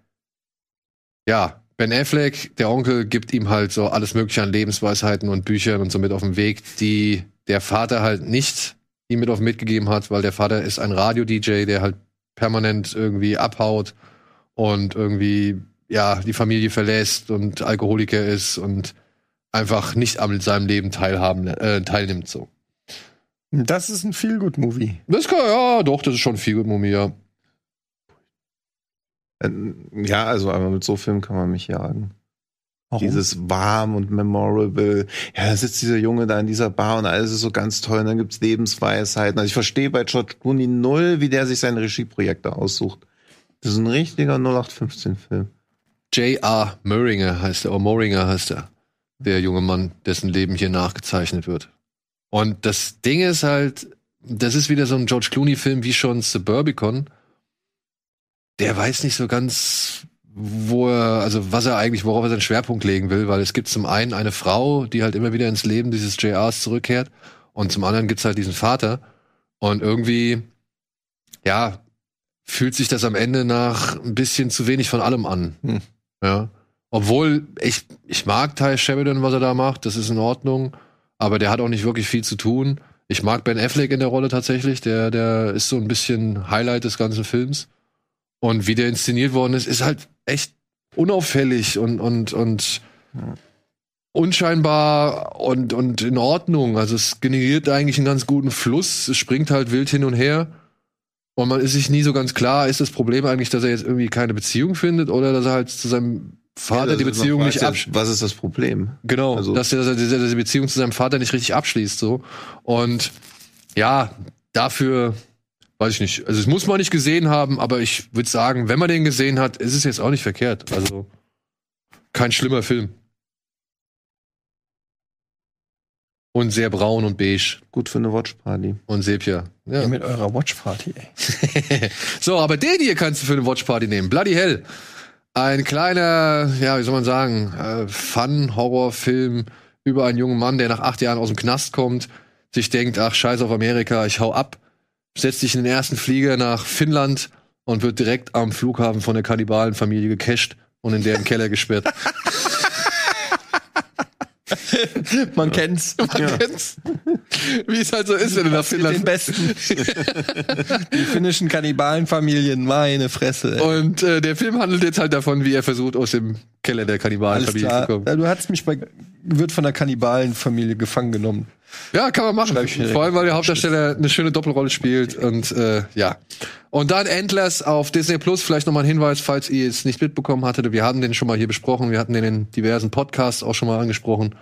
Speaker 2: ja, Ben Affleck, der Onkel, gibt ihm halt so alles Mögliche an Lebensweisheiten und Büchern und so mit auf den Weg, die der Vater halt nicht ihm mit auf mitgegeben hat, weil der Vater ist ein Radio-DJ, der halt permanent irgendwie abhaut und irgendwie, ja, die Familie verlässt und Alkoholiker ist und einfach nicht an seinem Leben teilhaben, äh, teilnimmt, so.
Speaker 3: Das ist ein Feel-Good-Movie.
Speaker 2: Das kann, ja, doch, das ist schon gut, Mumie, ja.
Speaker 4: Äh, Ja, also aber mit so Filmen kann man mich jagen.
Speaker 3: Warum?
Speaker 4: Dieses warm und memorable. Ja, da sitzt dieser Junge da in dieser Bar und alles ist so ganz toll. Und dann gibt's Lebensweisheiten. Also ich verstehe bei George Clooney null, wie der sich seine Regieprojekte aussucht. Das ist ein richtiger 0815-Film.
Speaker 2: J.R. Muringer heißt er, oder Moringer heißt er. Der junge Mann, dessen Leben hier nachgezeichnet wird. Und das Ding ist halt, das ist wieder so ein George Clooney-Film wie schon Suburbicon. Der weiß nicht so ganz, wo er, also was er eigentlich, worauf er seinen Schwerpunkt legen will, weil es gibt zum einen eine Frau, die halt immer wieder ins Leben dieses JRs zurückkehrt, und zum anderen gibt's halt diesen Vater. Und irgendwie, ja, fühlt sich das am Ende nach ein bisschen zu wenig von allem an.
Speaker 3: Hm.
Speaker 2: Ja. Obwohl, ich, ich mag Ty Sheridan, was er da macht, das ist in Ordnung, aber der hat auch nicht wirklich viel zu tun. Ich mag Ben Affleck in der Rolle tatsächlich, der, der ist so ein bisschen Highlight des ganzen Films. Und wie der inszeniert worden ist, ist halt echt unauffällig und, und, und unscheinbar und, und in Ordnung. Also es generiert eigentlich einen ganz guten Fluss. Es springt halt wild hin und her. Und man ist sich nie so ganz klar, ist das Problem eigentlich, dass er jetzt irgendwie keine Beziehung findet oder dass er halt zu seinem Vater
Speaker 4: Ja,
Speaker 2: die Beziehung nicht absch
Speaker 4: Was ist das Problem?
Speaker 2: Genau,
Speaker 4: Also-
Speaker 2: dass er dass er diese Beziehung zu seinem Vater nicht richtig abschließt so. Und ja, dafür weiß ich nicht. Also es muss man nicht gesehen haben, aber ich würde sagen, wenn man den gesehen hat, ist es jetzt auch nicht verkehrt. Also kein schlimmer Film. Und sehr braun und beige
Speaker 4: Gut für eine Watchparty.
Speaker 2: und Sepia. Ja.
Speaker 3: Mit eurer Watchparty, ey.
Speaker 2: so, aber den hier kannst du für eine Watchparty nehmen. Bloody Hell. Ein kleiner, ja, wie soll man sagen, äh, Fun-Horrorfilm über einen jungen Mann, der nach acht Jahren aus dem Knast kommt, sich denkt, ach, scheiß auf Amerika, ich hau ab, setzt sich in den ersten Flieger nach Finnland und wird direkt am Flughafen von der Kannibalenfamilie gecasht und in deren Keller gesperrt.
Speaker 3: Man kennt's.
Speaker 2: Man kennt's. Wie es halt so ist, wenn du nach
Speaker 3: Den besten. Die finnischen Kannibalenfamilien, meine Fresse. Ey.
Speaker 2: Und äh, der Film handelt jetzt halt davon, wie er versucht, aus dem Keller der Kannibalenfamilie zu kommen.
Speaker 3: Ja, Du hattest mich bei, wird von der Kannibalenfamilie gefangen genommen.
Speaker 2: Ja, kann man machen. Vor allem, weil der Hauptdarsteller eine schöne Doppelrolle spielt und äh, ja. Und dann Endless auf Disney Plus. Vielleicht noch mal ein Hinweis, falls ihr es nicht mitbekommen hattet. Wir hatten den schon mal hier besprochen. Wir hatten den in diversen Podcasts auch schon mal angesprochen.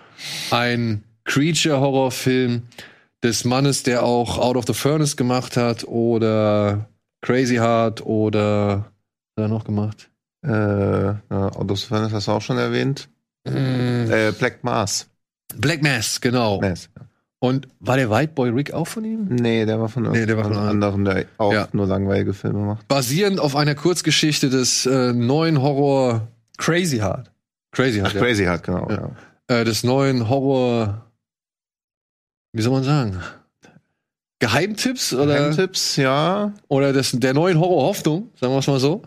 Speaker 2: Ein Creature-Horrorfilm des Mannes, der auch Out of the Furnace gemacht hat oder Crazy Heart oder was hat er noch gemacht?
Speaker 4: Äh, ja, Autos Furnace hast du auch schon erwähnt. Äh, Black Mars.
Speaker 2: Black Mass, genau.
Speaker 4: Mass.
Speaker 2: Und war der White Boy Rick auch von ihm?
Speaker 4: Nee, der war von
Speaker 2: Nee, der war von
Speaker 4: irgendeinem anderen, der auch
Speaker 2: Ja.
Speaker 4: nur langweilige Filme macht.
Speaker 2: basierend auf einer Kurzgeschichte des äh, neuen Horror
Speaker 3: Crazy Hard.
Speaker 2: Crazy hat ja.
Speaker 4: Crazy hat, genau.
Speaker 2: Ja.
Speaker 4: Ja.
Speaker 2: äh, des neuen Horror wie soll man sagen Geheimtipps oder
Speaker 4: Geheimtipps, ja.
Speaker 2: oder des, der neuen Horror Hoffnung sagen wir es mal so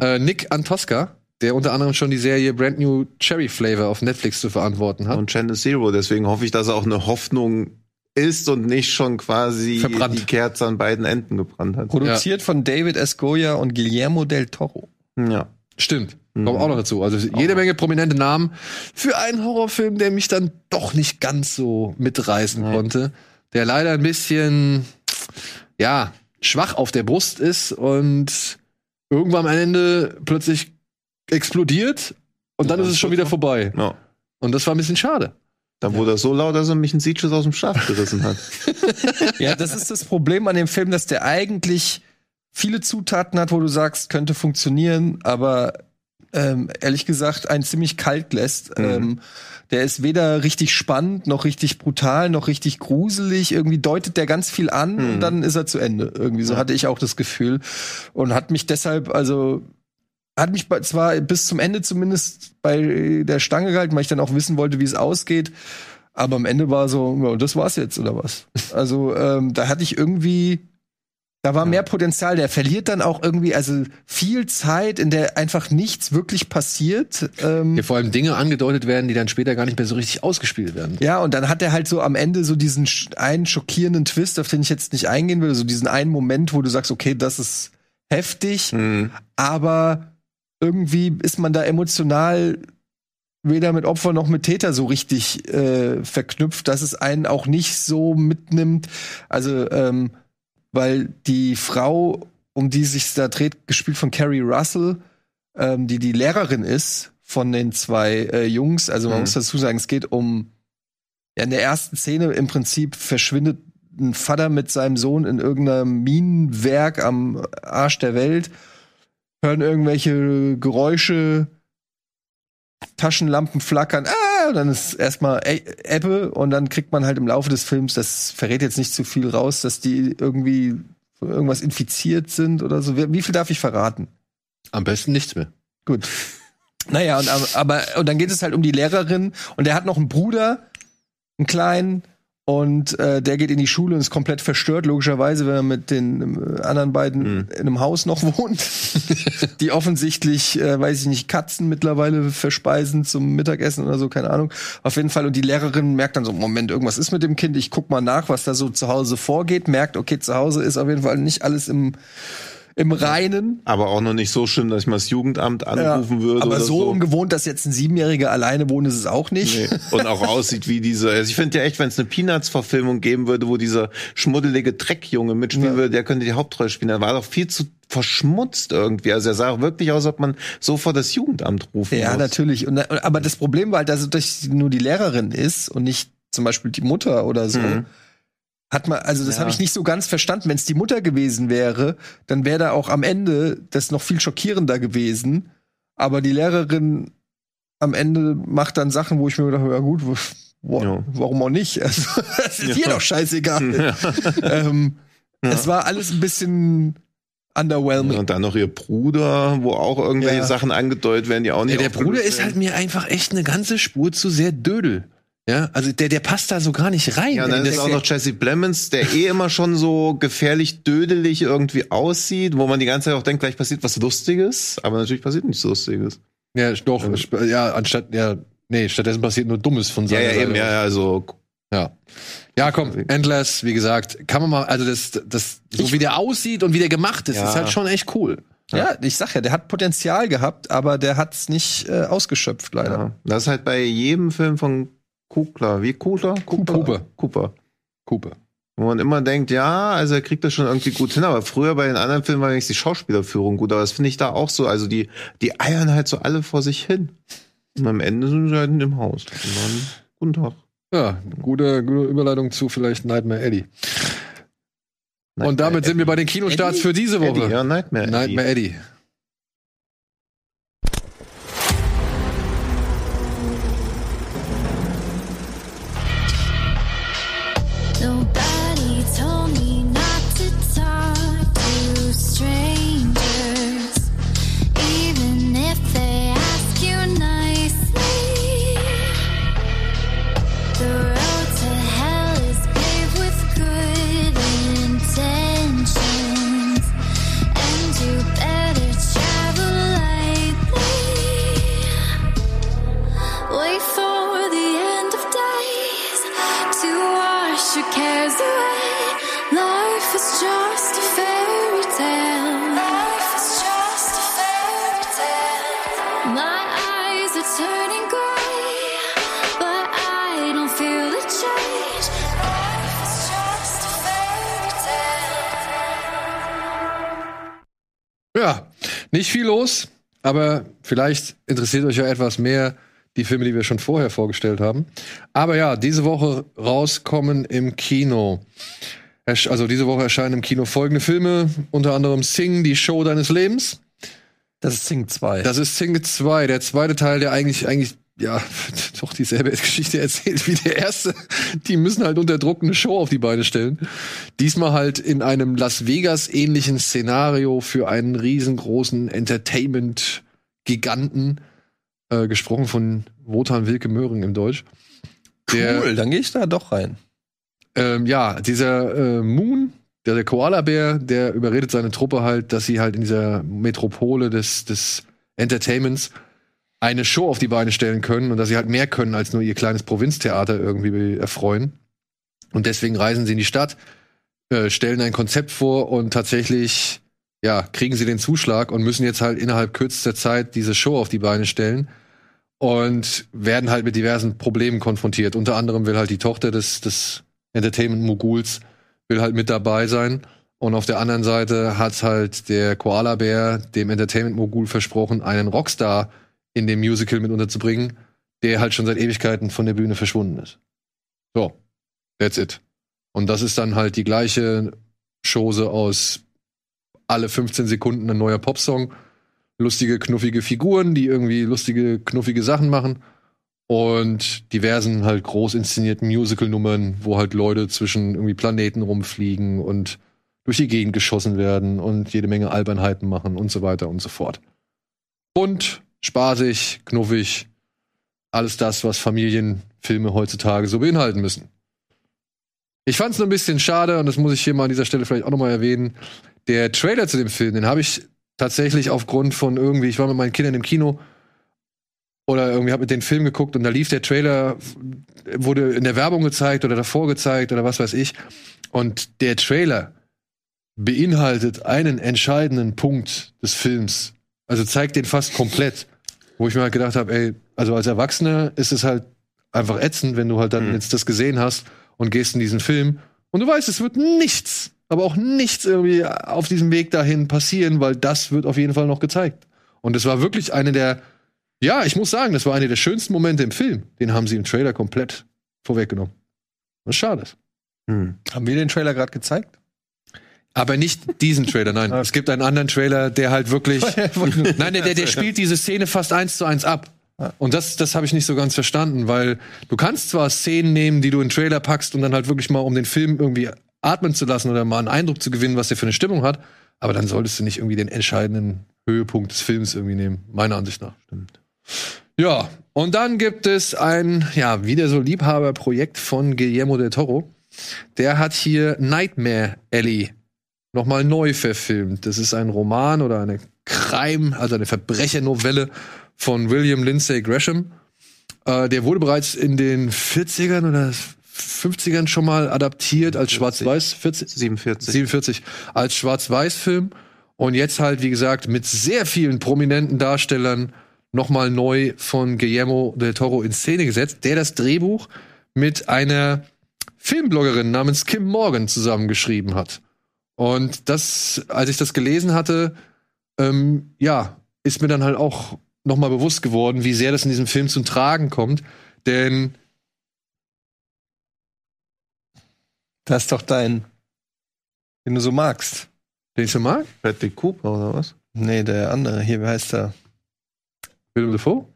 Speaker 2: äh, Nick Antosca der unter anderem schon die Serie Brand New Cherry Flavor auf Netflix zu verantworten hat
Speaker 4: Und Channel Zero. Deswegen hoffe ich, dass er auch eine Hoffnung ist und nicht schon quasi
Speaker 2: Verbrannt.
Speaker 4: die Kerze an beiden Enden gebrannt hat.
Speaker 3: Produziert von David S. Goya und Guillermo del Toro.
Speaker 4: Ja.
Speaker 2: Stimmt.
Speaker 4: Mhm.
Speaker 2: Kommt auch noch dazu. Also jede Menge prominente Namen für einen Horrorfilm, der mich dann doch nicht ganz so mitreißen
Speaker 4: Nee.
Speaker 2: konnte. Der leider ein bisschen, ja, schwach auf der Brust ist und irgendwann am Ende plötzlich explodiert und dann
Speaker 4: Ja,
Speaker 2: ist es schon wieder vorbei.
Speaker 4: ja.
Speaker 2: Und das war ein bisschen schade.
Speaker 4: Dann wurde er so laut, dass er mich ein Sieges aus dem Schaft gerissen hat.
Speaker 3: Ja, das ist das Problem an dem Film, dass der eigentlich viele Zutaten hat, wo du sagst, könnte funktionieren, aber ähm, ehrlich gesagt einen ziemlich kalt lässt.
Speaker 4: Mhm.
Speaker 3: Ähm, der ist weder richtig spannend, noch richtig brutal, noch richtig gruselig. Irgendwie deutet der ganz viel an
Speaker 4: Mhm.
Speaker 3: und dann ist er zu Ende. Irgendwie so hatte ich auch das Gefühl. Und hat mich deshalb, also hat mich zwar bis zum Ende zumindest bei der Stange gehalten, weil ich dann auch wissen wollte, wie es ausgeht. Aber am Ende war so, ja, das war's jetzt oder was? Also ähm, da hatte ich irgendwie Da war mehr Potenzial. Der verliert dann auch irgendwie, also viel Zeit, in der einfach nichts wirklich passiert. Ähm,
Speaker 2: Hier vor allem Dinge angedeutet werden, die dann später gar nicht mehr so richtig ausgespielt werden.
Speaker 3: Ja, und dann hat er halt so am Ende so diesen einen schockierenden Twist, auf den ich jetzt nicht eingehen will, so diesen einen Moment, wo du sagst, okay, das ist heftig,
Speaker 4: Mhm.
Speaker 3: aber irgendwie ist man da emotional weder mit Opfer noch mit Täter so richtig äh, verknüpft, dass es einen auch nicht so mitnimmt. Also, ähm, weil die Frau, um die sich da dreht, gespielt von Carrie Russell, ähm, die die Lehrerin ist von den zwei äh, Jungs. Also man
Speaker 4: Mhm.
Speaker 3: muss dazu sagen, es geht um ja, in der ersten Szene im Prinzip verschwindet ein Vater mit seinem Sohn in irgendeinem Minenwerk am Arsch der Welt, hören irgendwelche Geräusche, Taschenlampen flackern, ah, dann ist erstmal Ebbe und dann kriegt man halt im Laufe des Films, das verrät jetzt nicht zu viel raus, dass die irgendwie von irgendwas infiziert sind oder so. Wie viel darf ich verraten?
Speaker 2: Am besten nichts mehr.
Speaker 3: Gut. Naja, und, aber und dann geht es halt um die Lehrerin und der hat noch einen Bruder, einen kleinen, und äh, der geht in die Schule und ist komplett verstört, logischerweise, wenn er mit den äh, anderen beiden in einem Haus noch wohnt, die offensichtlich, äh, weiß ich nicht, Katzen mittlerweile verspeisen zum Mittagessen oder so, keine Ahnung. Auf jeden Fall. Und die Lehrerin merkt dann so, Moment, irgendwas ist mit dem Kind, ich guck mal nach, was da so zu Hause vorgeht, merkt, okay, zu Hause ist auf jeden Fall nicht alles im, im Reinen.
Speaker 4: Aber auch noch nicht so schlimm, dass ich mal das Jugendamt anrufen würde.
Speaker 3: Aber
Speaker 4: oder
Speaker 3: so, ungewohnt, dass jetzt ein Siebenjähriger alleine wohnt, ist es auch nicht.
Speaker 4: Nee. Und auch aussieht wie diese. Also ich finde ja echt, wenn es eine Peanuts-Verfilmung geben würde, wo dieser schmuddelige Dreckjunge mitspielen
Speaker 3: Ja.
Speaker 4: würde, der könnte die Hauptrolle spielen. Der war doch viel zu verschmutzt irgendwie. Also er sah wirklich aus, als ob man sofort das Jugendamt rufen
Speaker 3: Ja,
Speaker 4: muss.
Speaker 3: natürlich. Und, aber das Problem war halt, dass es nur die Lehrerin ist und nicht zum Beispiel die Mutter oder so.
Speaker 4: Mhm.
Speaker 3: Hat man, also das
Speaker 4: Ja.
Speaker 3: habe ich nicht so ganz verstanden. Wenn es die Mutter gewesen wäre, dann wäre da auch am Ende das noch viel schockierender gewesen. Aber die Lehrerin am Ende macht dann Sachen, wo ich mir gedacht habe, ja gut, wo,
Speaker 4: Ja.
Speaker 3: warum auch nicht? Also, das ist dir doch scheißegal. ähm, Es war alles ein bisschen underwhelming.
Speaker 4: Und dann noch ihr Bruder, wo auch irgendwelche
Speaker 3: Ja.
Speaker 4: Sachen angedeutet werden, die auch nicht
Speaker 2: Ja, der Bruder ist halt mir einfach echt eine ganze Spur zu sehr dödel. Ja, also der, der passt da so gar nicht rein.
Speaker 4: Ja, und dann ist auch noch Jesse Plemons, der eh immer schon so gefährlich dödelig irgendwie aussieht, wo man die ganze Zeit auch denkt, gleich passiert was Lustiges, aber natürlich passiert nichts Lustiges.
Speaker 2: ja, doch, sp- ja, anstatt, ja, nee, stattdessen passiert nur Dummes von
Speaker 4: Ja,
Speaker 2: seiner
Speaker 4: ja,
Speaker 2: Seite.
Speaker 4: eben, ja, ja, also
Speaker 2: Ja. Ja, komm, Endless, wie gesagt, kann man mal, also das, das, so wie der aussieht und wie der gemacht ist,
Speaker 4: Ja.
Speaker 2: ist halt schon echt cool.
Speaker 3: Ja, ich sag ja, der hat Potenzial gehabt, aber der hat's nicht äh, ausgeschöpft, leider.
Speaker 4: ja. das ist halt bei jedem Film von Kugler, wie Kugler?
Speaker 2: Cooper.
Speaker 4: Cooper.
Speaker 2: Cooper.
Speaker 4: Wo man immer denkt, ja, also er kriegt das schon irgendwie gut hin, aber früher bei den anderen Filmen war wenigstens die Schauspielerführung gut, aber das finde ich da auch so, also die, die eiern halt so alle vor sich hin. Und am Ende sind sie halt in dem Haus. Dann, guten Tag.
Speaker 2: Ja, gute, gute Überleitung zu vielleicht Nightmare Eddie. Und damit sind wir bei den Kinostarts
Speaker 3: Eddie?
Speaker 2: für diese Woche.
Speaker 4: Eddie, ja, Nightmare. Eddie.
Speaker 2: Nightmare Eddie. Ja, nicht viel los, aber vielleicht interessiert euch ja etwas mehr die Filme, die wir schon vorher vorgestellt haben. Aber ja, diese Woche rauskommen im Kino. Also diese Woche erscheinen im Kino folgende Filme, unter anderem Sing, die Show deines Lebens.
Speaker 3: Das ist Sing 2.
Speaker 2: Das ist Sing 2, der zweite Teil, der eigentlich, eigentlich, ja, doch dieselbe Geschichte erzählt wie der erste. Die müssen halt unter Druck eine Show auf die Beine stellen. Diesmal halt in einem Las Vegas-ähnlichen Szenario für einen riesengroßen Entertainment-Giganten, äh, gesprochen von Wotan Wilke Möhring im Deutsch. Der,
Speaker 3: cool, dann gehe ich da doch rein.
Speaker 2: ähm, ja, dieser äh, Moon, der, der Koala-Bär, der überredet seine Truppe halt, dass sie halt in dieser Metropole des, des Entertainments eine Show auf die Beine stellen können und dass sie halt mehr können als nur ihr kleines Provinztheater irgendwie erfreuen. Und deswegen reisen sie in die Stadt, äh, stellen ein Konzept vor und tatsächlich, ja, kriegen sie den Zuschlag und müssen jetzt halt innerhalb kürzester Zeit diese Show auf die Beine stellen und werden halt mit diversen Problemen konfrontiert. Unter anderem will halt die Tochter des, des Entertainment-Moguls will halt mit dabei sein. Und auf der anderen Seite hat halt der Koala-Bär dem Entertainment-Mogul versprochen, einen Rockstar in dem Musical mit unterzubringen, der halt schon seit Ewigkeiten von der Bühne verschwunden ist. So, that's it. Und das ist dann halt die gleiche Chose aus alle 15 Sekunden ein neuer Popsong, lustige, knuffige Figuren, die irgendwie lustige, knuffige Sachen machen und diversen halt groß inszenierten Musical-Nummern, wo halt Leute zwischen irgendwie Planeten rumfliegen und durch die Gegend geschossen werden und jede Menge Albernheiten machen und so weiter und so fort. Bunt, spaßig, knuffig, alles das, was Familienfilme heutzutage so beinhalten müssen. Ich fand es nur ein bisschen schade, und das muss ich hier mal an dieser Stelle vielleicht auch nochmal erwähnen. Der Trailer zu dem Film, den habe ich tatsächlich aufgrund von irgendwie, ich war mit meinen Kindern im Kino oder irgendwie habe mit den Film geguckt und da lief der Trailer, wurde in der Werbung gezeigt oder davor gezeigt oder was weiß ich. Und der Trailer beinhaltet einen entscheidenden Punkt des Films. Also zeigt den fast komplett. Wo ich mir halt gedacht habe, ey, also als Erwachsener ist es halt einfach ätzend, wenn du halt dann
Speaker 4: Mhm.
Speaker 2: jetzt das gesehen hast und gehst in diesen Film und du weißt, es wird nichts, aber auch nichts irgendwie auf diesem Weg dahin passieren, weil das wird auf jeden Fall noch gezeigt. Und es war wirklich eine der, ja, ich muss sagen, das war eine der schönsten Momente im Film. Den haben sie im Trailer komplett vorweggenommen. Was schade ist.
Speaker 4: Hm.
Speaker 3: Haben wir den Trailer gerade gezeigt?
Speaker 2: Aber nicht diesen Trailer, nein. Es gibt einen anderen Trailer, der halt wirklich. nein, der, der, der spielt diese Szene fast eins zu eins ab. Und das, das habe ich nicht so ganz verstanden, weil du kannst zwar Szenen nehmen, die du in den Trailer packst und dann halt wirklich mal, um den Film irgendwie atmen zu lassen oder mal einen Eindruck zu gewinnen, was der für eine Stimmung hat, aber dann solltest du nicht irgendwie den entscheidenden Höhepunkt des Films irgendwie nehmen, meiner Ansicht nach. Stimmt. Ja, und dann gibt es ein, ja, wieder so Liebhaberprojekt von Guillermo del Toro. Der hat hier Nightmare Alley nochmal neu verfilmt. Das ist ein Roman oder eine Crime, also eine Verbrechernovelle von William Lindsay Gresham. Äh, der wurde bereits in den 40ern oder 50ern schon mal adaptiert als Schwarz-Weiß. 40,
Speaker 4: 47.
Speaker 2: 47 als Schwarz-Weiß-Film und jetzt halt wie gesagt mit sehr vielen prominenten Darstellern nochmal neu von Guillermo del Toro in Szene gesetzt, der das Drehbuch mit einer Filmbloggerin namens Kim Morgan zusammengeschrieben hat. Und das, als ich das gelesen hatte, ähm, ja, ist mir dann halt auch nochmal bewusst geworden, wie sehr das in diesem Film zum Tragen kommt. Denn
Speaker 3: Das ist doch dein, den du so magst.
Speaker 2: den ich so mag,
Speaker 4: Bradley Cooper oder was?
Speaker 3: Nee, der andere. Hier, wie heißt der?
Speaker 2: Willem Dafoe?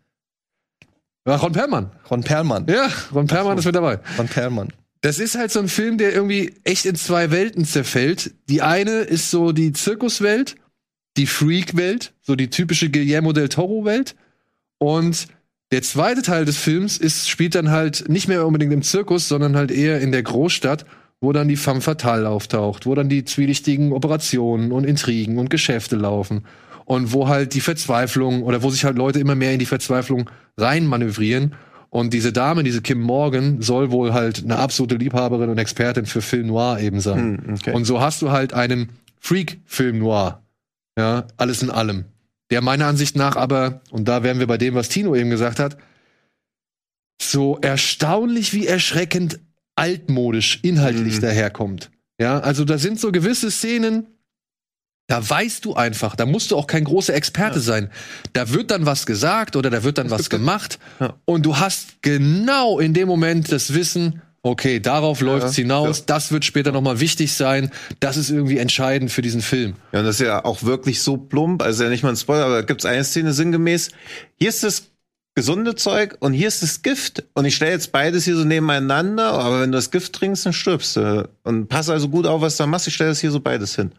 Speaker 2: Ja, Ron Perlmann.
Speaker 3: Ron Perlmann.
Speaker 2: Ja, Ron Perlmann ist mit dabei.
Speaker 3: Ron Perlmann.
Speaker 2: Das ist halt so ein Film, der irgendwie echt in zwei Welten zerfällt. Die eine ist so die Zirkuswelt, die Freak-Welt, so die typische Guillermo del Toro-Welt. Und der zweite Teil des Films ist, spielt dann halt nicht mehr unbedingt im Zirkus, sondern halt eher in der Großstadt, wo dann die femme fatale auftaucht, wo dann die zwielichtigen Operationen und Intrigen und Geschäfte laufen. Und wo halt die Verzweiflung oder wo sich halt Leute immer mehr in die Verzweiflung reinmanövrieren. Und diese Dame, diese Kim Morgan, soll wohl halt eine absolute Liebhaberin und Expertin für Film Noir eben sein.
Speaker 4: Hm, okay.
Speaker 2: Und so hast du halt einen Freak-Film Noir. Ja, alles in allem. Der meiner Ansicht nach aber, und da wären wir bei dem, was Tino eben gesagt hat, so erstaunlich wie erschreckend altmodisch inhaltlich
Speaker 4: Mhm.
Speaker 2: daherkommt. Ja, also da sind so gewisse Szenen, da weißt du einfach, da musst du auch kein großer Experte sein. Da wird dann was gesagt oder da wird dann was gemacht
Speaker 4: Ja.
Speaker 2: und du hast genau in dem Moment das Wissen, okay, darauf läuft's hinaus,
Speaker 4: ja.
Speaker 2: das wird später noch mal wichtig sein, das ist irgendwie entscheidend für diesen Film.
Speaker 4: Ja, und das ist ja auch wirklich so plump, also ja nicht mal ein Spoiler, aber da gibt's eine Szene sinngemäß. Hier ist das gesunde Zeug und hier ist das Gift. Und ich stelle jetzt beides hier so nebeneinander, aber wenn du das Gift trinkst, dann stirbst du. Und pass also gut auf, was du da machst. Ich stelle das hier so beides hin.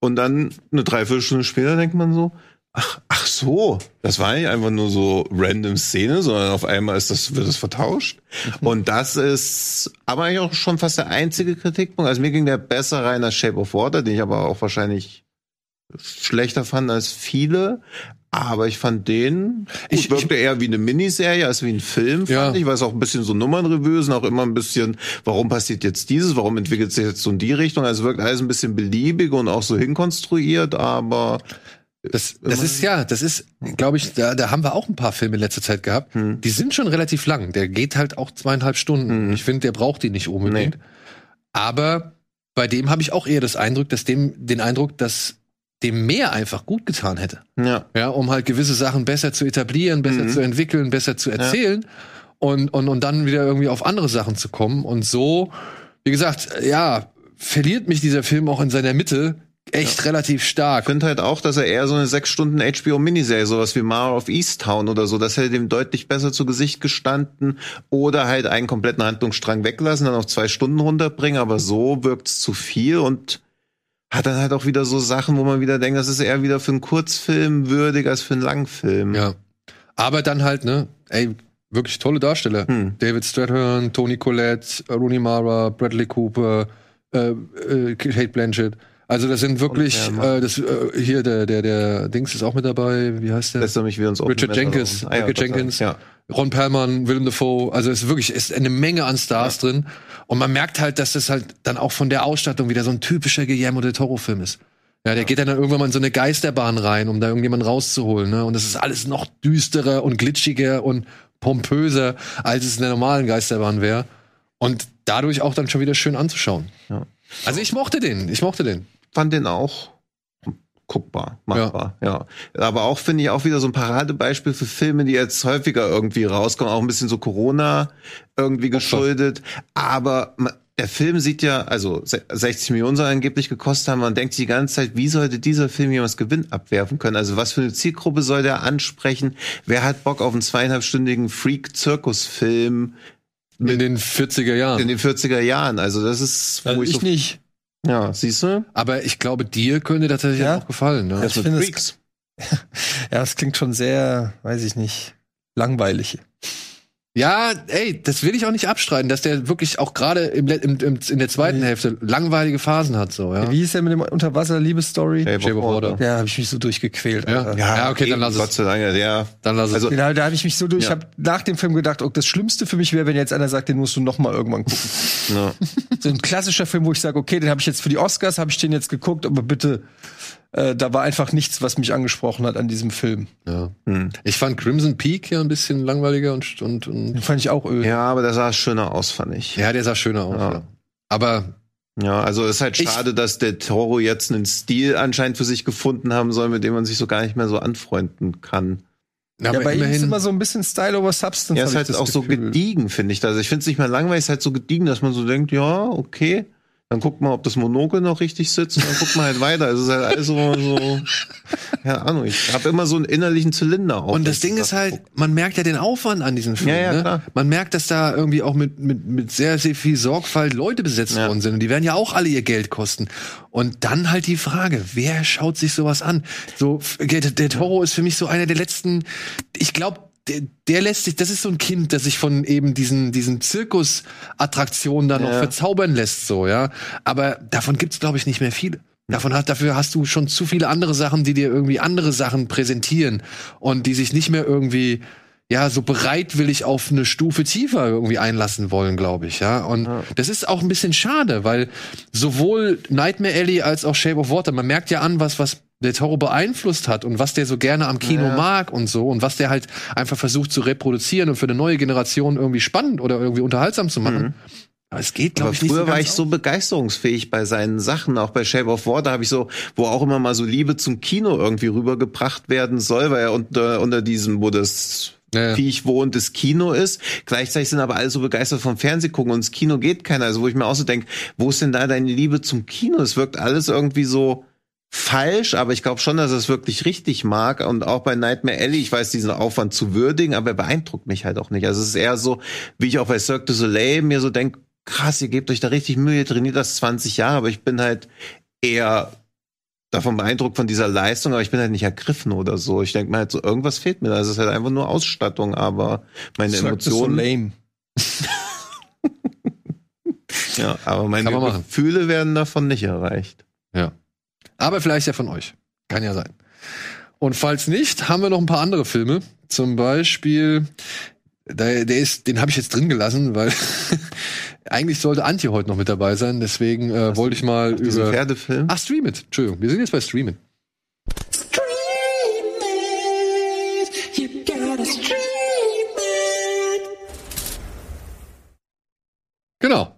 Speaker 4: Und dann eine Dreiviertelstunde später denkt man so, Ach so, das war nicht einfach nur so random Szene, sondern auf einmal ist das, wird das vertauscht. Und das ist aber eigentlich auch schon fast der einzige Kritikpunkt. Also mir ging der besser rein als Shape of Water, den ich aber auch wahrscheinlich schlechter fand als viele. Aber ich fand den, gut,
Speaker 2: Ich-
Speaker 4: wirkte eher wie eine Miniserie als wie ein Film,
Speaker 2: Ja.
Speaker 4: fand ich, weil es auch ein bisschen so Nummernrevue sind, auch immer ein bisschen, warum passiert jetzt dieses, warum entwickelt sich jetzt so in die Richtung. Also wirkt alles ein bisschen beliebig und auch so hinkonstruiert, aber
Speaker 2: Das, das ist ja, das ist, glaube ich, da, da haben wir auch ein paar Filme in letzter Zeit gehabt.
Speaker 4: Hm.
Speaker 2: Die sind schon relativ lang. Der geht halt auch zweieinhalb Stunden.
Speaker 4: Mhm.
Speaker 2: Ich finde, der braucht die nicht unbedingt. Aber bei dem habe ich auch eher das Eindruck, dass dem, den Eindruck, dass dem mehr einfach gut getan hätte.
Speaker 4: ja.
Speaker 2: Ja, um halt gewisse Sachen besser zu etablieren, besser
Speaker 4: Mhm.
Speaker 2: zu entwickeln, besser zu erzählen und, und, und dann wieder irgendwie auf andere Sachen zu kommen. Und so, wie gesagt, ja, verliert mich dieser Film auch in seiner Mitte echt relativ
Speaker 4: Ich
Speaker 2: stark.
Speaker 4: finde halt auch, dass er eher so eine sechs Stunden HBO-Miniserie, sowas wie Mara of Easttown oder so, das hätte dem deutlich besser zu Gesicht gestanden oder halt einen kompletten Handlungsstrang weglassen, dann auf zwei Stunden runterbringen, aber so wirkt's zu viel und hat dann halt auch wieder so Sachen, wo man wieder denkt, das ist eher wieder für einen Kurzfilm würdig als für einen Langfilm.
Speaker 2: Ja. Aber dann halt, ne, ey, wirklich tolle Darsteller.
Speaker 4: Hm.
Speaker 2: David Strathairn, Tony Collette, Rooney Mara, Bradley Cooper, äh, äh, Kate Blanchett. Also das sind wirklich, äh, das, äh, hier der, der, der Dings ist auch mit dabei, wie heißt der?
Speaker 4: Lässt er mich wieder ins
Speaker 2: Richard Jenkins.
Speaker 4: Ah, ja.
Speaker 2: Jenkins.
Speaker 4: Ja.
Speaker 2: Ron Perlman, Willem Dafoe, also es ist wirklich ist eine Menge an Stars drin und man merkt halt, dass das halt dann auch von der Ausstattung wieder so ein typischer Guillermo del Toro Film ist. Ja, der geht dann irgendwann mal in so eine Geisterbahn rein, um da irgendjemanden rauszuholen, ne? Und das ist alles noch düsterer und glitschiger und pompöser, als es in der normalen Geisterbahn wäre und dadurch auch dann schon wieder schön anzuschauen.
Speaker 4: Ja.
Speaker 2: Also ich mochte den, ich mochte den.
Speaker 4: fand den auch guckbar, machbar, ja. Aber auch finde ich auch wieder so ein Paradebeispiel für Filme, die jetzt häufiger irgendwie rauskommen, auch ein bisschen so Corona irgendwie geschuldet. Aber der Film sieht ja, also se- 60 Millionen soll angeblich gekostet haben. Man denkt sich die ganze Zeit, wie sollte dieser Film jemals Gewinn abwerfen können? Also was für eine Zielgruppe soll der ansprechen? Wer hat Bock auf einen zweieinhalbstündigen Freak-Zirkus-Film
Speaker 2: In den 40er Jahren.
Speaker 4: in den 40er Jahren? Also das ist, wo
Speaker 3: Also
Speaker 4: ich,
Speaker 3: ich
Speaker 4: so,
Speaker 3: nicht.
Speaker 4: Ja, siehst du?
Speaker 2: Aber ich glaube, dir könnte das tatsächlich
Speaker 3: Ja?
Speaker 2: auch gefallen. Ne?
Speaker 4: Das mit
Speaker 3: finde es-
Speaker 4: Freaks.
Speaker 3: Ja, das klingt schon sehr, weiß ich nicht, langweilig.
Speaker 2: Ja, ey, das will ich auch nicht abstreiten, dass der wirklich auch gerade im, im, im, in der zweiten Hälfte langweilige Phasen hat, so, ja.
Speaker 3: Wie hieß der mit dem Unterwasser-Liebesstory?
Speaker 4: Shape of
Speaker 2: Shape of
Speaker 4: Water.
Speaker 3: Ja, habe ich mich so durchgequält.
Speaker 2: Ja,
Speaker 3: Alter.
Speaker 2: ja, okay, dann lass
Speaker 4: Gott
Speaker 2: es.
Speaker 4: sei Dank, ja.
Speaker 2: Dann lass es.
Speaker 4: Also-
Speaker 3: Genau, da habe ich mich so durch.
Speaker 4: Ja.
Speaker 3: Ich habe nach dem Film gedacht, oh, das Schlimmste für mich wäre, wenn jetzt einer sagt, den musst du noch mal irgendwann gucken.
Speaker 4: Ja.
Speaker 3: so ein klassischer Film, wo ich sage, okay, den habe ich jetzt für die Oscars, habe ich den jetzt geguckt, aber bitte, äh, da war einfach nichts, was mich angesprochen hat an diesem Film.
Speaker 2: ja.
Speaker 4: Hm.
Speaker 2: Ich fand Crimson Peak ja ein bisschen langweiliger und, und, und
Speaker 3: Den fand ich auch öde.
Speaker 4: ja, aber der sah schöner aus, fand ich.
Speaker 2: ja, der sah schöner aus.
Speaker 4: Ja.
Speaker 2: Ja. Aber
Speaker 4: Ja, also es ist halt
Speaker 2: Ich-
Speaker 4: schade, dass der Toro jetzt einen Stil anscheinend für sich gefunden haben soll, mit dem man sich so gar nicht mehr so anfreunden kann.
Speaker 3: Ja,
Speaker 2: aber
Speaker 3: bei ihm ist immer so ein bisschen Style over Substance.
Speaker 4: Ja, ist
Speaker 3: ich
Speaker 4: halt auch so
Speaker 3: Gefühl.
Speaker 4: gediegen, finde ich. Also ich finde es nicht mehr langweilig, es ist halt so gediegen, dass man so denkt, ja, okay, dann guckt man, ob das Monokel noch richtig sitzt und dann guckt man halt weiter. Also es ist halt alles so, so keine Ahnung, ich habe immer so einen innerlichen Zylinder auf.
Speaker 2: und das Ding ist halt, man merkt ja den Aufwand an diesem Film.
Speaker 4: Ja, ja,
Speaker 2: ne?
Speaker 4: klar.
Speaker 2: Man merkt, dass da irgendwie auch mit, mit, mit sehr, sehr viel Sorgfalt Leute besetzt
Speaker 4: Ja.
Speaker 2: worden sind. Und die werden ja auch alle ihr Geld kosten. Und dann halt die Frage, wer schaut sich sowas an? So, der Toro ist für mich so einer der letzten, ich glaube, der, der lässt sich, das ist so ein Kind, das sich von eben diesen, diesen Zirkusattraktionen da noch
Speaker 4: Ja.
Speaker 2: verzaubern lässt, so, ja. Aber davon gibt's, glaube ich, nicht mehr viele. Davon hat, dafür hast du schon zu viele andere Sachen, die dir irgendwie andere Sachen präsentieren und die sich nicht mehr irgendwie, ja, so bereitwillig auf eine Stufe tiefer irgendwie einlassen wollen, glaube ich, ja. Und das ist auch ein bisschen schade, weil sowohl Nightmare Alley als auch Shape of Water, man merkt ja an, was, was der Toro beeinflusst hat und was der so gerne am Kino
Speaker 4: Ja.
Speaker 2: mag und so und was der halt einfach versucht zu reproduzieren und für eine neue Generation irgendwie spannend oder irgendwie unterhaltsam zu machen. Aber es geht, glaube ich, nicht
Speaker 4: früher
Speaker 2: so
Speaker 4: war ich so begeisterungsfähig bei seinen Sachen, auch bei Shape of Water habe ich so, wo auch immer mal so Liebe zum Kino irgendwie rübergebracht werden soll, weil er unter, unter diesem, wo das
Speaker 2: Ja, ja.
Speaker 4: Viech das Kino ist. Gleichzeitig sind aber alle so begeistert vom Fernsehgucken und ins Kino geht keiner. Also wo ich mir auch so denke, wo ist denn da deine Liebe zum Kino? Es wirkt alles irgendwie so falsch, aber ich glaube schon, dass er es wirklich richtig mag. Und auch bei Nightmare Alley, ich weiß diesen Aufwand zu würdigen, aber er beeindruckt mich halt auch nicht. Also es ist eher so, wie ich auch bei Cirque du Soleil mir so denke, krass, ihr gebt euch da richtig Mühe, ihr trainiert das 20 Jahre, aber ich bin halt eher davon beeindruckt von dieser Leistung, aber ich bin halt nicht ergriffen oder so. Ich denke mal halt so, irgendwas fehlt mir. da. Es ist halt einfach nur Ausstattung, aber meine
Speaker 3: Sagt das so
Speaker 4: Emotionen.
Speaker 3: lame.
Speaker 4: ja, aber meine. Gefühle werden davon nicht erreicht.
Speaker 2: Ja. Aber vielleicht ja von euch. Kann ja sein. Und falls nicht, haben wir noch ein paar andere Filme. Zum Beispiel, der, der ist, den habe ich jetzt drin gelassen, weil eigentlich sollte Antje heute noch mit dabei sein. Deswegen äh, wollte ich mal
Speaker 4: Diesen
Speaker 2: über.
Speaker 4: Pferdefilm.
Speaker 2: Ach, Stream It. Entschuldigung, wir sind jetzt bei Stream It. Genau.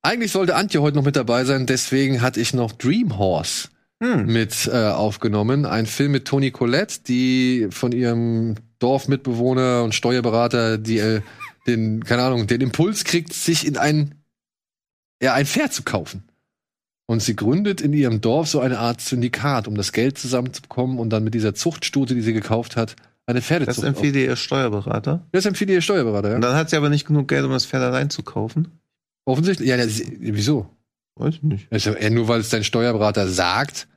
Speaker 2: Eigentlich sollte Antje heute noch mit dabei sein, deswegen hatte ich noch Dream Horse
Speaker 4: Hm.
Speaker 2: mit äh, aufgenommen. Ein Film mit Toni Collette, die von ihrem Dorfmitbewohner und Steuerberater, die äh, den, keine Ahnung, den Impuls kriegt, sich in ein, ja, ein Pferd zu kaufen. Und sie gründet in ihrem Dorf so eine Art Syndikat, um das Geld zusammenzubekommen und dann mit dieser Zuchtstute, die sie gekauft hat, eine
Speaker 4: Das
Speaker 2: Pferdezucht. auf-
Speaker 4: empfiehlt ihr Steuerberater.
Speaker 2: Das empfiehlt ihr Steuerberater,
Speaker 4: Und
Speaker 2: ja?
Speaker 4: dann hat sie aber nicht genug Geld, um das Pferd allein zu kaufen.
Speaker 2: Offensichtlich. Ja, das, wieso?
Speaker 4: Weiß ich nicht.
Speaker 2: Ja eher nur, weil es dein Steuerberater sagt.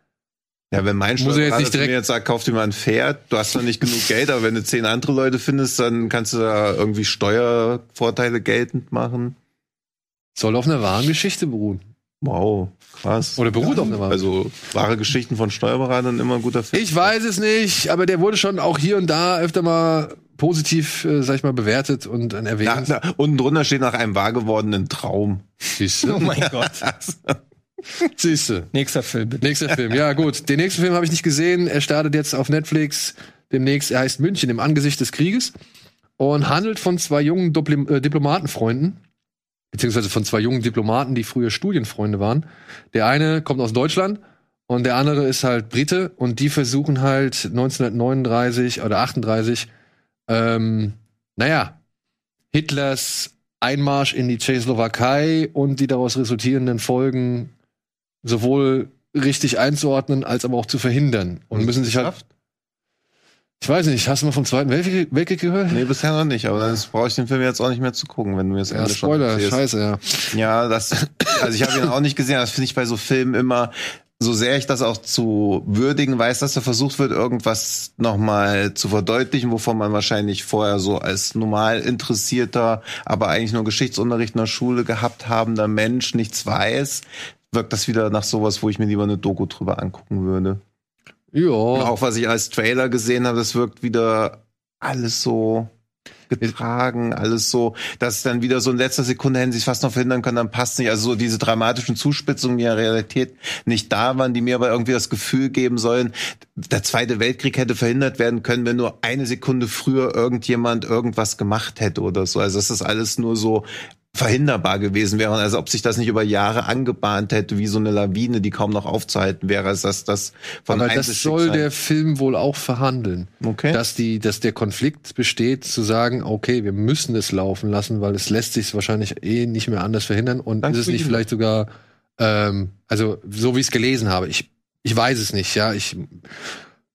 Speaker 4: Ja, wenn mein
Speaker 2: er jetzt
Speaker 4: Steuerberater zu mir jetzt sagt, kauf dir mal ein Pferd, du hast dann nicht genug Geld, aber wenn du zehn andere Leute findest, dann kannst du da irgendwie Steuervorteile geltend machen.
Speaker 2: Soll auf einer wahren Geschichte beruhen.
Speaker 4: Wow, krass.
Speaker 2: Oder beruht auf einer wahren
Speaker 4: Also wahre Geschichten von Steuerberatern immer ein guter Film.
Speaker 2: Ich weiß es nicht, aber der wurde schon auch hier und da öfter mal positiv, äh, sag ich mal, bewertet und dann
Speaker 4: Na,
Speaker 2: erwähnt.
Speaker 4: na, unten drunter steht nach einem wahr gewordenen Traum.
Speaker 2: Siehst
Speaker 3: Oh mein Gott.
Speaker 2: Siehst du.
Speaker 3: Nächster Film, bitte.
Speaker 2: Nächster Film. Ja, gut. Den nächsten Film habe ich nicht gesehen. Er startet jetzt auf Netflix. Demnächst. Er heißt München im Angesicht des Krieges und handelt von zwei jungen Dipl äh, Diplomatenfreunden, beziehungsweise von zwei jungen Diplomaten, die früher Studienfreunde waren. Der eine kommt aus Deutschland und der andere ist halt Brite und die versuchen halt 1939 oder 38, ähm, naja, Hitlers Einmarsch in die Tschechoslowakei und die daraus resultierenden Folgen sowohl richtig einzuordnen, als aber auch zu verhindern. Und müssen sich halt. Ich weiß nicht, hast du mal vom Zweiten Weltkrieg, Weltkrieg gehört?
Speaker 4: Nee, bisher noch nicht, aber dann brauche ich den Film jetzt auch nicht mehr zu gucken, wenn du mir das
Speaker 2: Ja,
Speaker 4: Ende schon
Speaker 2: Spoiler,
Speaker 4: erzählst.
Speaker 2: scheiße, ja.
Speaker 4: Ja, das, also ich habe ihn auch nicht gesehen, das finde ich bei so Filmen immer, so sehr ich das auch zu würdigen weiß, dass da versucht wird, irgendwas nochmal zu verdeutlichen, wovon man wahrscheinlich vorher so als normal interessierter, aber eigentlich nur Geschichtsunterricht in der Schule gehabt habender Mensch nichts weiß, wirkt das wieder nach sowas, wo ich mir lieber eine Doku drüber angucken würde. Und
Speaker 2: Ja.
Speaker 4: auch was ich als Trailer gesehen habe, das wirkt wieder alles so getragen, alles so, dass dann wieder so in letzter Sekunde hätten sie es fast noch verhindern können, dann passt nicht. Also so diese dramatischen Zuspitzungen, die in der Realität nicht da waren, die mir aber irgendwie das Gefühl geben sollen, der Zweite Weltkrieg hätte verhindert werden können, wenn nur eine Sekunde früher irgendjemand irgendwas gemacht hätte oder so. Also das ist alles nur so verhinderbar gewesen wäre, also ob sich das nicht über Jahre angebahnt hätte, wie so eine Lawine, die kaum noch aufzuhalten wäre, als dass das von
Speaker 2: Aber das soll der Film wohl auch verhandeln.
Speaker 4: Okay.
Speaker 2: Dass, die, dass der Konflikt besteht, zu sagen, okay, wir müssen es laufen lassen, weil es lässt sich wahrscheinlich eh nicht mehr anders verhindern. Und
Speaker 4: Danke
Speaker 2: ist es nicht vielleicht sogar, ähm, also so wie ich es gelesen habe, ich, ich weiß es nicht, ja. Ich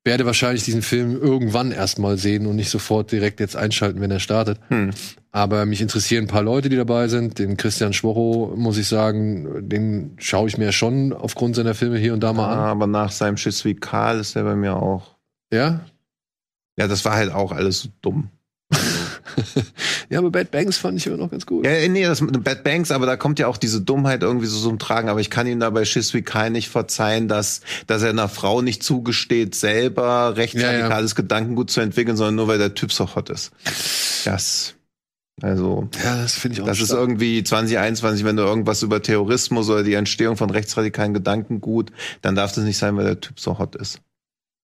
Speaker 2: werde wahrscheinlich diesen Film irgendwann erstmal sehen und nicht sofort direkt jetzt einschalten, wenn er startet.
Speaker 4: Hm.
Speaker 2: Aber mich interessieren ein paar Leute, die dabei sind. Den Christian Schwocho, muss ich sagen, den schaue ich mir schon aufgrund seiner Filme hier und da mal an.
Speaker 4: aber nach seinem Schiss wie Karl ist er bei mir auch.
Speaker 2: Ja?
Speaker 4: Ja, das war halt auch alles so dumm.
Speaker 2: Ja, aber Bad Banks fand ich immer noch ganz gut.
Speaker 4: Ja, nee, das Bad Banks, aber da kommt ja auch diese Dummheit irgendwie so zum Tragen. Aber ich kann ihm dabei Schiss wie Kai nicht verzeihen, dass, dass er einer Frau nicht zugesteht, selber rechtsradikales Gedankengut zu entwickeln, sondern nur weil der Typ so hot ist. Das, also,
Speaker 2: Ja, das finde ich auch
Speaker 4: das ist
Speaker 2: stark.
Speaker 4: irgendwie 2021, wenn du irgendwas über Terrorismus oder die Entstehung von rechtsradikalen Gedankengut, dann darf das nicht sein, weil der Typ so hot ist.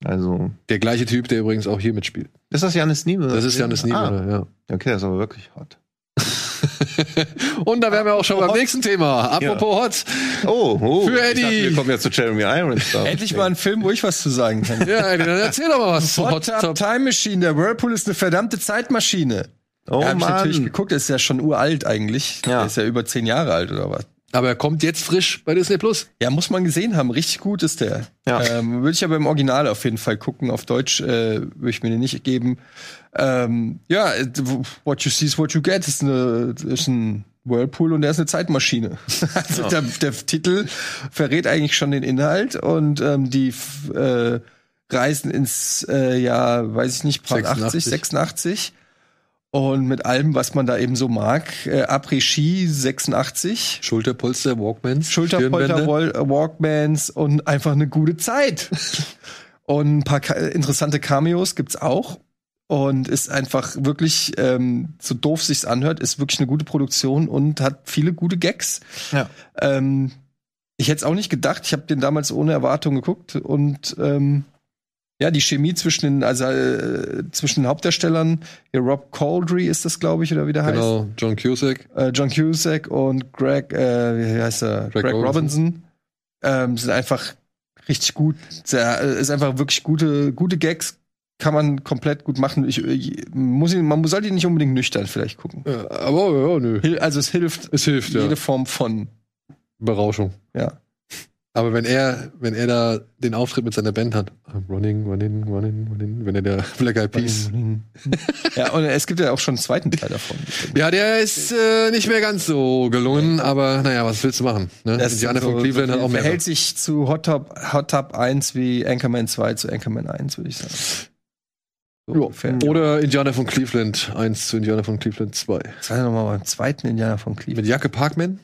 Speaker 4: Also,
Speaker 2: Der gleiche Typ, der übrigens auch hier mitspielt.
Speaker 4: ist das Janis Niemöller?
Speaker 2: Das ist Janis Niemöller, ja.
Speaker 4: Ah, okay, das ist aber wirklich hot.
Speaker 2: Und da wären wir auch schon beim nächsten Thema. Apropos Hot.
Speaker 4: Oh, oh.
Speaker 2: Für Eddie.
Speaker 4: dachte, wir kommen jetzt zu Jeremy Irons.
Speaker 3: Endlich mal ein Film, wo ich was zu sagen kann.
Speaker 2: Ja, Eddie, dann erzähl doch mal was
Speaker 3: Hot
Speaker 2: Hot
Speaker 3: Tub
Speaker 2: Top.
Speaker 3: Time Machine, der Whirlpool ist eine verdammte Zeitmaschine.
Speaker 4: Oh
Speaker 3: ja, hab ich natürlich geguckt, das ist ja schon uralt eigentlich.
Speaker 4: Ja.
Speaker 3: Der ist ja über zehn Jahre alt oder was.
Speaker 2: Aber er kommt jetzt frisch bei Disney Plus.
Speaker 3: Ja, muss man gesehen haben. Richtig gut ist der.
Speaker 4: Ja.
Speaker 3: Ähm, würde ich aber im Original auf jeden Fall gucken. Auf Deutsch äh, würde ich mir den nicht geben. Ähm, ja, what you see is what you get ist, eine, ist ein Whirlpool und er ist eine Zeitmaschine. Also der, der Titel verrät eigentlich schon den Inhalt und ähm, die äh, reisen ins äh, Jahr, weiß ich nicht, 80,
Speaker 2: 86.
Speaker 3: 86. Und mit allem, was man da eben so mag, äh, Après-Ski 86,
Speaker 2: Schulterpolster, Walkmans.
Speaker 3: Wall, äh, Walkmans und einfach eine gute Zeit. und ein paar ka interessante Cameos gibt's auch. Und ist einfach wirklich, ähm, so doof sich's anhört, ist wirklich eine gute Produktion und hat viele gute Gags.
Speaker 4: Ja.
Speaker 3: Ähm, ich hätte es auch nicht gedacht. Ich habe den damals ohne Erwartung geguckt und ähm, ja, die Chemie zwischen den, also äh, zwischen den Hauptdarstellern, hier Rob Caldry ist das, glaube ich, oder wie der heißt
Speaker 2: Genau, John Cusack.
Speaker 3: äh, John Cusack und Greg, äh, wie heißt er?
Speaker 2: Greg
Speaker 3: Greg,
Speaker 2: Robinson.
Speaker 3: Robinson, ähm, sind einfach richtig gut. Sehr, äh, ist einfach wirklich gute, gute Gags. Kann man komplett gut machen. Ich, äh, muss ihn, man sollte ihn nicht unbedingt nüchtern vielleicht gucken.
Speaker 2: Ja, aber ja, nö.
Speaker 3: Also es hilft
Speaker 2: Es hilft, ja.
Speaker 3: jede Form von,
Speaker 2: Berauschung.
Speaker 3: ja.
Speaker 2: Aber wenn er, wenn er da den Auftritt mit seiner Band hat, I'm running, running, running, running, wenn er der Black Eyed Peas.
Speaker 3: ja, und es gibt ja auch schon einen zweiten Teil davon.
Speaker 2: Ja, der ist äh, nicht mehr ganz so gelungen, aber naja, was willst du machen? Ne?
Speaker 3: Das
Speaker 2: Indianer
Speaker 3: ist so-
Speaker 2: von Cleveland
Speaker 3: so
Speaker 2: hat auch mehr.
Speaker 3: verhält sich zu Hot Top, Hot Top 1 wie Anchorman 2 zu Anchorman 1, würde ich sagen. So
Speaker 2: Ja. Oder Indianer von Cleveland 1 zu Indianer von Cleveland 2.
Speaker 3: Sag doch mal beim zweiten Indianer von Cleveland.
Speaker 2: Mit Jacke Parkman?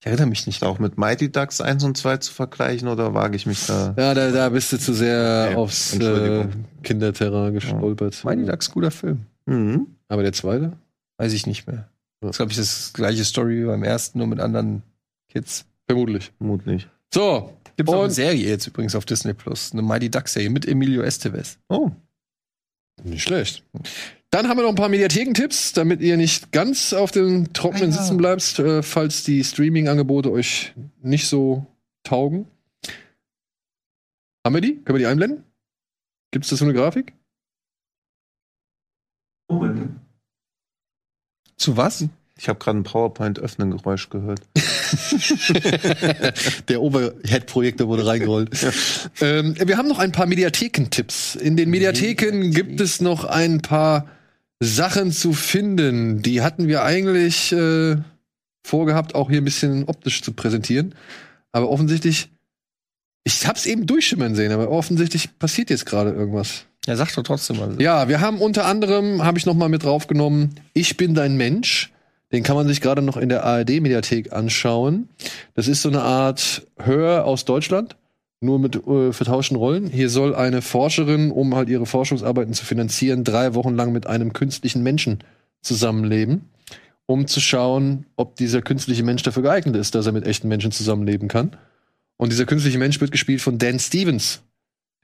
Speaker 3: Ich erinnere mich nicht.
Speaker 4: Auch mit Mighty Ducks 1 und 2 zu vergleichen oder wage ich mich da?
Speaker 2: Ja, da, da bist du zu sehr
Speaker 4: Okay,
Speaker 2: aufs äh. Kinderterrain gestolpert.
Speaker 3: Mighty Ducks, guter Film.
Speaker 4: Mhm.
Speaker 2: Aber der zweite?
Speaker 3: Weiß ich nicht mehr.
Speaker 2: Ja.
Speaker 3: Das ist, glaube ich, das gleiche Story wie beim ersten, nur mit anderen Kids.
Speaker 2: Vermutlich.
Speaker 4: Vermutlich.
Speaker 2: So.
Speaker 3: Gibt auch eine Serie jetzt übrigens auf Disney Plus. Eine Mighty Ducks Serie mit Emilio Estevez.
Speaker 4: Oh.
Speaker 2: Nicht schlecht. Dann haben wir noch ein paar Mediathekentipps, damit ihr nicht ganz auf dem trockenen
Speaker 3: ja.
Speaker 2: Sitzen bleibt, äh, falls die Streaming-Angebote euch nicht so taugen. Haben wir die? Können wir die einblenden? Gibt es das so eine Grafik?
Speaker 3: Zu was?
Speaker 4: Ich habe gerade ein PowerPoint-Öffnen-Geräusch gehört.
Speaker 2: Der Overhead-Projektor wurde reingerollt. ähm, wir haben noch ein paar Mediathekentipps. In den Mediatheken gibt es noch ein paar Sachen zu finden. Die hatten wir eigentlich äh, vorgehabt, auch hier ein bisschen optisch zu präsentieren. Aber offensichtlich, ich hab's eben durchschimmern sehen, aber offensichtlich passiert jetzt gerade irgendwas.
Speaker 3: Ja, sag doch trotzdem mal.
Speaker 2: Ja, wir haben unter anderem, habe ich noch mal mit draufgenommen, Ich bin dein Mensch. Den kann man sich gerade noch in der ARD-Mediathek anschauen. Das ist so eine Art Hör aus Deutschland, nur mit äh, vertauschten Rollen. Hier soll eine Forscherin, um halt ihre Forschungsarbeiten zu finanzieren, drei Wochen lang mit einem künstlichen Menschen zusammenleben, um zu schauen, ob dieser künstliche Mensch dafür geeignet ist, dass er mit echten Menschen zusammenleben kann. Und dieser künstliche Mensch wird gespielt von Dan Stevens,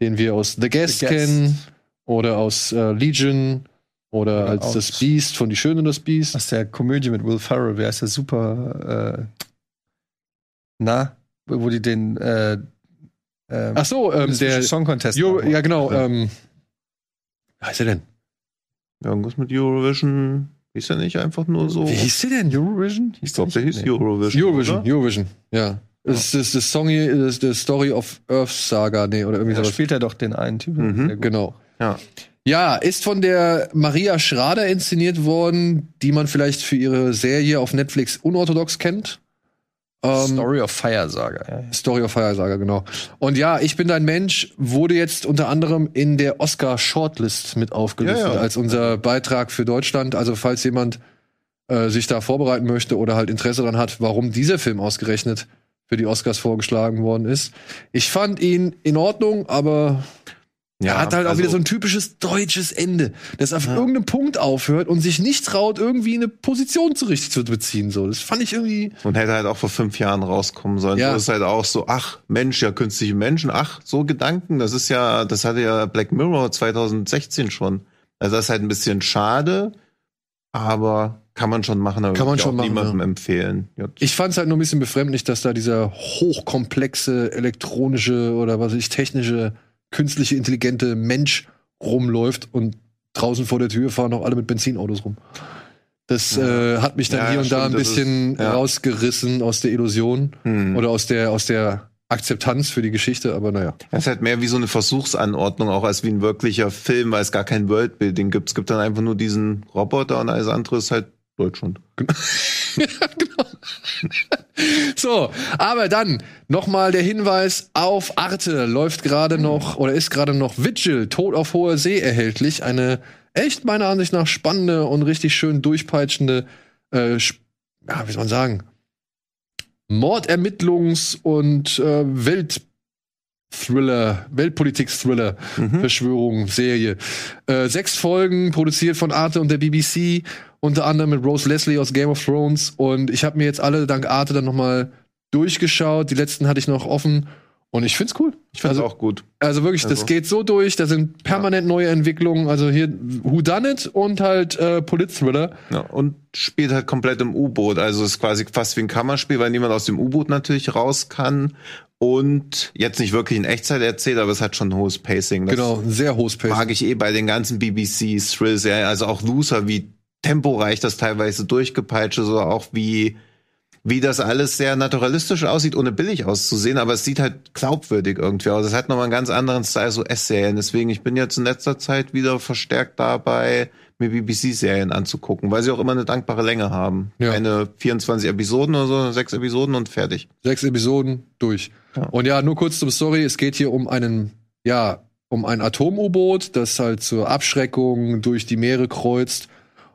Speaker 2: den wir aus The Guest,
Speaker 3: The Guest.
Speaker 2: kennen oder aus äh, Legion oder
Speaker 3: Oder
Speaker 2: als das Beast von Die Schöne und das Beast.
Speaker 3: Aus der Komödie mit Will Ferrell, wer ist der super, äh, na, wo die den, äh, äh,
Speaker 2: Ach so, ähm, der
Speaker 3: Song Contest.
Speaker 2: Euro, ja genau. Ähm, wie heißt er denn?
Speaker 4: Irgendwas mit Eurovision. Ist ja nicht einfach nur so.
Speaker 2: Wie hieß der denn?
Speaker 3: Eurovision?
Speaker 4: Ich glaube, der hieß
Speaker 3: Nee.
Speaker 4: Eurovision.
Speaker 2: Eurovision,
Speaker 4: Oder?
Speaker 2: Eurovision, ja. Das ist das Song das ist the Story of Earth Saga, nee, oder irgendwie
Speaker 3: Da
Speaker 2: sowas.
Speaker 3: spielt er doch den einen Typen.
Speaker 4: Mhm.
Speaker 2: Genau.
Speaker 4: Ja.
Speaker 2: Ja, ist von der Maria Schrader inszeniert worden, die man vielleicht für ihre Serie auf Netflix unorthodox kennt. Ähm,
Speaker 3: Story of Fire Saga. Ja, ja.
Speaker 2: Story of Fire Saga, genau. Und ja, ich bin dein Mensch wurde jetzt unter anderem in der Oscar Shortlist mit aufgelistet
Speaker 4: Ja, ja.
Speaker 2: als unser Beitrag für Deutschland. Also falls jemand äh, sich da vorbereiten möchte oder halt Interesse daran hat, warum dieser Film ausgerechnet für die Oscars vorgeschlagen worden ist. Ich fand ihn in Ordnung, aber er hat halt auch
Speaker 4: also-
Speaker 2: wieder so ein typisches deutsches Ende, das auf irgendeinem Punkt aufhört und sich nicht traut, irgendwie eine Position zu richtig zu beziehen. So, das fand ich irgendwie.
Speaker 4: Und hätte halt auch vor fünf Jahren rauskommen sollen.
Speaker 2: Ja.
Speaker 4: So ist halt auch so, ach, Mensch, ja, künstliche Menschen, ach, so Gedanken, das ist ja, das hatte ja Black Mirror 2016 schon. Also das ist halt ein bisschen schade, aber kann man schon machen, aber
Speaker 2: Kann man schon
Speaker 4: auch
Speaker 2: machen,
Speaker 4: niemandem
Speaker 2: ja.
Speaker 4: empfehlen. Ja.
Speaker 2: Ich fand es halt nur ein bisschen befremdlich, dass da dieser hochkomplexe elektronische oder was weiß ich technische künstliche intelligente Mensch rumläuft und draußen vor der Tür fahren auch alle mit Benzinautos rum. Das
Speaker 4: Ja.
Speaker 2: äh, hat mich dann
Speaker 4: Ja,
Speaker 2: hier und da ein
Speaker 4: stimmt,
Speaker 2: bisschen
Speaker 4: ist- ja.
Speaker 2: rausgerissen aus der Illusion
Speaker 4: Hm.
Speaker 2: oder aus der aus der Akzeptanz für die Geschichte, aber naja.
Speaker 4: Das ist halt mehr wie so eine Versuchsanordnung, auch als wie ein wirklicher Film, weil es gar kein Worldbuilding gibt. Es gibt dann einfach nur diesen Roboter und alles andere ist halt Deutschland.
Speaker 2: So, aber dann nochmal der Hinweis auf Arte läuft gerade noch oder ist gerade noch Vigil, Tod auf hoher See erhältlich. Eine echt meiner Ansicht nach spannende und richtig schön durchpeitschende, äh, ja, wie soll man sagen, Mordermittlungs- und äh, Welt-Thriller, Weltpolitik-Thriller, Verschwörung, Serie. Äh, sechs Folgen, produziert von Arte und der BBC, unter anderem mit Rose Leslie aus Game of Thrones. Und ich habe mir jetzt alle dank Arte dann noch mal durchgeschaut. Die letzten hatte ich noch offen. Und ich find's cool.
Speaker 4: Ich finde
Speaker 2: also,
Speaker 4: auch gut.
Speaker 2: also wirklich, das
Speaker 4: Also-
Speaker 2: geht so durch. Da sind permanent neue Entwicklungen. Also hier Who Done It und halt äh, Polit-Thriller.
Speaker 4: Ja, und spielt halt komplett im U-Boot. Also ist quasi fast wie ein Kammerspiel, weil niemand aus dem U-Boot natürlich raus kann. Und jetzt nicht wirklich in Echtzeit erzählt, aber es hat schon ein hohes Pacing. Das
Speaker 2: Genau, ein sehr hohes Pace.
Speaker 4: mag ich eh bei den ganzen BBC Thrill-Serien. Also auch Loser, wie temporeich das teilweise durchgepeitscht ist, oder auch wie wie das alles sehr naturalistisch aussieht, ohne billig auszusehen, aber es sieht halt glaubwürdig irgendwie aus. Es hat nochmal einen ganz anderen Style, so S-Serien. Deswegen, ich bin jetzt in letzter Zeit wieder verstärkt dabei, mir BBC-Serien anzugucken, weil sie auch immer eine dankbare Länge haben.
Speaker 2: Ja.
Speaker 4: Eine 24 Episoden oder so, sechs Episoden und fertig.
Speaker 2: Sechs Episoden durch.
Speaker 4: Ja.
Speaker 2: Und ja, nur kurz zum Story. Es geht hier um einen, ja, um ein Atom-U-Boot, das halt zur Abschreckung durch die Meere kreuzt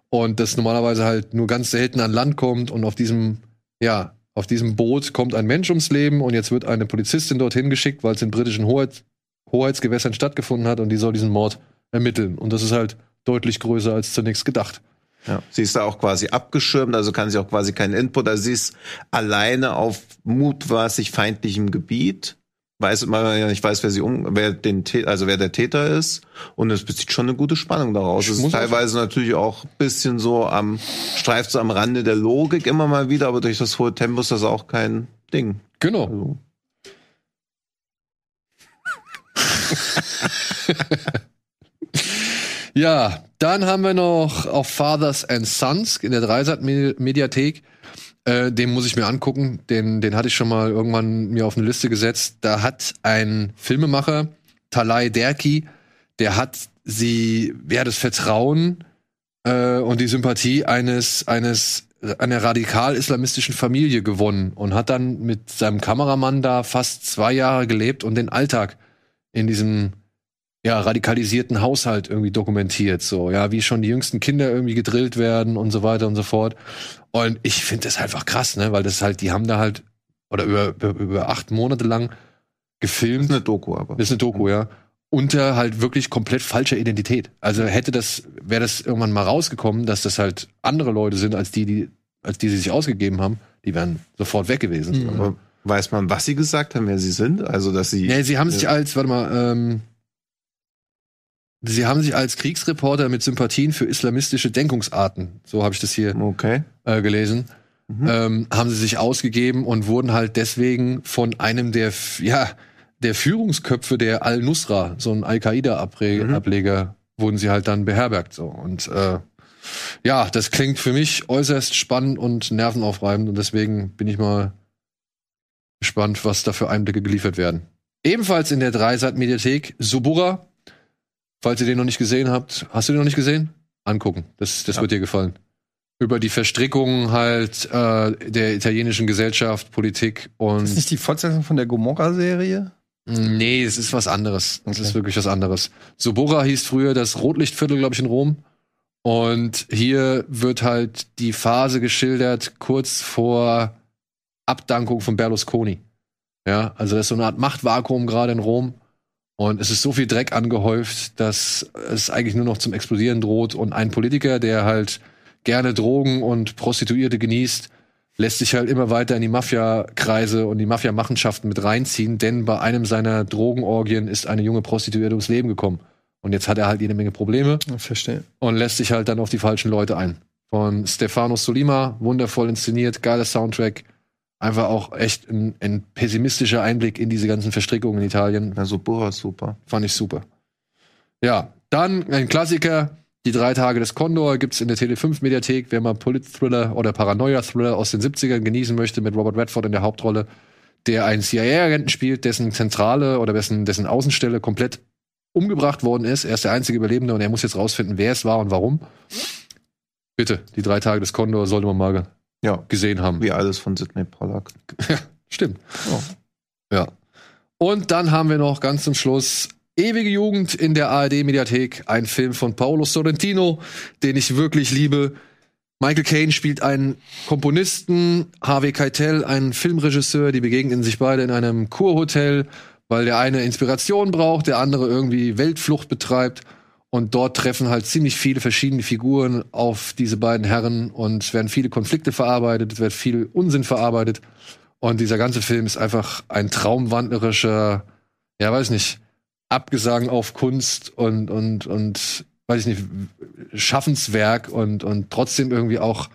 Speaker 2: und das normalerweise halt nur ganz selten an Land kommt und auf diesem, ja, auf diesem Boot kommt ein Mensch ums Leben und jetzt wird eine Polizistin dorthin geschickt, weil es in britischen Hoheit, Hoheitsgewässern stattgefunden hat und die soll diesen Mord ermitteln. Und das ist halt deutlich größer als zunächst gedacht.
Speaker 4: Ja. Sie ist da auch quasi abgeschirmt, also kann sie auch quasi keinen Input, also sie ist alleine auf mutmaßlich feindlichem Gebiet. Weiß immer ja nicht weiß, wer sie um, wer den also wer der Täter ist und es bezieht schon eine gute Spannung daraus.
Speaker 2: Ich
Speaker 4: Es ist
Speaker 2: muss auch
Speaker 4: teilweise natürlich auch ein bisschen so am streift so am Rande der Logik immer mal wieder, aber durch das hohe Tempo ist das auch kein Ding.
Speaker 2: Genau.
Speaker 4: Also,
Speaker 2: Ja, dann haben wir noch auf Fathers and Sons in der Dreisat-Mediathek. Äh, den muss ich mir angucken. Den, den hatte ich schon mal irgendwann mir auf eine Liste gesetzt. Da hat ein Filmemacher, Talai Derki, der hat sie, wer das Vertrauen äh, und die Sympathie eines, eines einer radikal-islamistischen Familie gewonnen und hat dann mit seinem Kameramann da fast zwei Jahre gelebt und den Alltag in diesem ja, radikalisierten Haushalt irgendwie dokumentiert, so, ja, wie schon die jüngsten Kinder irgendwie gedrillt werden und so weiter und so fort. Und ich finde das einfach krass, ne, weil das halt, die haben da halt, oder über, über, acht Monate lang gefilmt.
Speaker 4: ist eine Doku, aber.
Speaker 2: Das ist eine Doku, ja. Unter halt wirklich komplett falscher Identität. Also hätte das, wäre das irgendwann mal rausgekommen, dass das halt andere Leute sind, als die, die, als die sie sich ausgegeben haben, die wären sofort weg gewesen.
Speaker 3: Mhm.
Speaker 4: Aber weiß man, was sie gesagt haben, wer sie sind? Also, dass sie.
Speaker 2: Nee, sie haben sich als, warte mal, ähm, sie haben sich als Kriegsreporter mit Sympathien für islamistische Denkungsarten, so habe ich das hier
Speaker 4: Okay.
Speaker 2: äh, gelesen,
Speaker 4: Mhm.
Speaker 2: ähm, haben sie sich ausgegeben und wurden halt deswegen von einem der, ja, der Führungsköpfe der Al-Nusra, so ein Al-Qaida-Ableger,
Speaker 4: Mhm.
Speaker 2: wurden sie halt dann beherbergt. So. Und äh, ja, das klingt für mich äußerst spannend und nervenaufreibend und deswegen bin ich mal gespannt, was da für Einblicke geliefert werden. Ebenfalls in der Dreisat-Mediathek Subura. Falls ihr den noch nicht gesehen habt, hast du den noch nicht gesehen? Angucken. Das, das
Speaker 4: Ja.
Speaker 2: wird dir gefallen. Über die Verstrickungen halt äh, der italienischen Gesellschaft, Politik und
Speaker 3: Ist nicht die Fortsetzung von der Gomorra-Serie?
Speaker 2: Nee, es ist was anderes. Es
Speaker 3: Okay.
Speaker 2: ist wirklich was anderes. Sobora hieß früher das Rotlichtviertel, glaube ich, in Rom. Und hier wird halt die Phase geschildert kurz vor Abdankung von Berlusconi. Ja, also das ist so eine Art Machtvakuum gerade in Rom. Und es ist so viel Dreck angehäuft, dass es eigentlich nur noch zum Explodieren droht. Und ein Politiker, der halt gerne Drogen und Prostituierte genießt, lässt sich halt immer weiter in die Mafia-Kreise und die Mafia-Machenschaften mit reinziehen, denn bei einem seiner Drogenorgien ist eine junge Prostituierte ums Leben gekommen. Und jetzt hat er halt jede Menge Probleme
Speaker 3: Verstehe.
Speaker 2: und lässt sich halt dann auf die falschen Leute ein. Von Stefano Solima, wundervoll inszeniert, geiler Soundtrack. Einfach auch echt ein, ein pessimistischer Einblick in diese ganzen Verstrickungen in Italien.
Speaker 4: Also, boah, super.
Speaker 2: Fand ich super. Ja, dann ein Klassiker. Die drei Tage des Condor gibt's in der Tele5-Mediathek. Wer mal Polit-Thriller oder Paranoia-Thriller aus den 70ern genießen möchte, mit Robert Redford in der Hauptrolle, der einen CIA-Agenten spielt, dessen Zentrale oder dessen, dessen Außenstelle komplett umgebracht worden ist. Er ist der einzige Überlebende und er muss jetzt rausfinden, wer es war und warum. Bitte, die drei Tage des Kondor sollte man mal
Speaker 4: Ja,
Speaker 2: gesehen haben.
Speaker 4: wie alles von Sidney Pollack.
Speaker 2: Stimmt. Ja. Und dann haben wir noch ganz zum Schluss Ewige Jugend in der ARD-Mediathek, ein Film von Paolo Sorrentino, den ich wirklich liebe. Michael Caine spielt einen Komponisten, Harvey Keitel einen Filmregisseur, die begegnen sich beide in einem Kurhotel, weil der eine Inspiration braucht, der andere irgendwie Weltflucht betreibt. Und dort treffen halt ziemlich viele verschiedene Figuren auf diese beiden Herren und es werden viele Konflikte verarbeitet, es wird viel Unsinn verarbeitet. Und dieser ganze Film ist einfach ein traumwandlerischer, ja, weiß nicht, Abgesang auf Kunst und, und, und, weiß ich nicht, Schaffenswerk und, und trotzdem irgendwie auch,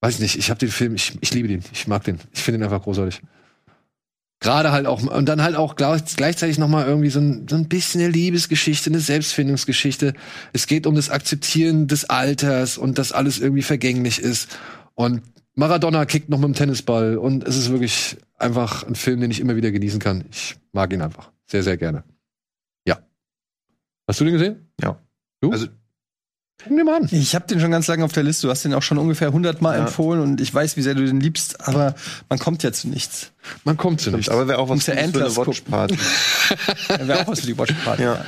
Speaker 2: weiß ich nicht, ich habe den Film, ich, ich liebe den, ich mag den, ich finde ihn einfach großartig. Gerade halt auch, und dann halt auch gleich- gleichzeitig nochmal irgendwie so ein, so ein bisschen eine Liebesgeschichte, eine Selbstfindungsgeschichte. Es geht um das Akzeptieren des Alters und dass alles irgendwie vergänglich ist. Und Maradona kickt noch mit dem Tennisball und es ist wirklich einfach ein Film, den ich immer wieder genießen kann. Ich mag ihn einfach. Sehr, sehr gerne. Ja. Hast du den gesehen?
Speaker 4: Ja.
Speaker 2: Du?
Speaker 4: Also-
Speaker 2: Guck dir mal an.
Speaker 3: Ich habe den schon ganz lange auf der Liste. Du hast den auch schon ungefähr 100 Mal
Speaker 4: Ja.
Speaker 3: empfohlen und ich weiß, wie sehr du den liebst, aber man kommt ja zu nichts.
Speaker 2: Man kommt zu nichts.
Speaker 4: Aber wäre auch was für eine. Watchparty.
Speaker 3: Wäre auch was für die Watchparty.
Speaker 4: Ja.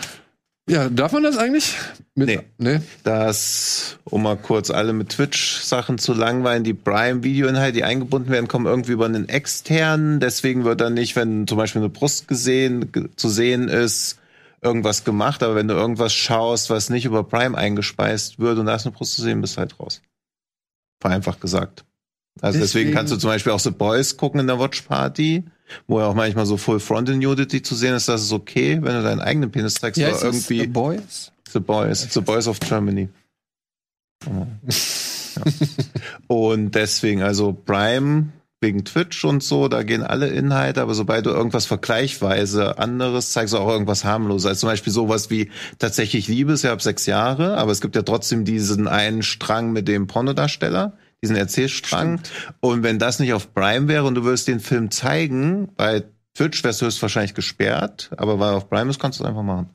Speaker 2: Ja, darf man das eigentlich? Mit,
Speaker 4: Nee.
Speaker 2: nee.
Speaker 4: dass, um mal kurz alle mit Twitch-Sachen zu langweilen, die Prime-Videoinhalte, die eingebunden werden, kommen irgendwie über einen externen. Deswegen wird dann nicht, wenn zum Beispiel eine Brust gesehen, ge- zu sehen ist, irgendwas gemacht. Aber wenn du irgendwas schaust, was nicht über Prime eingespeist wird und da ist eine Brust zu sehen, bist du halt raus. Vereinfacht gesagt. Also deswegen,
Speaker 2: Deswegen-
Speaker 4: kannst du zum Beispiel auch The Boys gucken in der Watch-Party, wo ja auch manchmal so Full Frontal Nudity zu sehen ist. Das ist okay, wenn du deinen eigenen Penis zeigst
Speaker 3: Ja,
Speaker 4: oder irgendwie.
Speaker 3: The Boys?
Speaker 4: The Boys, The Boys of Germany. Oh. Ja. Und deswegen, also Prime wegen Twitch und so, da gehen alle Inhalte, aber sobald du irgendwas vergleichweise anderes zeigst, auch irgendwas harmloses, also zum Beispiel sowas wie tatsächlich Liebe ist ja ab sechs Jahre, aber es gibt ja trotzdem diesen einen Strang mit dem Pornodarsteller, diesen Erzählstrang. Und wenn das nicht auf Prime wäre und du würdest den Film zeigen, bei Twitch wärst du höchstwahrscheinlich gesperrt, aber weil er auf Prime ist, kannst du es einfach machen.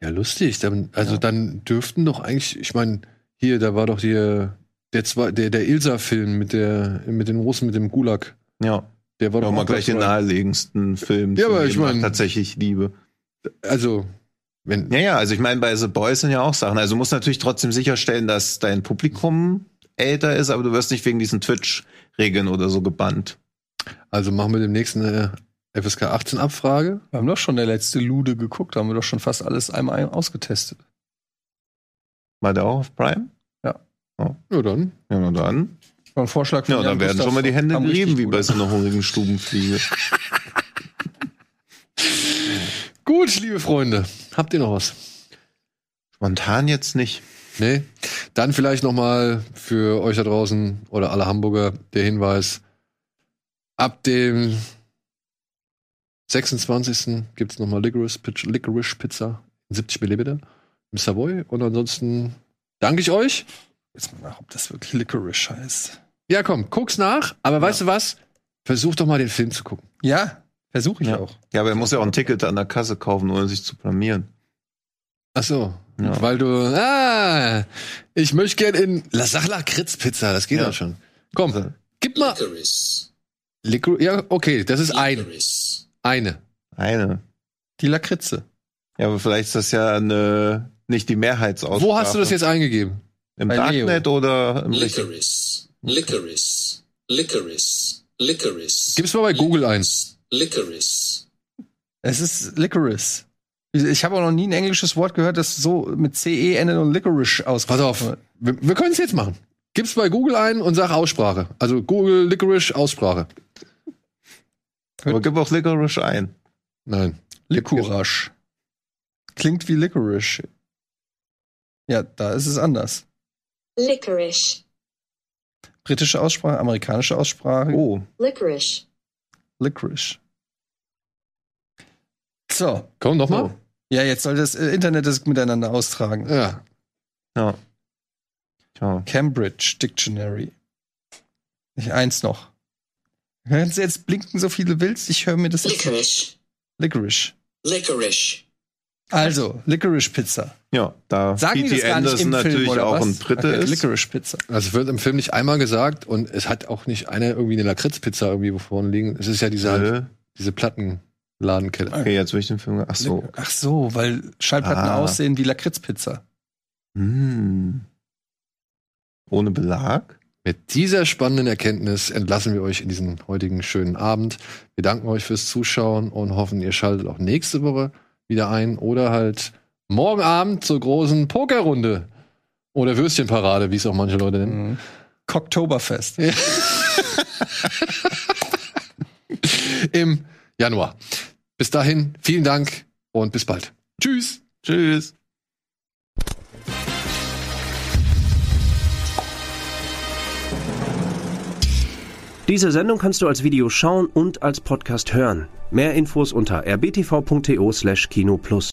Speaker 2: Ja, lustig. Dann, also dann dürften doch eigentlich, ich meine, hier, da war doch hier der zwei, der, der Ilsa-Film mit der, mit den Russen, mit dem Gulag.
Speaker 4: Ja.
Speaker 2: Der war
Speaker 4: Ja,
Speaker 2: doch
Speaker 4: mal gleich den naheliegendsten Film.
Speaker 2: Ja, aber ich
Speaker 4: dem nach
Speaker 2: mein-
Speaker 4: tatsächlich Liebe.
Speaker 2: Also, wenn,
Speaker 4: Ja, ja, also ich meine, bei The Boys sind ja auch Sachen. Also du musst natürlich trotzdem sicherstellen, dass dein Publikum älter ist, aber du wirst nicht wegen diesen Twitch-Regeln oder so gebannt.
Speaker 2: also machen wir demnächst eine FSK 18 Abfrage.
Speaker 3: Wir haben doch schon der letzte Lude geguckt, da haben wir doch schon fast alles einmal ausgetestet.
Speaker 4: War der auch auf Prime?
Speaker 2: Ja, dann.
Speaker 4: Ja, na dann.
Speaker 3: War ein Vorschlag von
Speaker 4: Ja,
Speaker 3: Jan
Speaker 4: dann werden
Speaker 3: Gustav
Speaker 4: schon mal die Hände
Speaker 3: kam richtig
Speaker 4: gerieben, wie
Speaker 3: gut
Speaker 4: bei
Speaker 3: an.
Speaker 4: so einer hungrigen Stubenfliege.
Speaker 2: Gut, liebe Freunde. Habt ihr noch was?
Speaker 4: Spontan jetzt nicht.
Speaker 2: Nee? Dann vielleicht noch mal für euch da draußen oder alle Hamburger der Hinweis. Ab dem 26. gibt's noch mal Licorice, Pitch- Licorice Pizza in 70 Milliliter im Savoy. Und ansonsten danke ich euch.
Speaker 3: Jetzt mal nach, ob das wirklich Licorice heißt.
Speaker 2: Ja, komm, guck's nach. Aber weißt du was? Versuch doch mal den Film zu gucken.
Speaker 3: Ja, versuche ich
Speaker 4: Ja.
Speaker 3: auch.
Speaker 4: Ja, aber er muss ja auch ein Ticket an der Kasse kaufen, ohne sich zu blamieren.
Speaker 2: Ach so.
Speaker 4: Ja.
Speaker 2: Weil du, ah, ich möchte gern in, La sag Lakritz-Pizza, das geht
Speaker 4: Ja.
Speaker 2: schon. Komm, gib mal,
Speaker 7: Licorice.
Speaker 2: Licor ja, okay, das ist ein,
Speaker 7: Licorice.
Speaker 2: eine.
Speaker 4: Eine.
Speaker 3: Die Lakritze.
Speaker 4: Ja, aber vielleicht ist das ja eine, nicht die Mehrheitsaussprache.
Speaker 2: Wo hast du das jetzt eingegeben?
Speaker 4: Im
Speaker 3: Bei Leo.
Speaker 4: Darknet oder im?
Speaker 7: Licorice. Licorice. Licorice. Licorice.
Speaker 2: Gib's mal bei Google ein.
Speaker 7: Licorice.
Speaker 3: Es ist Licorice. Ich habe auch noch nie ein englisches Wort gehört, das so mit CE endet und Licorice
Speaker 2: Pass
Speaker 3: ausgesprochen
Speaker 2: auf,
Speaker 3: wird.
Speaker 2: wir, wir können es jetzt machen. Gib's bei Google ein und sag Aussprache. Also Google Licorice Aussprache.
Speaker 4: Aber gib auch Licorice ein.
Speaker 2: Nein.
Speaker 3: Licorice. Klingt wie Licorice. Ja, da ist es anders.
Speaker 8: Licorice.
Speaker 3: Britische Aussprache, amerikanische Aussprache.
Speaker 4: Oh,
Speaker 8: Licorice.
Speaker 3: Licorice. So.
Speaker 2: Komm, noch mal.
Speaker 3: Oh. Ja, jetzt soll das äh, Internet das miteinander austragen.
Speaker 2: Ja.
Speaker 4: ja. Tja.
Speaker 3: Cambridge Dictionary. Ich eins noch. Kannst du jetzt blinken, so viele willst? Ich höre mir das jetzt.
Speaker 7: Licorice.
Speaker 3: Licorice.
Speaker 7: Licorice.
Speaker 3: Also, Licorice Pizza.
Speaker 4: Ja, da
Speaker 3: Sagen die
Speaker 4: P.T.
Speaker 3: das gar nicht
Speaker 4: Anderson
Speaker 3: im
Speaker 4: natürlich
Speaker 3: Film, oder
Speaker 4: auch
Speaker 3: was?
Speaker 4: ein Dritte
Speaker 3: okay,
Speaker 4: ist.
Speaker 3: Licorice Pizza.
Speaker 2: Also es wird im Film nicht einmal gesagt und es hat auch nicht einer irgendwie eine Lakritzpizza irgendwie vorne liegen. Es ist ja diese, halt, diese Plattenladenkette.
Speaker 4: okay, jetzt will ich den Film. Ach so.
Speaker 3: Ach so, weil Schallplatten
Speaker 4: Ah.
Speaker 3: aussehen wie Lakritzpizza.
Speaker 4: Hm. Ohne Belag?
Speaker 2: Mit dieser spannenden Erkenntnis entlassen wir euch in diesen heutigen schönen Abend. Wir danken euch fürs Zuschauen und hoffen, ihr schaltet auch nächste Woche wieder ein oder halt morgen Abend zur großen Pokerrunde oder Würstchenparade, wie es auch manche Leute nennen.
Speaker 3: Mhm. Cocktoberfest.
Speaker 2: Im Januar. Bis dahin, vielen Dank und bis bald. Tschüss.
Speaker 4: Tschüss.
Speaker 9: Diese Sendung kannst du als Video schauen und als Podcast hören. Mehr Infos unter rbtv.to/kinoplus.